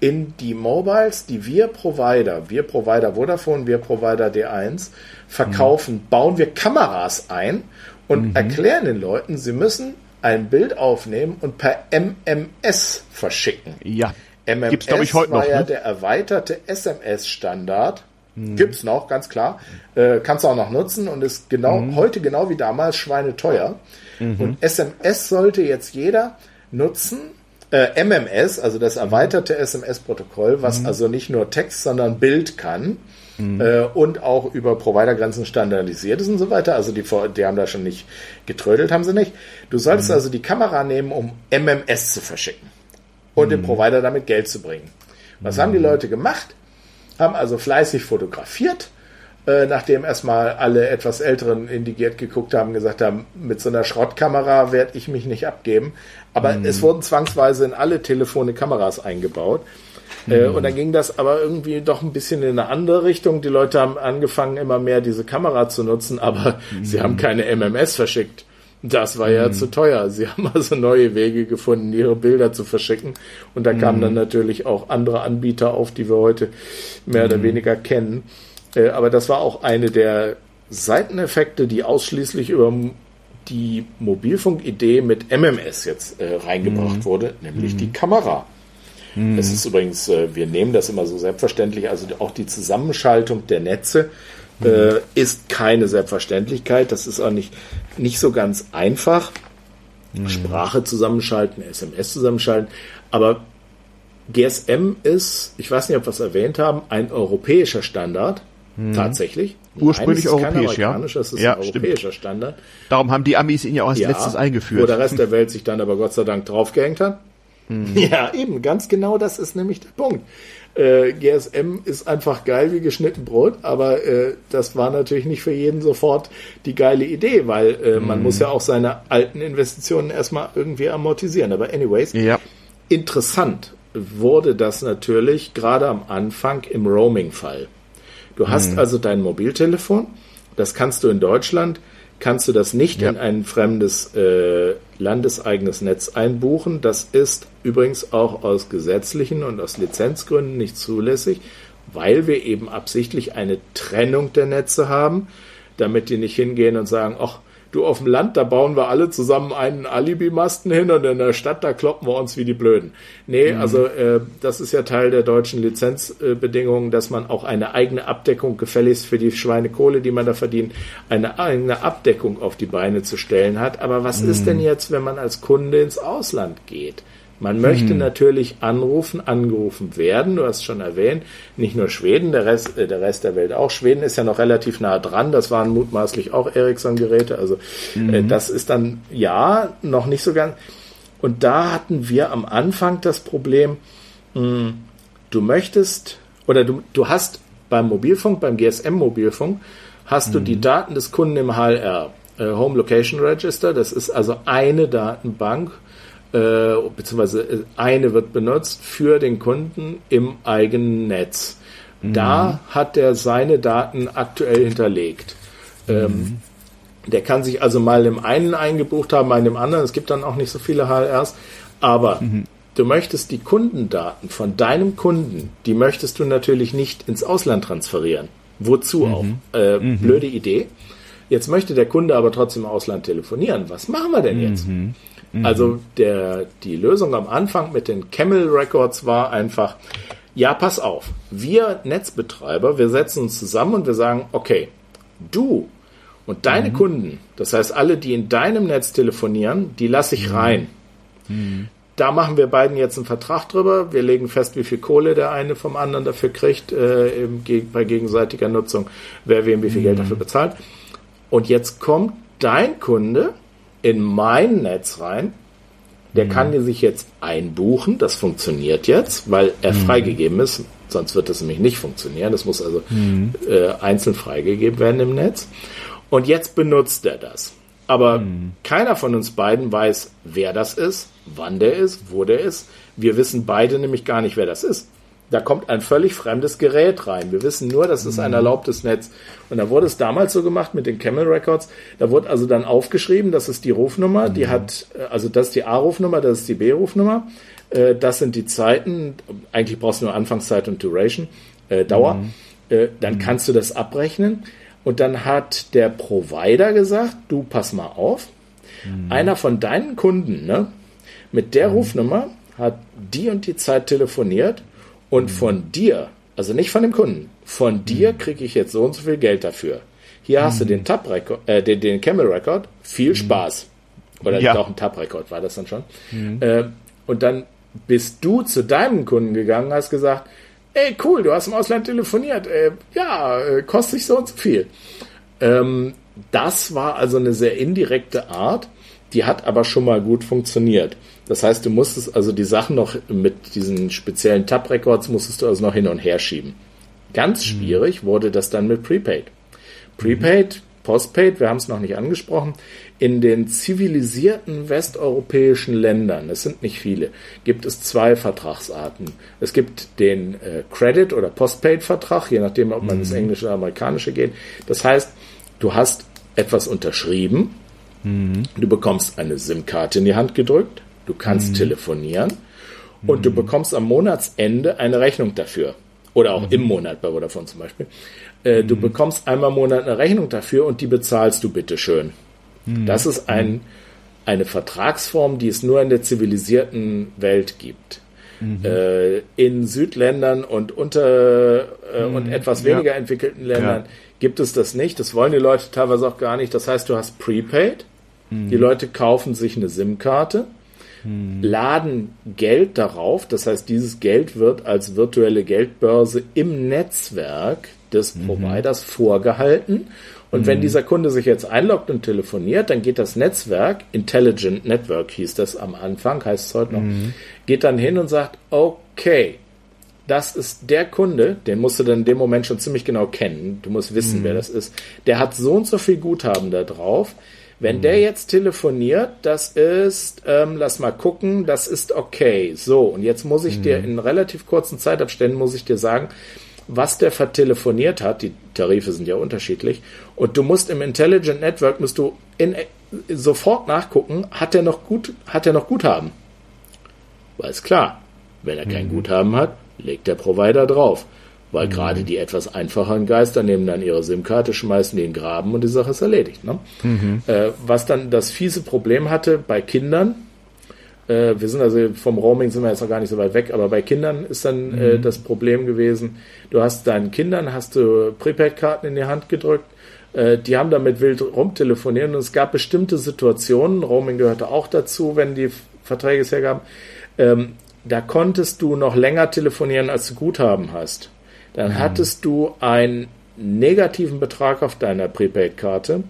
in die Mobiles, die wir Provider, wir Provider Vodafone, wir Provider D1 verkaufen, mhm. bauen wir Kameras ein und mhm. erklären den Leuten, sie müssen ein Bild aufnehmen und per MMS verschicken. Ja. MMS Gibt's, ich, heute war noch, ja ne? der erweiterte SMS-Standard. Mhm. Gibt's noch, ganz klar. Äh, kannst du auch noch nutzen und ist genau mhm. heute genau wie damals schweineteuer. Mhm. Und SMS sollte jetzt jeder nutzen, äh, MMS, also das erweiterte SMS-Protokoll, was mhm. also nicht nur Text, sondern Bild kann mhm. äh, und auch über Providergrenzen standardisiert ist und so weiter. Also die, die haben da schon nicht getrödelt, haben sie nicht. Du solltest mhm. also die Kamera nehmen, um MMS zu verschicken und dem mhm. Provider damit Geld zu bringen. Was haben die mhm. Leute gemacht? Haben also fleißig fotografiert äh, nachdem erstmal alle etwas Älteren indigiert geguckt haben, gesagt haben, mit so einer Schrottkamera werde ich mich nicht abgeben. Aber mhm. es wurden zwangsweise in alle Telefone Kameras eingebaut. Äh, mhm. und dann ging das aber irgendwie doch ein bisschen in eine andere Richtung. Die Leute haben angefangen, immer mehr diese Kamera zu nutzen, aber mhm. sie haben keine MMS verschickt. Das war ja mhm. zu teuer. Sie haben also neue Wege gefunden, ihre Bilder zu verschicken. Und da kamen dann natürlich auch andere Anbieter auf, die wir heute mehr oder weniger kennen. Äh, aber das war auch eine der Seiteneffekte, die ausschließlich über die Mobilfunkidee mit MMS jetzt äh, reingebracht mhm. wurde, nämlich mhm. die Kamera. Mhm. Es ist übrigens, äh, wir nehmen das immer so selbstverständlich, also auch die Zusammenschaltung der Netze mhm. äh, ist keine Selbstverständlichkeit. Das ist auch nicht, nicht so ganz einfach. Mhm. Sprache zusammenschalten, SMS zusammenschalten, aber GSM ist, ich weiß nicht, ob wir es erwähnt haben, ein europäischer Standard. Hm. Tatsächlich. Ursprünglich europäisch, ja. Das ist ja, ein europäischer stimmt. Standard. Darum haben die Amis ihn ja auch als ja, letztes eingeführt. Wo der Rest der Welt sich dann aber Gott sei Dank draufgehängt hat. Hm. Ja, eben, ganz genau das ist nämlich der Punkt. Äh, GSM ist einfach geil wie geschnitten Brot, aber äh, das war natürlich nicht für jeden sofort die geile Idee, weil äh, man muss ja auch seine alten Investitionen erstmal irgendwie amortisieren. Aber anyways, ja. interessant wurde das natürlich gerade am Anfang im Roaming-Fall. Du hast mhm. also dein Mobiltelefon, das kannst du in Deutschland, kannst du das nicht ja. in ein fremdes äh, landeseigenes Netz einbuchen. Das ist übrigens auch aus gesetzlichen und aus Lizenzgründen nicht zulässig, weil wir eben absichtlich eine Trennung der Netze haben, damit die nicht hingehen und sagen, ach, Du, auf dem Land, da bauen wir alle zusammen einen Alibi-Masten hin und in der Stadt, da kloppen wir uns wie die Blöden. Nee, mhm. also äh, das ist ja Teil der deutschen Lizenzbedingungen, dass man auch eine eigene Abdeckung gefälligst für die Schweinekohle, die man da verdient, eine eigene Abdeckung auf die Beine zu stellen hat. Aber was mhm. ist denn jetzt, wenn man als Kunde ins Ausland geht? Man möchte hm. natürlich anrufen, angerufen werden. Du hast schon erwähnt, nicht nur Schweden, der Rest, äh, der Rest der Welt auch. Schweden ist ja noch relativ nah dran. Das waren mutmaßlich auch Ericsson-Geräte. Also mhm. äh, das ist dann ja noch nicht so ganz. Und da hatten wir am Anfang das Problem, mh, hm, du möchtest oder du, du hast beim Mobilfunk, beim GSM-Mobilfunk, hast mhm. du die Daten des Kunden im HLR, äh, Home Location Register. Das ist also eine Datenbank äh, beziehungsweise äh, eine wird benutzt für den Kunden im eigenen Netz. Mhm. Da hat er seine Daten aktuell hinterlegt. Ähm, mhm. Ähm, der kann sich also mal im einen eingebucht haben, mal in dem anderen. Es gibt dann auch nicht so viele HLRs. Aber mhm. du möchtest die Kundendaten von deinem Kunden, die möchtest du natürlich nicht ins Ausland transferieren. Wozu mhm. auch? Äh, mhm. blöde Idee. Jetzt möchte der Kunde aber trotzdem im Ausland telefonieren. Was machen wir denn jetzt? Mhm. Also der, die Lösung am Anfang mit den Camel Records war einfach, ja, pass auf, wir Netzbetreiber, wir setzen uns zusammen und wir sagen, okay, du und deine mhm. Kunden, das heißt alle, die in deinem Netz telefonieren, die lasse ich mhm. rein. Mhm. Da machen wir beiden jetzt einen Vertrag drüber. Wir legen fest, wie viel Kohle der eine vom anderen dafür kriegt, äh, bei gegenseitiger Nutzung, wer wem wie viel Geld mhm. dafür bezahlt. Und jetzt kommt dein Kunde in mein Netz rein. Der mhm. kann sich jetzt einbuchen. Das funktioniert jetzt, weil er mhm. freigegeben ist. Sonst wird das nämlich nicht funktionieren. Das muss also mhm. äh, einzeln freigegeben werden im Netz. Und jetzt benutzt er das. Aber mhm. keiner von uns beiden weiß, wer das ist, wann der ist, wo der ist. Wir wissen beide nämlich gar nicht, wer das ist. Da kommt ein völlig fremdes Gerät rein. Wir wissen nur, das ist ein mhm. erlaubtes Netz. Und da wurde es damals so gemacht mit den Camel Records. Da wurde also dann aufgeschrieben, das ist die Rufnummer, die mhm. hat, äh, also das ist die A-Rufnummer, das ist die B-Rufnummer. Äh, das sind die Zeiten. Eigentlich brauchst du nur Anfangszeit und Duration, äh, Dauer. Mhm. Dann kannst du das abrechnen. Und dann hat der Provider gesagt, du pass mal auf, mhm. einer von deinen Kunden, ne, mit der mhm. Rufnummer hat die und die Zeit telefoniert und von dir, also nicht von dem Kunden, von dir mhm. kriege ich jetzt so und so viel Geld dafür. Hier hast du mhm. den Tab äh, den, den Camel Record, viel mhm. Spaß. Oder ja. auch ein Tab Record war das dann schon. Äh, und dann bist du zu deinem Kunden gegangen, hast gesagt, ey, cool, du hast im Ausland telefoniert. Äh, ja, äh, kostet sich so und so viel. Ähm, das war also eine sehr indirekte Art, die hat aber schon mal gut funktioniert. Das heißt, du musstest also die Sachen noch mit diesen speziellen Tab-Records musstest du also noch hin und her schieben. Ganz mhm. schwierig wurde das dann mit Prepaid. Prepaid, Postpaid, wir haben es noch nicht angesprochen, in den zivilisierten westeuropäischen Ländern, es sind nicht viele, gibt es zwei Vertragsarten. Es gibt den äh, Credit- oder Postpaid-Vertrag, je nachdem, ob man mhm. ins Englische oder Amerikanische geht. Das heißt, du hast etwas unterschrieben, mhm. du bekommst eine SIM-Karte in die Hand gedrückt, du kannst mhm. telefonieren und du mhm. bekommst am Monatsende eine Rechnung dafür. Oder auch im mhm. Monat bei Vodafone zum Beispiel. Äh, du mhm. bekommst einmal im Monat eine Rechnung dafür und die bezahlst du bitte schön. Mhm. Das ist ein, eine Vertragsform, die es nur in der zivilisierten Welt gibt. Mhm. Äh, in Südländern und unter äh, mhm. und etwas weniger ja. entwickelten Ländern ja. gibt es das nicht. Das wollen die Leute teilweise auch gar nicht. Das heißt, du hast Prepaid. Mhm. Die Leute kaufen sich eine SIM-Karte, mhm. laden Geld darauf. Das heißt, dieses Geld wird als virtuelle Geldbörse im Netzwerk des mhm. Providers vorgehalten und mhm. wenn dieser Kunde sich jetzt einloggt und telefoniert, dann geht das Netzwerk, Intelligent Network hieß das am Anfang, heißt es heute noch, mhm. geht dann hin und sagt, okay, das ist der Kunde, den musst du dann in dem Moment schon ziemlich genau kennen. Du musst wissen, mhm. wer das ist. Der hat so und so viel Guthaben da drauf. Wenn mhm. der jetzt telefoniert, das ist, ähm, lass mal gucken, das ist okay. So, und jetzt muss ich dir mhm. in relativ kurzen Zeitabständen, muss ich dir sagen, was der vertelefoniert hat, die Tarife sind ja unterschiedlich, und du musst im Intelligent Network musst du in, sofort nachgucken, hat er noch gut, hat er noch Guthaben? Weil es klar, wenn er kein mhm. Guthaben hat, legt der Provider drauf. Weil mhm. gerade die etwas einfacheren Geister nehmen dann ihre SIM-Karte, schmeißen die in den Graben und die Sache ist erledigt. Ne? Mhm. Äh, was dann das fiese Problem hatte bei Kindern, äh, wir sind also vom Roaming sind wir jetzt noch gar nicht so weit weg, aber bei Kindern ist dann äh, mhm. äh, das Problem gewesen, du hast deinen Kindern, hast du Prepaid-Karten in die Hand gedrückt, äh, die haben damit wild rumtelefoniert und es gab bestimmte Situationen, Roaming gehörte auch dazu, wenn die Verträge es hergaben, ähm, da konntest du noch länger telefonieren, als du Guthaben hast. Dann mhm. hattest du einen negativen Betrag auf deiner Prepaid-Karte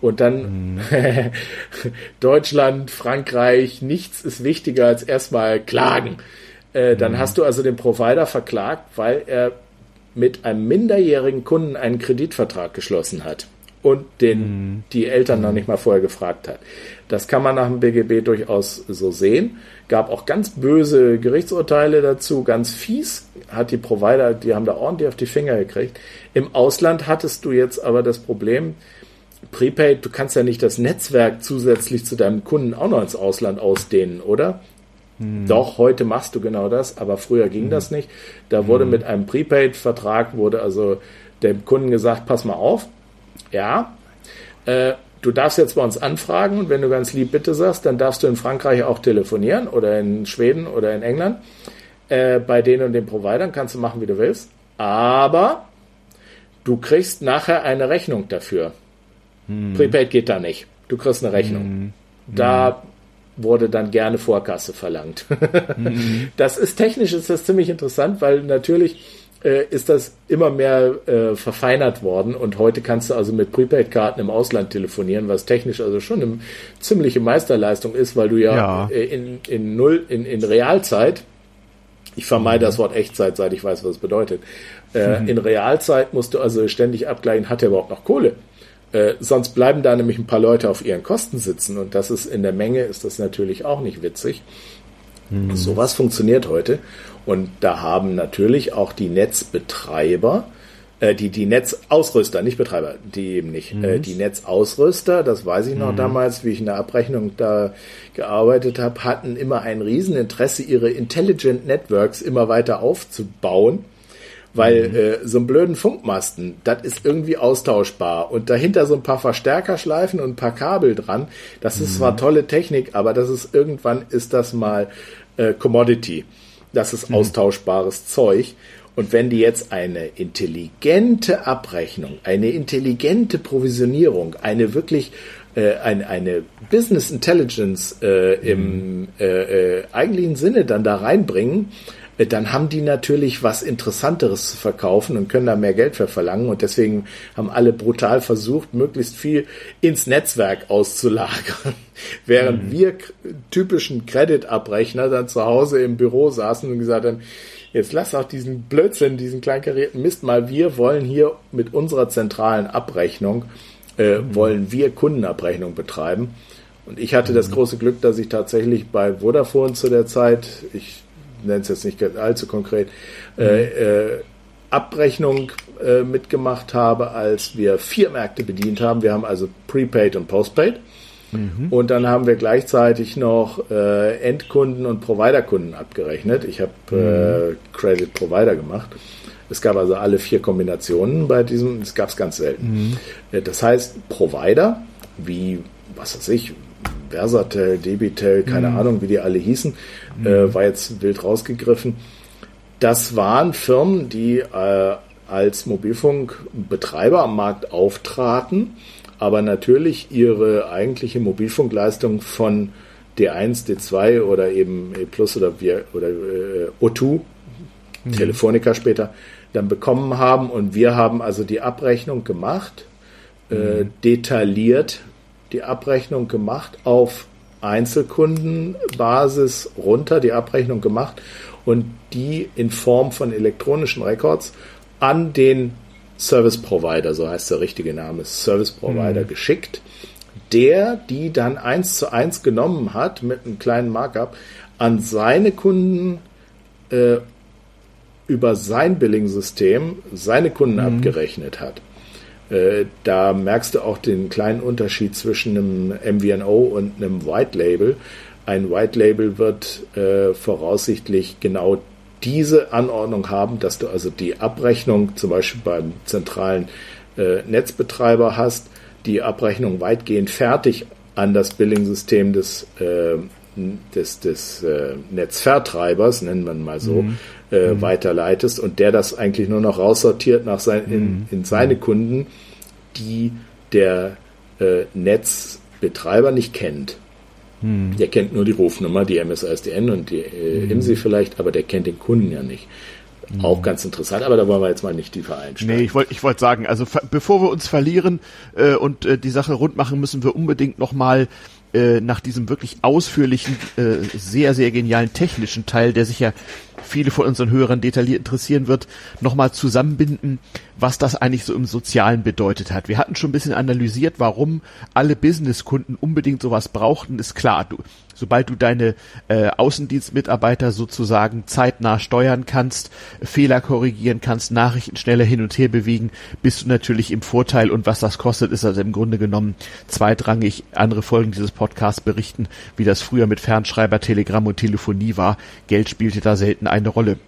und dann mhm. Deutschland, Frankreich, nichts ist wichtiger als erstmal klagen. Äh, dann mhm. hast du also den Provider verklagt, weil er mit einem minderjährigen Kunden einen Kreditvertrag geschlossen hat und den mhm. die Eltern noch nicht mal vorher gefragt hat. Das kann man nach dem BGB durchaus so sehen. Gab auch ganz böse Gerichtsurteile dazu, ganz fies hat die Provider, die haben da ordentlich auf die Finger gekriegt. Im Ausland hattest du jetzt aber das Problem, Prepaid, du kannst ja nicht das Netzwerk zusätzlich zu deinem Kunden auch noch ins Ausland ausdehnen, oder? Hm. Doch, heute machst du genau das, aber früher ging hm. das nicht. Da wurde hm. mit einem Prepaid-Vertrag, wurde also dem Kunden gesagt, pass mal auf, ja, äh, du darfst jetzt bei uns anfragen und wenn du ganz lieb bitte sagst, dann darfst du in Frankreich auch telefonieren oder in Schweden oder in England. äh, bei den und den Providern kannst du machen, wie du willst, aber du kriegst nachher eine Rechnung dafür. Hm. Prepaid geht da nicht. Du kriegst eine Rechnung. Hm. Da wurde dann gerne Vorkasse verlangt. mhm. Das ist technisch ist das ziemlich interessant, weil natürlich äh, ist das immer mehr äh, verfeinert worden und heute kannst du also mit Prepaid-Karten im Ausland telefonieren, was technisch also schon eine ziemliche Meisterleistung ist, weil du ja, ja. Äh, in, in null in, in Realzeit ich vermeide das Wort Echtzeit, seit ich weiß, was es bedeutet. Äh, mhm. In Realzeit musst du also ständig abgleichen, hat er überhaupt noch Kohle? Äh, sonst bleiben da nämlich ein paar Leute auf ihren Kosten sitzen und das ist in der Menge ist das natürlich auch nicht witzig. Mhm. Sowas funktioniert heute und da haben natürlich auch die Netzbetreiber, äh, die, die Netzausrüster, nicht Betreiber, die eben nicht, mhm. äh, die Netzausrüster, das weiß ich noch mhm. damals, wie ich in der Abrechnung da gearbeitet habe, hatten immer ein Rieseninteresse, ihre Intelligent Networks immer weiter aufzubauen weil mhm. äh, so einen blöden Funkmasten, das ist irgendwie austauschbar und dahinter so ein paar Verstärkerschleifen und ein paar Kabel dran, das ist mhm. zwar tolle Technik, aber das ist irgendwann ist das mal äh, Commodity. Das ist mhm. austauschbares Zeug. Und wenn die jetzt eine intelligente Abrechnung, eine intelligente Provisionierung, eine wirklich äh, eine, eine Business Intelligence äh, im mhm. äh, äh, eigentlichen Sinne dann da reinbringen, dann haben die natürlich was Interessanteres zu verkaufen und können da mehr Geld für verlangen. Und deswegen haben alle brutal versucht, möglichst viel ins Netzwerk auszulagern. Während mhm. wir typischen Credit-Abrechner dann zu Hause im Büro saßen und gesagt haben, jetzt lass auch diesen Blödsinn, diesen kleinkarierten Mist mal. Wir wollen hier mit unserer zentralen Abrechnung, äh, mhm. wollen wir Kundenabrechnung betreiben. Und ich hatte das mhm. große Glück, dass ich tatsächlich bei Vodafone zu der Zeit, ich nenne es jetzt nicht allzu konkret, äh, äh, Abrechnung äh, mitgemacht habe, als wir vier Märkte bedient haben. Wir haben also Prepaid und Postpaid. Mhm. Und dann haben wir gleichzeitig noch äh, Endkunden und Providerkunden abgerechnet. Ich habe äh, mhm. Credit Provider gemacht. Es gab also alle vier Kombinationen bei diesem, es gab es ganz selten. Mhm. Äh, das heißt, Provider, wie, was weiß ich, Versatel, Debitel, keine mhm. Ahnung, wie die alle hießen, mhm. äh, war jetzt wild rausgegriffen. Das waren Firmen, die äh, als Mobilfunkbetreiber am Markt auftraten, aber natürlich ihre eigentliche Mobilfunkleistung von D1, D2 oder eben E Plus oder, wir, oder äh, O2, mhm. Telefonica später, dann bekommen haben und wir haben also die Abrechnung gemacht, äh, mhm. detailliert die Abrechnung gemacht auf Einzelkundenbasis runter, die Abrechnung gemacht und die in Form von elektronischen Records an den Service Provider, so heißt der richtige Name, Service Provider mhm. geschickt, der die dann eins zu eins genommen hat mit einem kleinen Markup an seine Kunden äh, über sein Billing-System seine Kunden mhm. abgerechnet hat. Äh, da merkst du auch den kleinen Unterschied zwischen einem MVNO und einem White Label. Ein White Label wird äh, voraussichtlich genau diese Anordnung haben, dass du also die Abrechnung zum Beispiel beim zentralen äh, Netzbetreiber hast, die Abrechnung weitgehend fertig an das Billing-System des, äh, des, des äh, Netzvertreibers, nennen wir mal so, mhm. Äh, mhm. weiterleitest und der das eigentlich nur noch raussortiert nach sein, in, mhm. in seine Kunden, die der äh, Netzbetreiber nicht kennt. Hm. Der kennt nur die Rufnummer, die MSISDN und die äh, hm. IMSI vielleicht, aber der kennt den Kunden ja nicht. Hm. Auch ganz interessant, aber da wollen wir jetzt mal nicht tiefer einsteigen. Nee, ich wollte ich wollte sagen, also bevor wir uns verlieren äh, und äh, die Sache rund machen, müssen wir unbedingt nochmal äh, nach diesem wirklich ausführlichen, äh, sehr, sehr genialen technischen Teil, der sich ja viele von unseren Hörern detailliert interessieren wird, nochmal zusammenbinden, was das eigentlich so im Sozialen bedeutet hat. Wir hatten schon ein bisschen analysiert, warum alle Businesskunden unbedingt sowas brauchten, ist klar. Du, sobald du deine äh, Außendienstmitarbeiter sozusagen zeitnah steuern kannst, Fehler korrigieren kannst, Nachrichten schneller hin und her bewegen, bist du natürlich im Vorteil und was das kostet, ist also im Grunde genommen zweitrangig. Andere Folgen dieses Podcasts berichten, wie das früher mit Fernschreiber, Telegramm und Telefonie war. Geld spielte da selten eine Rolle.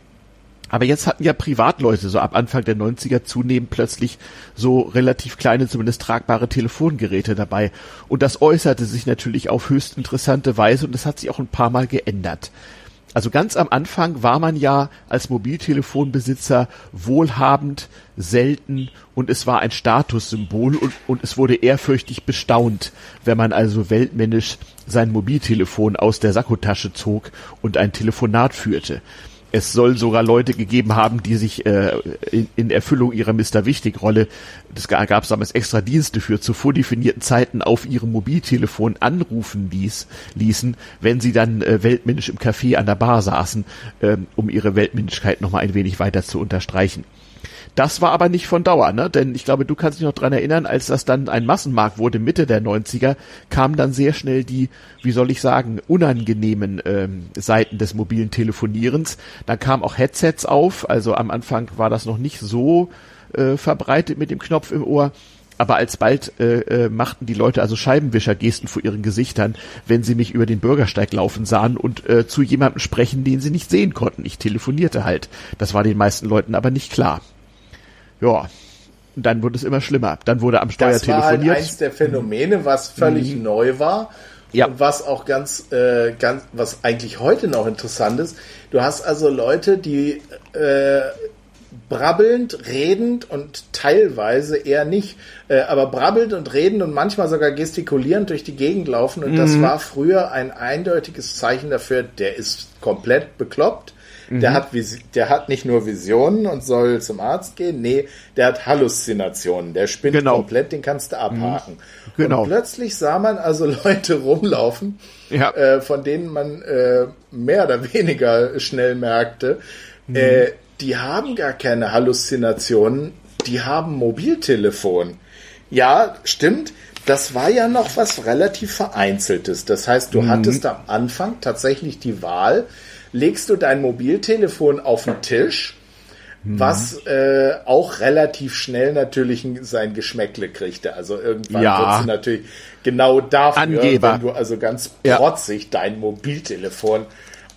Aber jetzt hatten ja Privatleute so ab Anfang der 90er zunehmend plötzlich so relativ kleine, zumindest tragbare Telefongeräte dabei. Und das äußerte sich natürlich auf höchst interessante Weise und das hat sich auch ein paar Mal geändert. Also ganz am Anfang war man ja als Mobiltelefonbesitzer wohlhabend, selten und es war ein Statussymbol und, und es wurde ehrfürchtig bestaunt, wenn man also weltmännisch sein Mobiltelefon aus der Sakkotasche zog und ein Telefonat führte. Es soll sogar Leute gegeben haben, die sich äh, in, in Erfüllung ihrer Mr. Wichtig-Rolle, das gab es damals extra Dienste für, zu vordefinierten Zeiten auf ihrem Mobiltelefon anrufen ließ, ließen, wenn sie dann äh, weltmännisch im Café an der Bar saßen, äh, um ihre Weltmännischkeit nochmal ein wenig weiter zu unterstreichen. Das war aber nicht von Dauer, ne? Denn ich glaube, du kannst dich noch dran erinnern, als das dann ein Massenmarkt wurde, Mitte der 90er, kamen dann sehr schnell die, wie soll ich sagen, unangenehmen ähm, Seiten des mobilen Telefonierens. Dann kamen auch Headsets auf, also am Anfang war das noch nicht so äh, verbreitet mit dem Knopf im Ohr. Aber alsbald äh, äh, machten die Leute also Scheibenwischergesten vor ihren Gesichtern, wenn sie mich über den Bürgersteig laufen sahen und äh, zu jemandem sprechen, den sie nicht sehen konnten. Ich telefonierte halt. Das war den meisten Leuten aber nicht klar. Ja, dann wurde es immer schlimmer. Dann wurde am Steuer das telefoniert. Das war halt eins der Phänomene, was völlig mhm. neu war. Ja. Und was auch ganz, äh, ganz, was eigentlich heute noch interessant ist. Du hast also Leute, die äh, brabbelnd, redend und teilweise eher nicht, äh, aber brabbelnd und redend und manchmal sogar gestikulierend durch die Gegend laufen. Und mhm. das war früher ein eindeutiges Zeichen dafür, der ist komplett bekloppt der, mhm. hat der hat nicht nur Visionen und soll zum Arzt gehen, nee, der hat Halluzinationen. Der spinnt genau. komplett, den kannst du abhaken. Mhm. Genau. Und plötzlich sah man also Leute rumlaufen, ja. äh, von denen man äh, mehr oder weniger schnell merkte, mhm. äh, die haben gar keine Halluzinationen, die haben Mobiltelefon. Ja, stimmt. Das war ja noch was relativ Vereinzeltes. Das heißt, du mhm. hattest am Anfang tatsächlich die Wahl, legst du dein Mobiltelefon auf den Tisch, mhm. was äh, auch relativ schnell natürlich sein Geschmäckle kriegte. Also irgendwann ja. wird sie natürlich genau dafür, Angeber. wenn du also ganz protzig ja. dein Mobiltelefon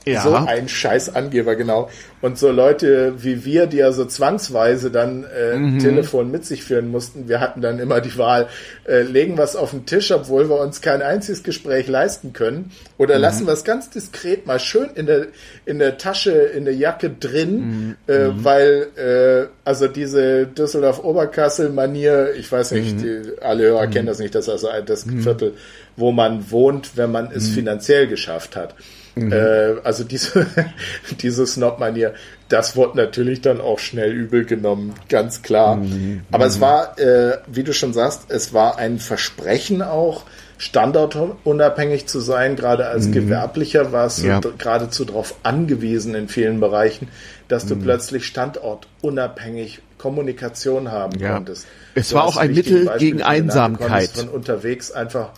ja. So ein scheiß Angeber, genau. Und so Leute wie wir, die ja so zwangsweise dann äh, mhm. Telefon mit sich führen mussten, wir hatten dann immer die Wahl, äh, legen es auf den Tisch, obwohl wir uns kein einziges Gespräch leisten können, oder mhm. lassen wir es ganz diskret mal schön in der, in der Tasche, in der Jacke drin, mhm. Äh, mhm. weil äh, also diese Düsseldorf-Oberkassel-Manier, ich weiß nicht, mhm. die, alle Hörer kennen mhm. das nicht, das ist also das Viertel, wo man wohnt, wenn man es finanziell geschafft hat. Mhm. Äh, also diese, diese Snob-Manier, das wurde natürlich dann auch schnell übel genommen, ganz klar. Mhm. Aber es mhm. war, äh, wie du schon sagst, es war ein Versprechen auch, standortunabhängig zu sein, gerade als mhm. Gewerblicher warst du ja. geradezu darauf angewiesen in vielen Bereichen, dass du mhm. plötzlich standortunabhängig Kommunikation haben ja. konntest. Es du war auch ein Mittel gegen Einsamkeit. Von unterwegs einfach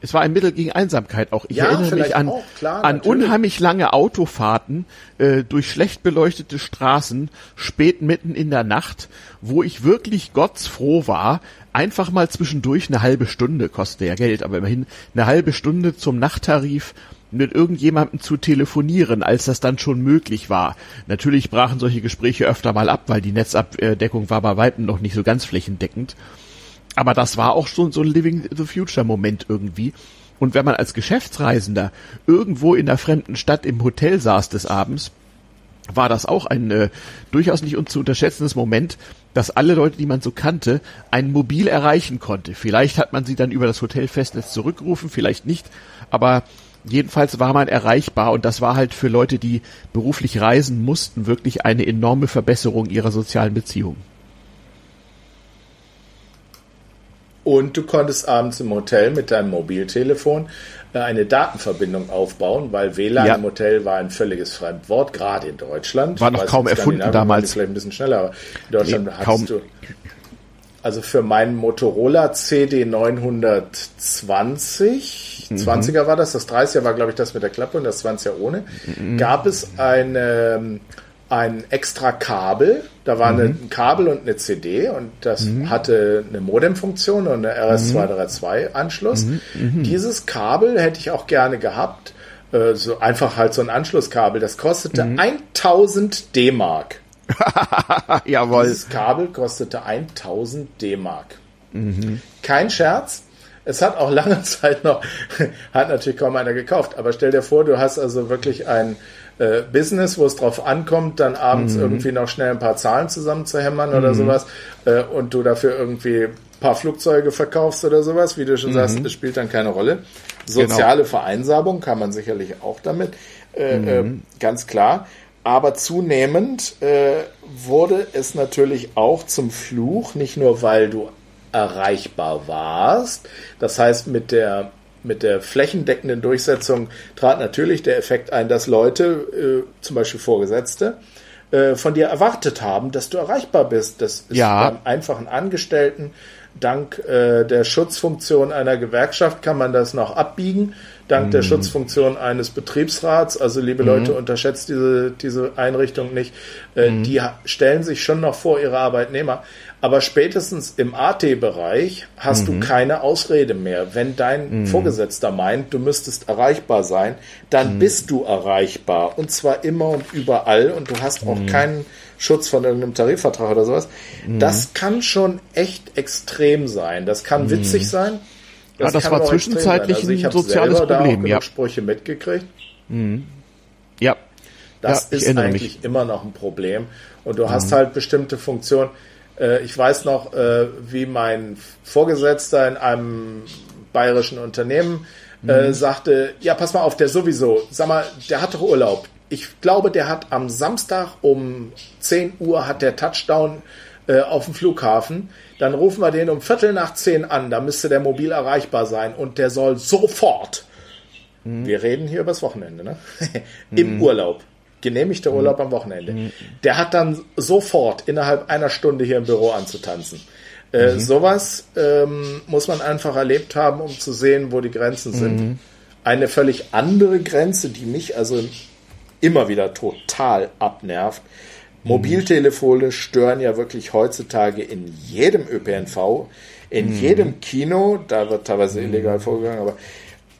es war ein Mittel gegen Einsamkeit auch. Ich ja, erinnere mich an, auch, klar, an unheimlich lange Autofahrten äh, durch schlecht beleuchtete Straßen, spät mitten in der Nacht, wo ich wirklich gottsfroh war, einfach mal zwischendurch eine halbe Stunde, kostet ja Geld, aber immerhin eine halbe Stunde zum Nachttarif mit irgendjemandem zu telefonieren, als das dann schon möglich war. Natürlich brachen solche Gespräche öfter mal ab, weil die Netzabdeckung war bei Weitem noch nicht so ganz flächendeckend. Aber das war auch schon so ein Living the Future Moment irgendwie. Und wenn man als Geschäftsreisender irgendwo in einer fremden Stadt im Hotel saß des Abends, war das auch ein äh, durchaus nicht zu unterschätzendes Moment, dass alle Leute, die man so kannte, ein Mobil erreichen konnte. Vielleicht hat man sie dann über das Hotelfestnetz zurückgerufen, vielleicht nicht, aber jedenfalls war man erreichbar und das war halt für Leute, die beruflich reisen mussten, wirklich eine enorme Verbesserung ihrer sozialen Beziehungen. Und du konntest abends im Hotel mit deinem Mobiltelefon äh, eine Datenverbindung aufbauen, weil WLAN ja. im Hotel war ein völliges Fremdwort, gerade in Deutschland. War noch kaum erfunden damals. Vielleicht ein bisschen schneller, aber in Deutschland nee, hattest du. Also für meinen Motorola CD 920, mhm. 20er war das, das 30er war glaube ich das mit der Klappe und das 20er ohne, mhm. gab es eine ein extra Kabel. Da war mhm. ein Kabel und eine CD und das mhm. hatte eine Modemfunktion und eine RS232-Anschluss. Mhm. mhm. Dieses Kabel hätte ich auch gerne gehabt. Äh, so einfach halt so ein Anschlusskabel. Das kostete 1000 mhm. D-Mark. Jawohl. Dieses Kabel kostete 1000 D-Mark. Mhm. Kein Scherz. es hat auch lange Zeit noch, hat natürlich kaum einer gekauft, aber stell dir vor, du hast also wirklich ein äh, Business, wo es drauf ankommt, dann abends mhm. irgendwie noch schnell ein paar Zahlen zusammenzuhämmern mhm. oder sowas äh, und du dafür irgendwie ein paar Flugzeuge verkaufst oder sowas, wie du schon mhm. sagst, das spielt dann keine Rolle. Soziale genau. Vereinsamung kann man sicherlich auch damit, äh, äh, mhm. ganz klar. Aber zunehmend äh, wurde es natürlich auch zum Fluch, nicht nur weil du erreichbar warst. Das heißt, mit der, mit der flächendeckenden Durchsetzung trat natürlich der Effekt ein, dass Leute, äh, zum Beispiel Vorgesetzte, äh, von dir erwartet haben, dass du erreichbar bist. Das ist ja. beim einfachen Angestellten dank äh, der Schutzfunktion einer Gewerkschaft kann man das noch abbiegen dank mhm. der Schutzfunktion eines Betriebsrats. Also liebe mhm. Leute, unterschätzt diese, diese Einrichtung nicht. Äh, mhm. Die stellen sich schon noch vor ihre Arbeitnehmer. Aber spätestens im AT-Bereich hast du mhm. keine Ausrede mehr. Wenn dein mhm. Vorgesetzter meint, du müsstest erreichbar sein, dann mhm. bist du erreichbar. Und zwar immer und überall. Und du hast auch keinen Schutz von irgendeinem Tarifvertrag oder sowas. Das kann schon echt extrem sein. Das kann witzig sein. Das ja, das war zwischenzeitlich also ein soziales Problem. ja. Sprüche mitgekriegt. Mhm. Ja. Das ja, ist eigentlich mich. immer noch ein Problem. Und du mhm. hast halt bestimmte Funktionen. Äh, ich weiß noch, äh, wie mein Vorgesetzter in einem bayerischen Unternehmen äh, mhm. sagte, ja, pass mal auf, der sowieso, sag mal, der hat doch Urlaub. Ich glaube, der hat am Samstag um 10 Uhr hat der Touchdown äh, auf dem Flughafen. Dann rufen wir den um Viertel nach zehn an. Da müsste der mobil erreichbar sein und der soll sofort. Mhm. Wir reden hier übers Wochenende, ne? Im mhm. Urlaub. Genehmigter Urlaub mhm. am Wochenende. Mhm. Der hat dann sofort innerhalb einer Stunde hier im Büro anzutanzen. Äh, mhm. Sowas ähm, muss man einfach erlebt haben, um zu sehen, wo die Grenzen sind. Mhm. Eine völlig andere Grenze, die mich also immer wieder total abnervt, Mobiltelefone stören ja wirklich heutzutage in jedem ÖPNV, in mhm. jedem Kino, da wird teilweise mhm. illegal vorgegangen, aber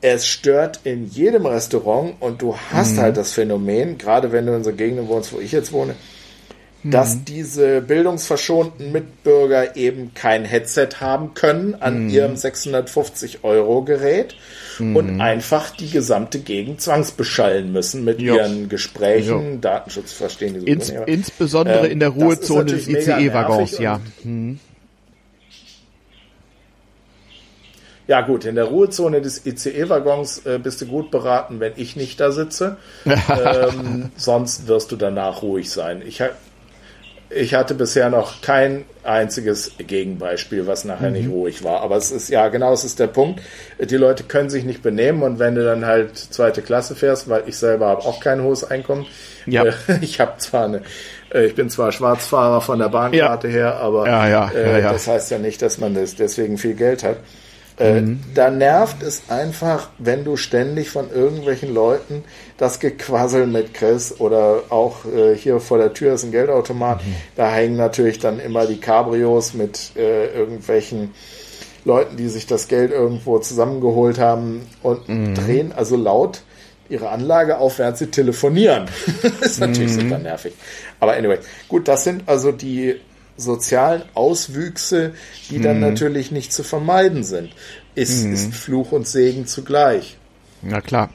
es stört in jedem Restaurant und du hast mhm. halt das Phänomen, gerade wenn du in so Gegenden wohnst, wo ich jetzt wohne, dass mhm. diese bildungsverschonten Mitbürger eben kein Headset haben können an mhm. ihrem 650 Euro Gerät und einfach die gesamte Gegend zwangsbeschallen müssen mit jo. ihren Gesprächen. Jo. Datenschutz verstehen die so Ins, Insbesondere ähm, in der Ruhezone des ICE-Waggons, ja. Mhm. Ja gut, in der Ruhezone des ICE-Waggons äh, bist du gut beraten, wenn ich nicht da sitze. ähm, sonst wirst du danach ruhig sein. Ich ich hatte bisher noch kein einziges Gegenbeispiel, was nachher mhm. nicht ruhig war. Aber es ist ja genau, es ist der Punkt. Die Leute können sich nicht benehmen und wenn du dann halt zweite Klasse fährst, weil ich selber habe auch kein hohes Einkommen. Ja. Äh, ich habe zwar eine, äh, ich bin zwar Schwarzfahrer von der Bahnkarte ja. her, aber ja, ja, äh, das heißt ja nicht, dass man das deswegen viel Geld hat. Äh, mhm. Da nervt es einfach, wenn du ständig von irgendwelchen Leuten das Gequassel mitkriegst oder auch äh, hier vor der Tür ist ein Geldautomat. Mhm. Da hängen natürlich dann immer die Cabrios mit äh, irgendwelchen Leuten, die sich das Geld irgendwo zusammengeholt haben und mhm. drehen also laut ihre Anlage auf, während sie telefonieren. das ist natürlich mhm. super nervig. Aber anyway, gut, das sind also die sozialen Auswüchse, die mhm. dann natürlich nicht zu vermeiden sind. Ist, mhm. ist Fluch und Segen zugleich. Na klar.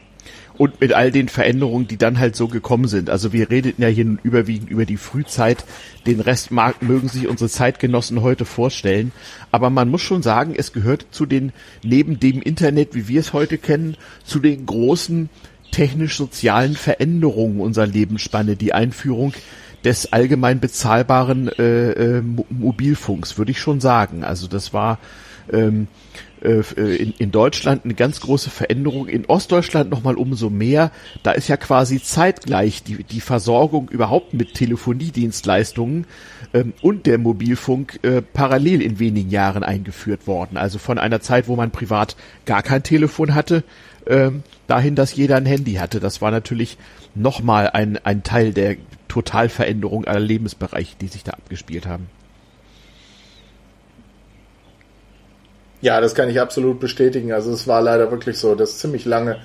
Und mit all den Veränderungen, die dann halt so gekommen sind. Also wir redeten ja hier überwiegend über die Frühzeit. Den Rest mag, mögen sich unsere Zeitgenossen heute vorstellen. Aber man muss schon sagen, es gehört zu den, neben dem Internet, wie wir es heute kennen, zu den großen technisch-sozialen Veränderungen unserer Lebensspanne. Die Einführung des allgemein bezahlbaren äh, äh, Mobilfunks, würde ich schon sagen. Also das war ähm, äh, in, in Deutschland eine ganz große Veränderung, in Ostdeutschland nochmal umso mehr. Da ist ja quasi zeitgleich die, die Versorgung überhaupt mit Telefoniedienstleistungen ähm, und der Mobilfunk äh, parallel in wenigen Jahren eingeführt worden. Also von einer Zeit, wo man privat gar kein Telefon hatte, ähm, dahin, dass jeder ein Handy hatte. Das war natürlich nochmal ein, ein Teil der Totalveränderung aller Lebensbereiche, die sich da abgespielt haben. Ja, das kann ich absolut bestätigen. Also es war leider wirklich so, dass ziemlich lange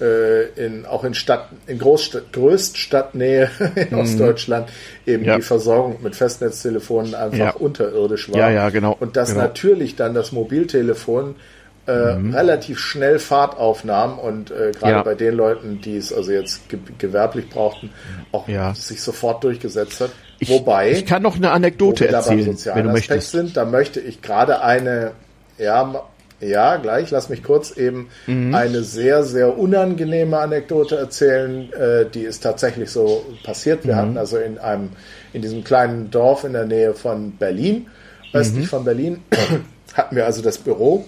äh, in, auch in Stadt, in Großstadt, Größtstadtnähe in mhm. Ostdeutschland eben ja. die Versorgung mit Festnetztelefonen einfach ja. unterirdisch war. Ja, ja, genau. Und dass genau. natürlich dann das Mobiltelefon äh, mhm. relativ schnell Fahrt aufnahm und äh, gerade ja. bei den Leuten, die es also jetzt ge gewerblich brauchten, auch ja. sich sofort durchgesetzt hat. Ich, Wobei ich kann noch eine Anekdote erzählen, wenn du Aspekt möchtest. Sind, da möchte ich gerade eine, ja, ja, gleich, lass mich kurz eben mhm. eine sehr, sehr unangenehme Anekdote erzählen, äh, die ist tatsächlich so passiert. Wir mhm. hatten also in einem, in diesem kleinen Dorf in der Nähe von Berlin, östlich mhm. von Berlin, hatten wir also das Büro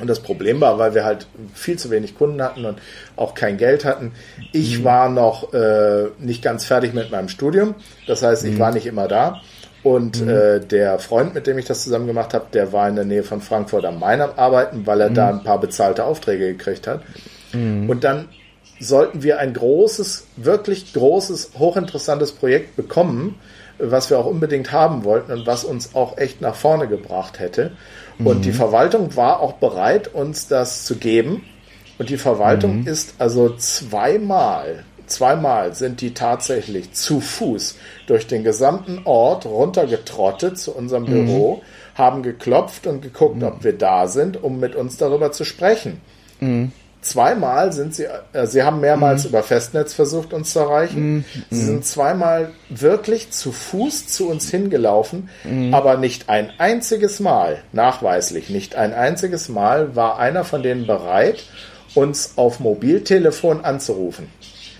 und das Problem war, weil wir halt viel zu wenig Kunden hatten und auch kein Geld hatten. Ich mhm. war noch äh, nicht ganz fertig mit meinem Studium. Das heißt, ich mhm. war nicht immer da. Und mhm. äh, der Freund, mit dem ich das zusammen gemacht habe, der war in der Nähe von Frankfurt am Main am Arbeiten, weil er da mhm. ein paar bezahlte Aufträge gekriegt hat. Mhm. Und dann sollten wir ein großes, wirklich großes, hochinteressantes Projekt bekommen, was wir auch unbedingt haben wollten und was uns auch echt nach vorne gebracht hätte. Und mhm. die Verwaltung war auch bereit, uns das zu geben. Und die Verwaltung mhm. ist also zweimal, zweimal sind die tatsächlich zu Fuß durch den gesamten Ort runtergetrottet zu unserem mhm. Büro, haben geklopft und geguckt, mhm. ob wir da sind, um mit uns darüber zu sprechen. Mhm. Zweimal sind sie, äh, sie haben mehrmals mhm. über Festnetz versucht, uns zu erreichen. Mhm. Sie sind zweimal wirklich zu Fuß zu uns hingelaufen, mhm. aber nicht ein einziges Mal, nachweislich, nicht ein einziges Mal war einer von denen bereit, uns auf Mobiltelefon anzurufen.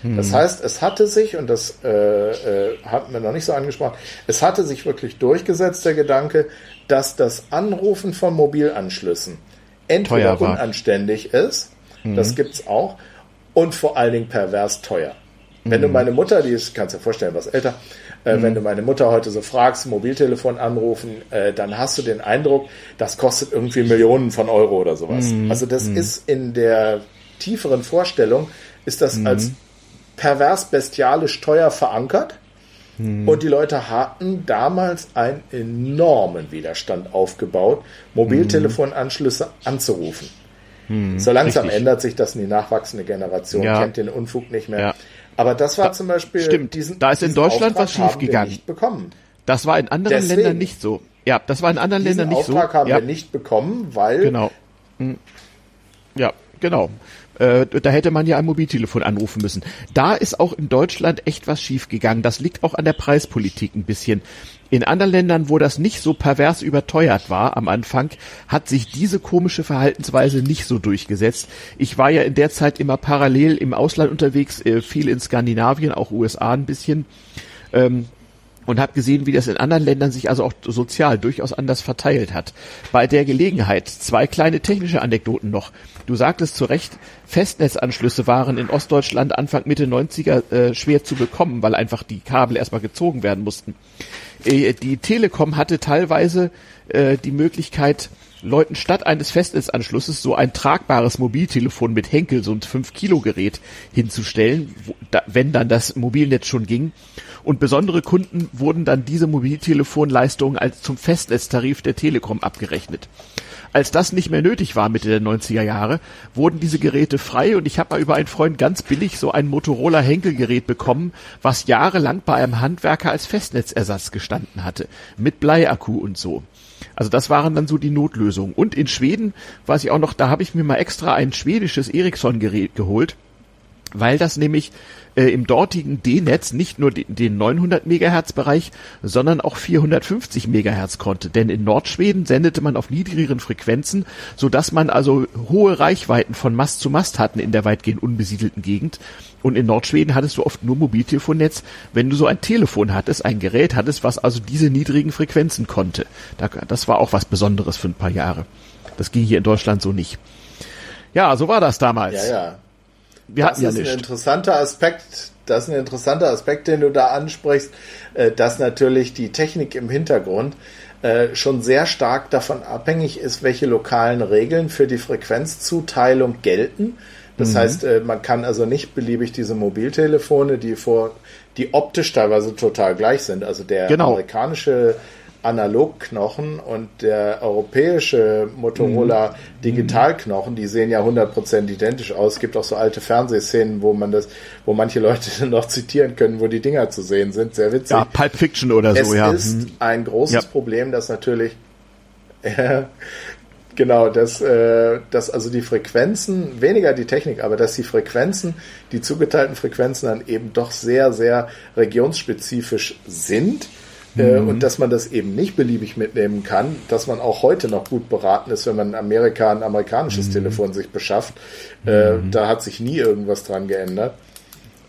Das mhm. heißt, es hatte sich, und das äh, äh, hatten wir noch nicht so angesprochen, es hatte sich wirklich durchgesetzt, der Gedanke, dass das Anrufen von Mobilanschlüssen entweder unanständig ist, Mhm. Das gibt's auch. Und vor allen Dingen pervers teuer. Wenn du mhm. meine Mutter, die ist, kannst du dir vorstellen, was älter, äh, mhm. wenn du meine Mutter heute so fragst, Mobiltelefon anrufen, äh, dann hast du den Eindruck, das kostet irgendwie Millionen von Euro oder sowas. Mhm. Also das mhm. ist in der tieferen Vorstellung, ist das mhm. als pervers bestialisch teuer verankert. Und die Leute hatten damals einen enormen Widerstand aufgebaut, Mobiltelefonanschlüsse anzurufen. Hm, so langsam richtig. ändert sich das in die nachwachsende Generation, ja. kennt den Unfug nicht mehr. Ja. Aber das war da, zum Beispiel stimmt. Diesen, da ist in Deutschland was schiefgegangen. Das war in anderen Deswegen, Ländern nicht so. Ja, das war in anderen Ländern nicht Auftrag so. haben ja. wir nicht bekommen, weil genau. Hm. Ja, genau. Äh, da hätte man ja ein Mobiltelefon anrufen müssen. Da ist auch in Deutschland echt was schiefgegangen. Das liegt auch an der Preispolitik ein bisschen. In anderen Ländern, wo das nicht so pervers überteuert war am Anfang, hat sich diese komische Verhaltensweise nicht so durchgesetzt. Ich war ja in der Zeit immer parallel im Ausland unterwegs, äh, viel in Skandinavien, auch USA ein bisschen. Ähm, und habe gesehen, wie das in anderen Ländern sich also auch sozial durchaus anders verteilt hat. Bei der Gelegenheit zwei kleine technische Anekdoten noch. Du sagtest zu Recht, Festnetzanschlüsse waren in Ostdeutschland Anfang Mitte 90er äh, schwer zu bekommen, weil einfach die Kabel erstmal gezogen werden mussten. Äh, die Telekom hatte teilweise äh, die Möglichkeit, Leuten statt eines Festnetzanschlusses so ein tragbares Mobiltelefon mit Henkel, so ein 5-Kilo-Gerät hinzustellen, wo, da, wenn dann das Mobilnetz schon ging. Und besondere Kunden wurden dann diese Mobiltelefonleistungen als zum Festnetztarif der Telekom abgerechnet. Als das nicht mehr nötig war Mitte der 90er Jahre, wurden diese Geräte frei und ich habe mal über einen Freund ganz billig so ein Motorola Henkel-Gerät bekommen, was jahrelang bei einem Handwerker als Festnetzersatz gestanden hatte, mit Bleiakku und so. Also das waren dann so die Notlösungen. Und in Schweden, weiß ich auch noch, da habe ich mir mal extra ein schwedisches Ericsson-Gerät geholt, weil das nämlich äh, im dortigen D-Netz nicht nur den 900 Megahertz Bereich, sondern auch 450 Megahertz konnte. Denn in Nordschweden sendete man auf niedrigeren Frequenzen, so dass man also hohe Reichweiten von Mast zu Mast hatten in der weitgehend unbesiedelten Gegend. Und in Nordschweden hattest du oft nur Mobiltelefonnetz, wenn du so ein Telefon hattest, ein Gerät hattest, was also diese niedrigen Frequenzen konnte. Das war auch was Besonderes für ein paar Jahre. Das ging hier in Deutschland so nicht. Ja, so war das damals. Ja, ja. Wir das ist ja ein interessanter Aspekt, das ist ein interessanter Aspekt, den du da ansprichst, äh, dass natürlich die Technik im Hintergrund äh, schon sehr stark davon abhängig ist, welche lokalen Regeln für die Frequenzzuteilung gelten. Das mhm. heißt, äh, man kann also nicht beliebig diese Mobiltelefone, die vor, die optisch teilweise total gleich sind. Also der genau. amerikanische Analogknochen und der europäische Motorola mhm. Digitalknochen, die sehen ja 100% identisch aus. Es gibt auch so alte Fernsehszenen, wo man das, wo manche Leute noch zitieren können, wo die Dinger zu sehen sind. Sehr witzig. Ja, Pulp Fiction oder so, es ja. Es ist mhm. ein großes ja. Problem, dass natürlich Genau, dass, äh, dass also die Frequenzen, weniger die Technik, aber dass die Frequenzen, die zugeteilten Frequenzen dann eben doch sehr, sehr regionsspezifisch sind. Äh, mhm. und dass man das eben nicht beliebig mitnehmen kann, dass man auch heute noch gut beraten ist, wenn man in Amerika ein amerikanisches mhm. Telefon sich beschafft. Äh, mhm. Da hat sich nie irgendwas dran geändert.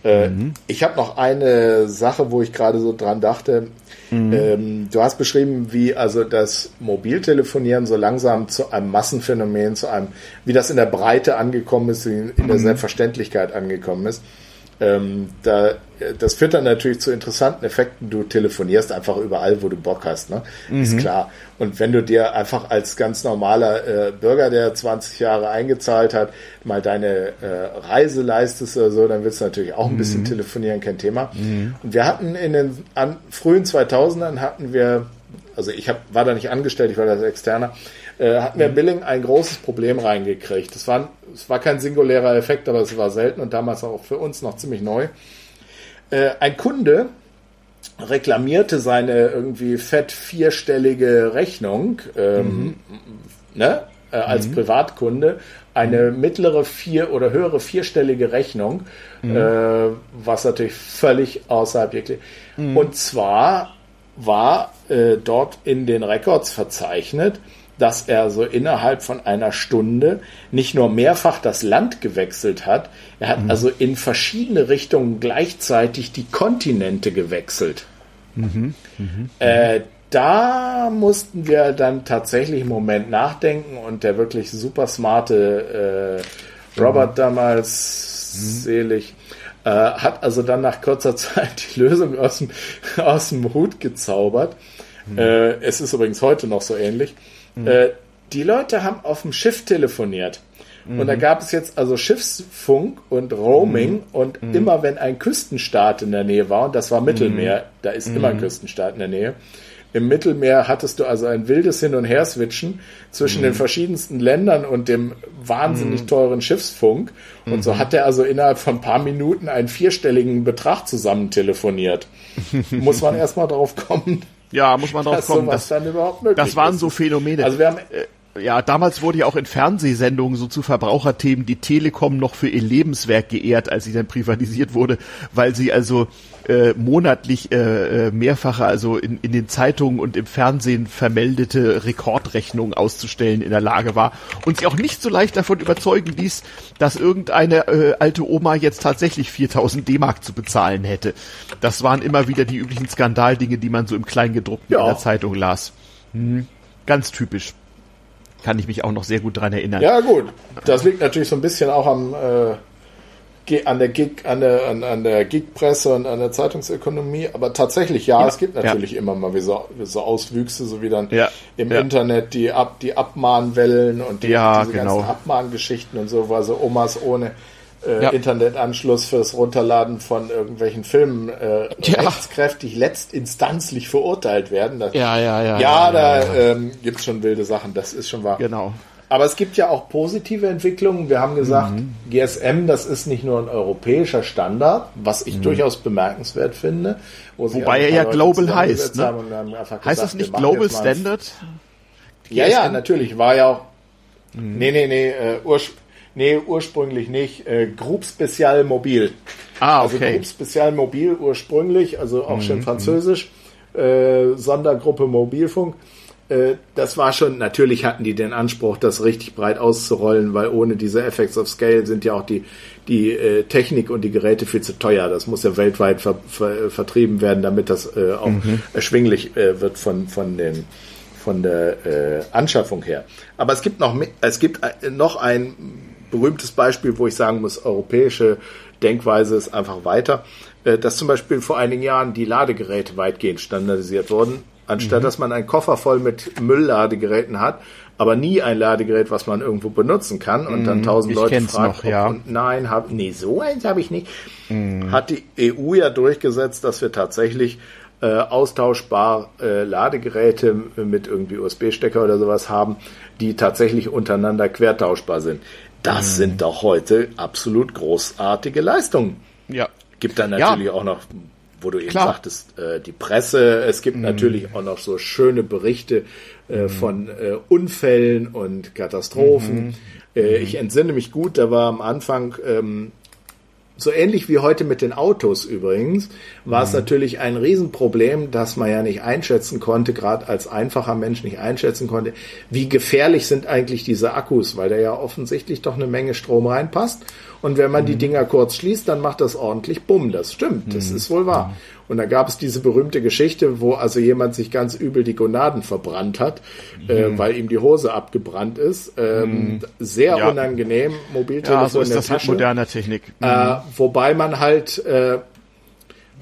Äh, mhm. Ich habe noch eine Sache, wo ich gerade so dran dachte. Mhm. Ähm, du hast beschrieben, wie also das Mobiltelefonieren so langsam zu einem Massenphänomen, zu einem, wie das in der Breite angekommen ist, in, in der mhm. Selbstverständlichkeit angekommen ist. Ähm, da, das führt dann natürlich zu interessanten Effekten. Du telefonierst einfach überall, wo du Bock hast, ne? Mhm. Ist klar. Und wenn du dir einfach als ganz normaler äh, Bürger, der 20 Jahre eingezahlt hat, mal deine äh, Reise leistest oder so, dann willst du natürlich auch ein bisschen mhm. telefonieren, kein Thema. Mhm. Und wir hatten in den an, frühen 2000ern hatten wir, also ich hab, war da nicht angestellt, ich war da externer, äh, hatten wir mhm. Billing ein großes Problem reingekriegt. Das war, es war kein singulärer Effekt, aber es war selten und damals auch für uns noch ziemlich neu. Äh, ein Kunde reklamierte seine irgendwie fett vierstellige Rechnung ähm, mhm. ne, äh, als mhm. Privatkunde eine mhm. mittlere vier oder höhere vierstellige Rechnung, mhm. äh, was natürlich völlig außerhalb wirklich. Mhm. Und zwar war äh, dort in den Records verzeichnet, dass er so innerhalb von einer Stunde nicht nur mehrfach das Land gewechselt hat, er hat mhm. also in verschiedene Richtungen gleichzeitig die Kontinente gewechselt. Mhm. Mhm. Äh, da mussten wir dann tatsächlich einen Moment nachdenken und der wirklich super smarte äh, Robert mhm. damals mhm. selig äh, hat also dann nach kurzer Zeit die Lösung aus dem, aus dem Hut gezaubert. Mhm. Äh, es ist übrigens heute noch so ähnlich. Mhm. Äh, die Leute haben auf dem Schiff telefoniert. Mhm. Und da mhm. gab es jetzt also Schiffsfunk und Roaming mhm. und mhm. immer wenn ein Küstenstaat in der Nähe war, und das war Mittelmeer, mhm. da ist immer ein Küstenstaat in der Nähe, im Mittelmeer hattest du also ein wildes Hin- und Her-Switchen zwischen den verschiedensten Ländern und dem wahnsinnig teuren Schiffsfunk. Und so hat er also innerhalb von ein paar Minuten einen vierstelligen Betrag zusammen telefoniert. Muss man erstmal drauf kommen, ja, muss man drauf kommen. Das, dann überhaupt möglich das waren so Phänomene. Also wir haben, äh, ja, damals wurde ja auch in Fernsehsendungen so zu Verbraucherthemen die Telekom noch für ihr Lebenswerk geehrt, als sie dann privatisiert wurde, weil sie also äh, monatlich äh, äh, mehrfache, also in, in den Zeitungen und im Fernsehen vermeldete Rekordrechnungen auszustellen in der Lage war und sie auch nicht so leicht davon überzeugen ließ, dass irgendeine äh, alte Oma jetzt tatsächlich 4000 D-Mark zu bezahlen hätte. Das waren immer wieder die üblichen Skandaldinge, die man so im Kleingedruckten ja. in der Zeitung las. Hm, ganz typisch kann ich mich auch noch sehr gut dran erinnern. Ja, gut. Das liegt natürlich so ein bisschen auch am, äh, an der Gig, an der, an, an der Gigpresse und an der Zeitungsökonomie. Aber tatsächlich, ja, ja. es gibt natürlich ja. immer mal wie so, wie so Auswüchse, so wie dann ja. im Internet die, Ab, die Abmahnwellen und die, diese genau. ganzen Abmahngeschichten und so, weil so Omas ohne äh, ja. Internetanschluss fürs Runterladen von irgendwelchen Filmen äh, ja. rechtskräftig letztinstanzlich verurteilt werden. Das, ja, ja, ja. Ja, da ja, Ähm, gibt schon wilde Sachen, das ist schon wahr. Genau. Aber es gibt ja auch positive Entwicklungen. Wir haben gesagt, mhm. GSM, das ist nicht nur ein europäischer Standard, was ich mhm. durchaus bemerkenswert finde. Wobei er ja Global heißt. Ne? heißt das nicht Global Standard? Ja, ja, natürlich. War ja auch. Mhm. Nee, nee, nee. Äh, Nee, ursprünglich nicht. Äh, Group Special Mobil. Ah, also okay. Also Group Special Mobil ursprünglich, also auch mhm. schon französisch. Äh, Sondergruppe Mobilfunk. Äh, das war schon, natürlich hatten die den Anspruch, das richtig breit auszurollen, weil ohne diese Effects of Scale sind ja auch die, die äh, Technik und die Geräte viel zu teuer. Das muss ja weltweit ver, ver, vertrieben werden, damit das äh, auch mhm. erschwinglich äh, wird von, von den von der äh, Anschaffung her. Aber es gibt noch es gibt äh, noch ein berühmtes Beispiel, wo ich sagen muss, europäische Denkweise ist einfach weiter, äh, dass zum Beispiel vor einigen Jahren die Ladegeräte weitgehend standardisiert wurden, anstatt mhm. dass man einen Koffer voll mit Müllladegeräten hat, aber nie ein Ladegerät, was man irgendwo benutzen kann und dann mhm. tausend ich Leute fragen, noch, ja. und nein, hab, nee, so eins habe ich nicht. Mhm. Hat die EU ja durchgesetzt, dass wir tatsächlich äh, austauschbar äh, Ladegeräte mit irgendwie USB-Stecker oder sowas haben, die tatsächlich untereinander quertauschbar sind. Das mhm. sind doch heute absolut großartige Leistungen. Ja. Gibt dann natürlich ja. auch noch wo du eben Klar. sagtest, äh, die Presse, es gibt mhm. natürlich auch noch so schöne Berichte äh, mhm. von äh, Unfällen und Katastrophen. Mhm. Äh, ich entsinne mich gut, da war am Anfang ähm, so ähnlich wie heute mit den Autos übrigens, war mhm. es natürlich ein Riesenproblem, dass man ja nicht einschätzen konnte, gerade als einfacher Mensch nicht einschätzen konnte, wie gefährlich sind eigentlich diese Akkus, weil da ja offensichtlich doch eine Menge Strom reinpasst. Und wenn man mhm. die Dinger kurz schließt, dann macht das ordentlich Bumm. Das stimmt, das mhm. ist wohl wahr. Und da gab es diese berühmte Geschichte, wo also jemand sich ganz übel die Gonaden verbrannt hat, äh, mhm. äh, weil ihm die Hose abgebrannt ist. Ähm, mhm. Sehr ja. unangenehm, Mobiltelefon ja, so ist in der das Tasche. Mit moderner Technik. Äh, mhm. Wobei man halt, äh,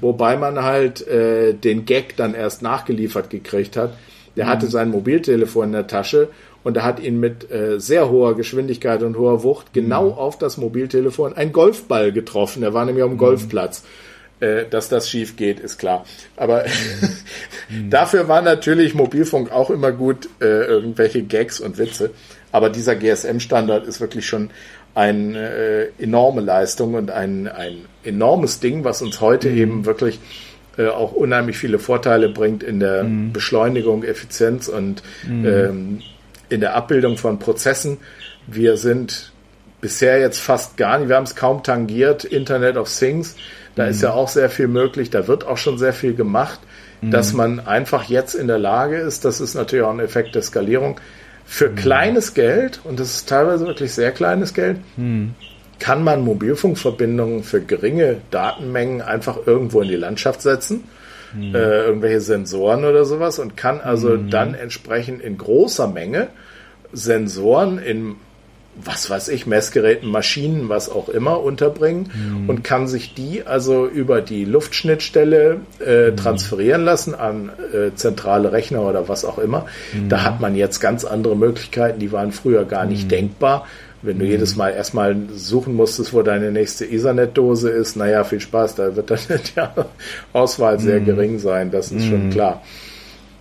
wobei man halt äh, den Gag dann erst nachgeliefert gekriegt hat. Der hatte mhm. sein Mobiltelefon in der Tasche und er hat ihn mit äh, sehr hoher Geschwindigkeit und hoher Wucht genau mhm. auf das Mobiltelefon ein Golfball getroffen. Er war nämlich am mhm. Golfplatz. Äh, dass das schief geht, ist klar. Aber mhm. dafür war natürlich Mobilfunk auch immer gut, äh, irgendwelche Gags und Witze. Aber dieser GSM-Standard ist wirklich schon eine äh, enorme Leistung und ein, ein enormes Ding, was uns heute mhm. eben wirklich äh, auch unheimlich viele Vorteile bringt in der mhm. Beschleunigung, Effizienz und ähm, in der Abbildung von Prozessen. Wir sind bisher jetzt fast gar nicht, wir haben es kaum tangiert, Internet of Things, da mhm. ist ja auch sehr viel möglich, da wird auch schon sehr viel gemacht, mhm. dass man einfach jetzt in der Lage ist, das ist natürlich auch ein Effekt der Skalierung, für mhm. kleines Geld, und das ist teilweise wirklich sehr kleines Geld, mhm. kann man Mobilfunkverbindungen für geringe Datenmengen einfach irgendwo in die Landschaft setzen mhm. äh, irgendwelche Sensoren oder sowas und kann also mhm. dann entsprechend in großer Menge Sensoren in was weiß ich, Messgeräten, Maschinen, was auch immer unterbringen mhm. und kann sich die also über die Luftschnittstelle äh, mhm. transferieren lassen an äh, zentrale Rechner oder was auch immer. Mhm. Da hat man jetzt ganz andere Möglichkeiten, die waren früher gar nicht mhm. denkbar. Wenn du mhm. jedes Mal erstmal suchen musstest, wo deine nächste Ethernet-Dose ist, naja, viel Spaß, da wird dann die Auswahl sehr mhm. gering sein, das ist mhm. schon klar.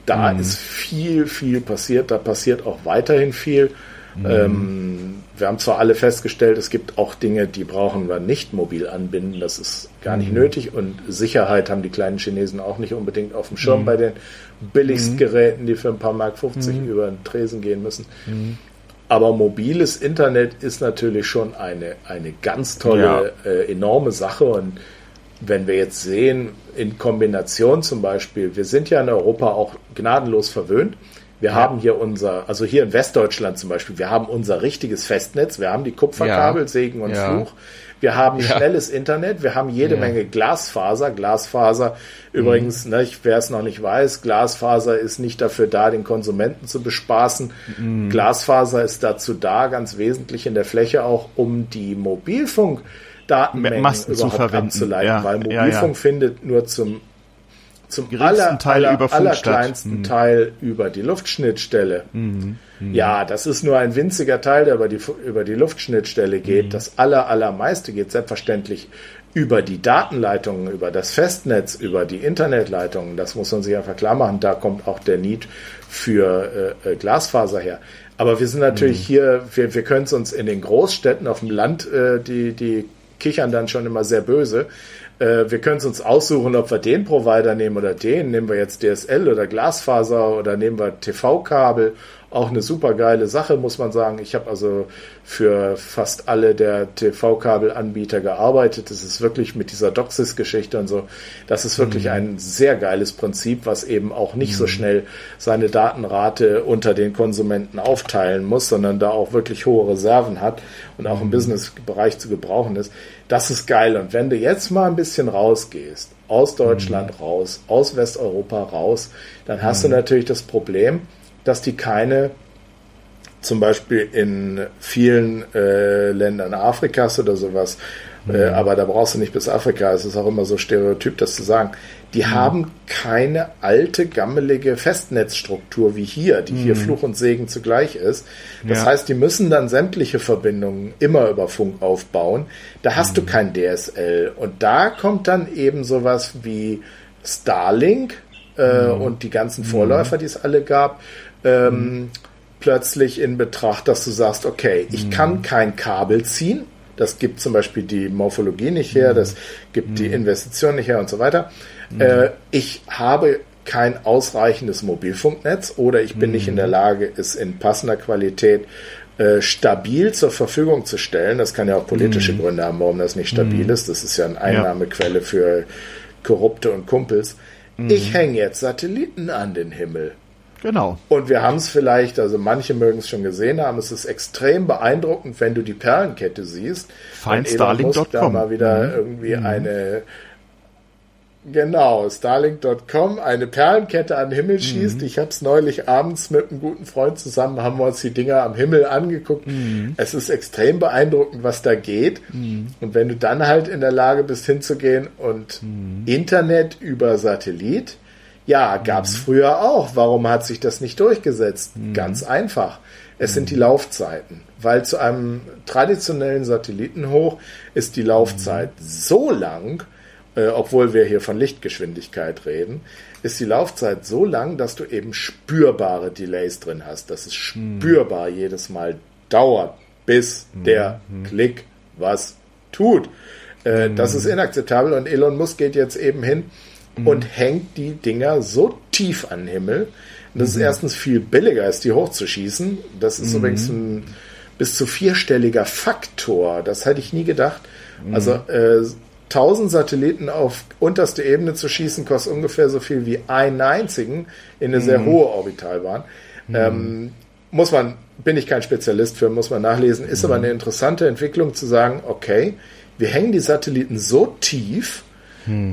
Da mhm. ist viel, viel passiert, da passiert auch weiterhin viel. Mhm. Ähm, wir haben zwar alle festgestellt, es gibt auch Dinge, die brauchen wir nicht mobil anbinden, das ist gar nicht mhm. nötig und Sicherheit haben die kleinen Chinesen auch nicht unbedingt auf dem Schirm bei den Billigstgeräten, die für ein paar Mark 50 über den Tresen gehen müssen. Aber mobiles Internet ist natürlich schon eine, eine ganz tolle, ja. äh, enorme Sache. Und wenn wir jetzt sehen, in Kombination zum Beispiel, wir sind ja in Europa auch gnadenlos verwöhnt. Wir ja. haben hier unser, also hier in Westdeutschland zum Beispiel, wir haben unser richtiges Festnetz, wir haben die Kupferkabel, ja. Segen und Fluch. Wir haben ja. schnelles Internet, wir haben jede ja. Menge Glasfaser. Glasfaser, übrigens, mhm. ne, wer es noch nicht weiß, Glasfaser ist nicht dafür da, den Konsumenten zu bespaßen. Mhm. Glasfaser ist dazu da, ganz wesentlich in der Fläche auch, um die Mobilfunkdatenmengen Masten überhaupt zu verwenden. abzuleiten, ja. weil Mobilfunk findet nur zum zum aller, Teil aller, über allerkleinsten mhm. Teil über die Luftschnittstelle. Mhm. Mhm. Ja, das ist nur ein winziger Teil, der über die, über die Luftschnittstelle geht. Mhm. Das aller, allermeiste geht selbstverständlich über die Datenleitungen, über das Festnetz, über die Internetleitungen. Das muss man sich einfach klar machen. Da kommt auch der Need für äh, äh Glasfaser her. Aber wir sind natürlich mhm. hier, wir, wir können es uns in den Großstädten auf dem Land, äh, die, die kichern dann schon immer sehr böse. Äh, wir können es uns aussuchen, ob wir den Provider nehmen oder den. Nehmen wir jetzt DSL oder Glasfaser oder nehmen wir TV-Kabel auch eine super geile Sache, muss man sagen. Ich habe also für fast alle der TV-Kabelanbieter gearbeitet. Das ist wirklich mit dieser Doxis-Geschichte und so. Das ist wirklich mhm. ein sehr geiles Prinzip, was eben auch nicht mhm. so schnell seine Datenrate unter den Konsumenten aufteilen muss, sondern da auch wirklich hohe Reserven hat und auch im mhm. Business-Bereich zu gebrauchen ist. Das ist geil. Und wenn du jetzt mal ein bisschen rausgehst, aus Deutschland mhm. raus, aus Westeuropa raus, dann hast du mhm. natürlich das Problem, dass die keine zum Beispiel in vielen äh, Ländern Afrikas oder sowas, äh, mhm. äh, aber da brauchst du nicht bis Afrika, es ist auch immer so stereotyp, das zu sagen, die mhm. haben keine alte, gammelige Festnetzstruktur wie hier, die mhm. hier Fluch und Segen zugleich ist. Das ja. heißt, die müssen dann sämtliche Verbindungen immer über Funk aufbauen. Da hast du mhm. kein DSL. Und da kommt dann eben sowas wie Starlink, äh, mhm. und die ganzen Vorläufer, die es alle gab, ähm, mhm. plötzlich in Betracht, dass du sagst, okay, ich mhm. kann kein Kabel ziehen, Das gibt zum Beispiel die Morphologie nicht her, das gibt die Investition nicht her und so weiter. Äh, ich habe kein ausreichendes Mobilfunknetz oder ich bin nicht in der Lage, es in passender Qualität äh, stabil zur Verfügung zu stellen. Das kann ja auch politische Gründe haben, warum das nicht stabil ist. Das ist ja eine Einnahmequelle für Korrupte und Kumpels. Ich hänge jetzt Satelliten an den Himmel. Genau. Und wir haben es vielleicht, also manche mögen es schon gesehen haben, es ist extrem beeindruckend, wenn du die Perlenkette siehst. Fein wenn Elon Musk da mal wieder irgendwie eine, genau, Starlink.com, eine Perlenkette an den Himmel schießt. Ich habe es neulich abends mit einem guten Freund zusammen, haben wir uns die Dinger am Himmel angeguckt. Es ist extrem beeindruckend, was da geht. Und wenn du dann halt in der Lage bist hinzugehen und Internet über Satellit, ja, gab's früher auch. Warum hat sich das nicht durchgesetzt? Ganz einfach. Es sind die Laufzeiten. Weil zu einem traditionellen Satellitenhoch ist die Laufzeit so lang, äh, obwohl wir hier von Lichtgeschwindigkeit reden, ist die Laufzeit so lang, dass du eben spürbare Delays drin hast. Dass es spürbar jedes Mal dauert, bis der Klick was tut. Äh, Das ist inakzeptabel und Elon Musk geht jetzt eben hin und hängt die Dinger so tief an den Himmel. Das ist erstens viel billiger, als die hochzuschießen. Das ist übrigens ein bis zu vierstelliger Faktor. Das hätte ich nie gedacht. Also äh, 1000 Satelliten auf unterste Ebene zu schießen, kostet ungefähr so viel wie einen einzigen in eine sehr hohe Orbitalbahn. Ähm, muss man, bin ich kein Spezialist für, muss man nachlesen. Ist aber eine interessante Entwicklung zu sagen, okay, wir hängen die Satelliten so tief,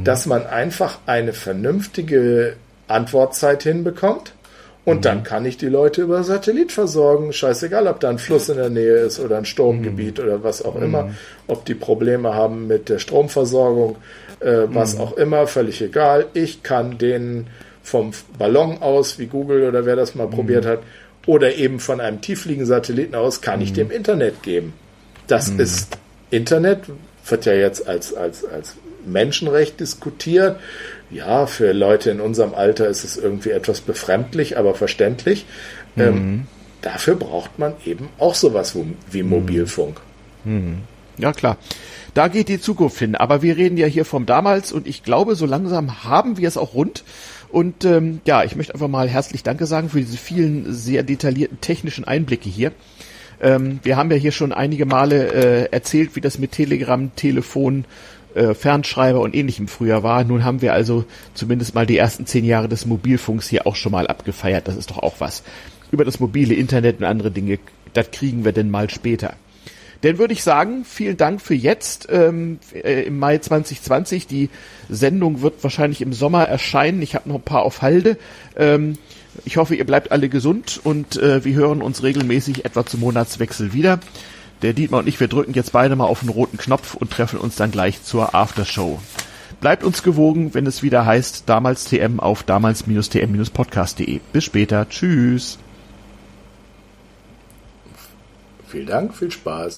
dass man einfach eine vernünftige Antwortzeit hinbekommt. Und dann kann ich die Leute über Satellit versorgen. Scheißegal, ob da ein Fluss in der Nähe ist oder ein Sturmgebiet oder was auch immer. Ob die Probleme haben mit der Stromversorgung, äh, was auch immer, völlig egal. Ich kann denen vom Ballon aus, wie Google oder wer das mal probiert hat, oder eben von einem tieffliegenden Satelliten aus, kann ich dem Internet geben. Das ist Internet, wird ja jetzt als, als, als Menschenrecht diskutiert. Ja, für Leute in unserem Alter ist es irgendwie etwas befremdlich, aber verständlich. Ähm, dafür braucht man eben auch sowas wie- wie Mobilfunk. Ja, klar. Da geht die Zukunft hin. Aber wir reden ja hier vom damals und ich glaube, so langsam haben wir es auch rund. Und ähm, ja, ich möchte einfach mal herzlich Danke sagen für diese vielen sehr detaillierten technischen Einblicke hier. Ähm, wir haben ja hier schon einige Male äh, erzählt, wie das mit Telegram, Telefon, äh, Fernschreiber und ähnlichem früher war. Nun haben wir also zumindest mal die ersten zehn Jahre des Mobilfunks hier auch schon mal abgefeiert. Das ist doch auch was. Über das mobile Internet und andere Dinge, das kriegen wir denn mal später. Dann würde ich sagen, vielen Dank für jetzt ähm, äh, im Mai 2020. Die Sendung wird wahrscheinlich im Sommer erscheinen. Ich habe noch ein paar auf Halde. Ähm, ich hoffe, ihr bleibt alle gesund und äh, wir hören uns regelmäßig etwa zum Monatswechsel wieder. Der Dietmar und ich, wir drücken jetzt beide mal auf den roten Knopf und treffen uns dann gleich zur Aftershow. Bleibt uns gewogen, wenn es wieder heißt, damals TM auf damals-tm-podcast.de. Bis später. Tschüss. Vielen Dank, viel Spaß.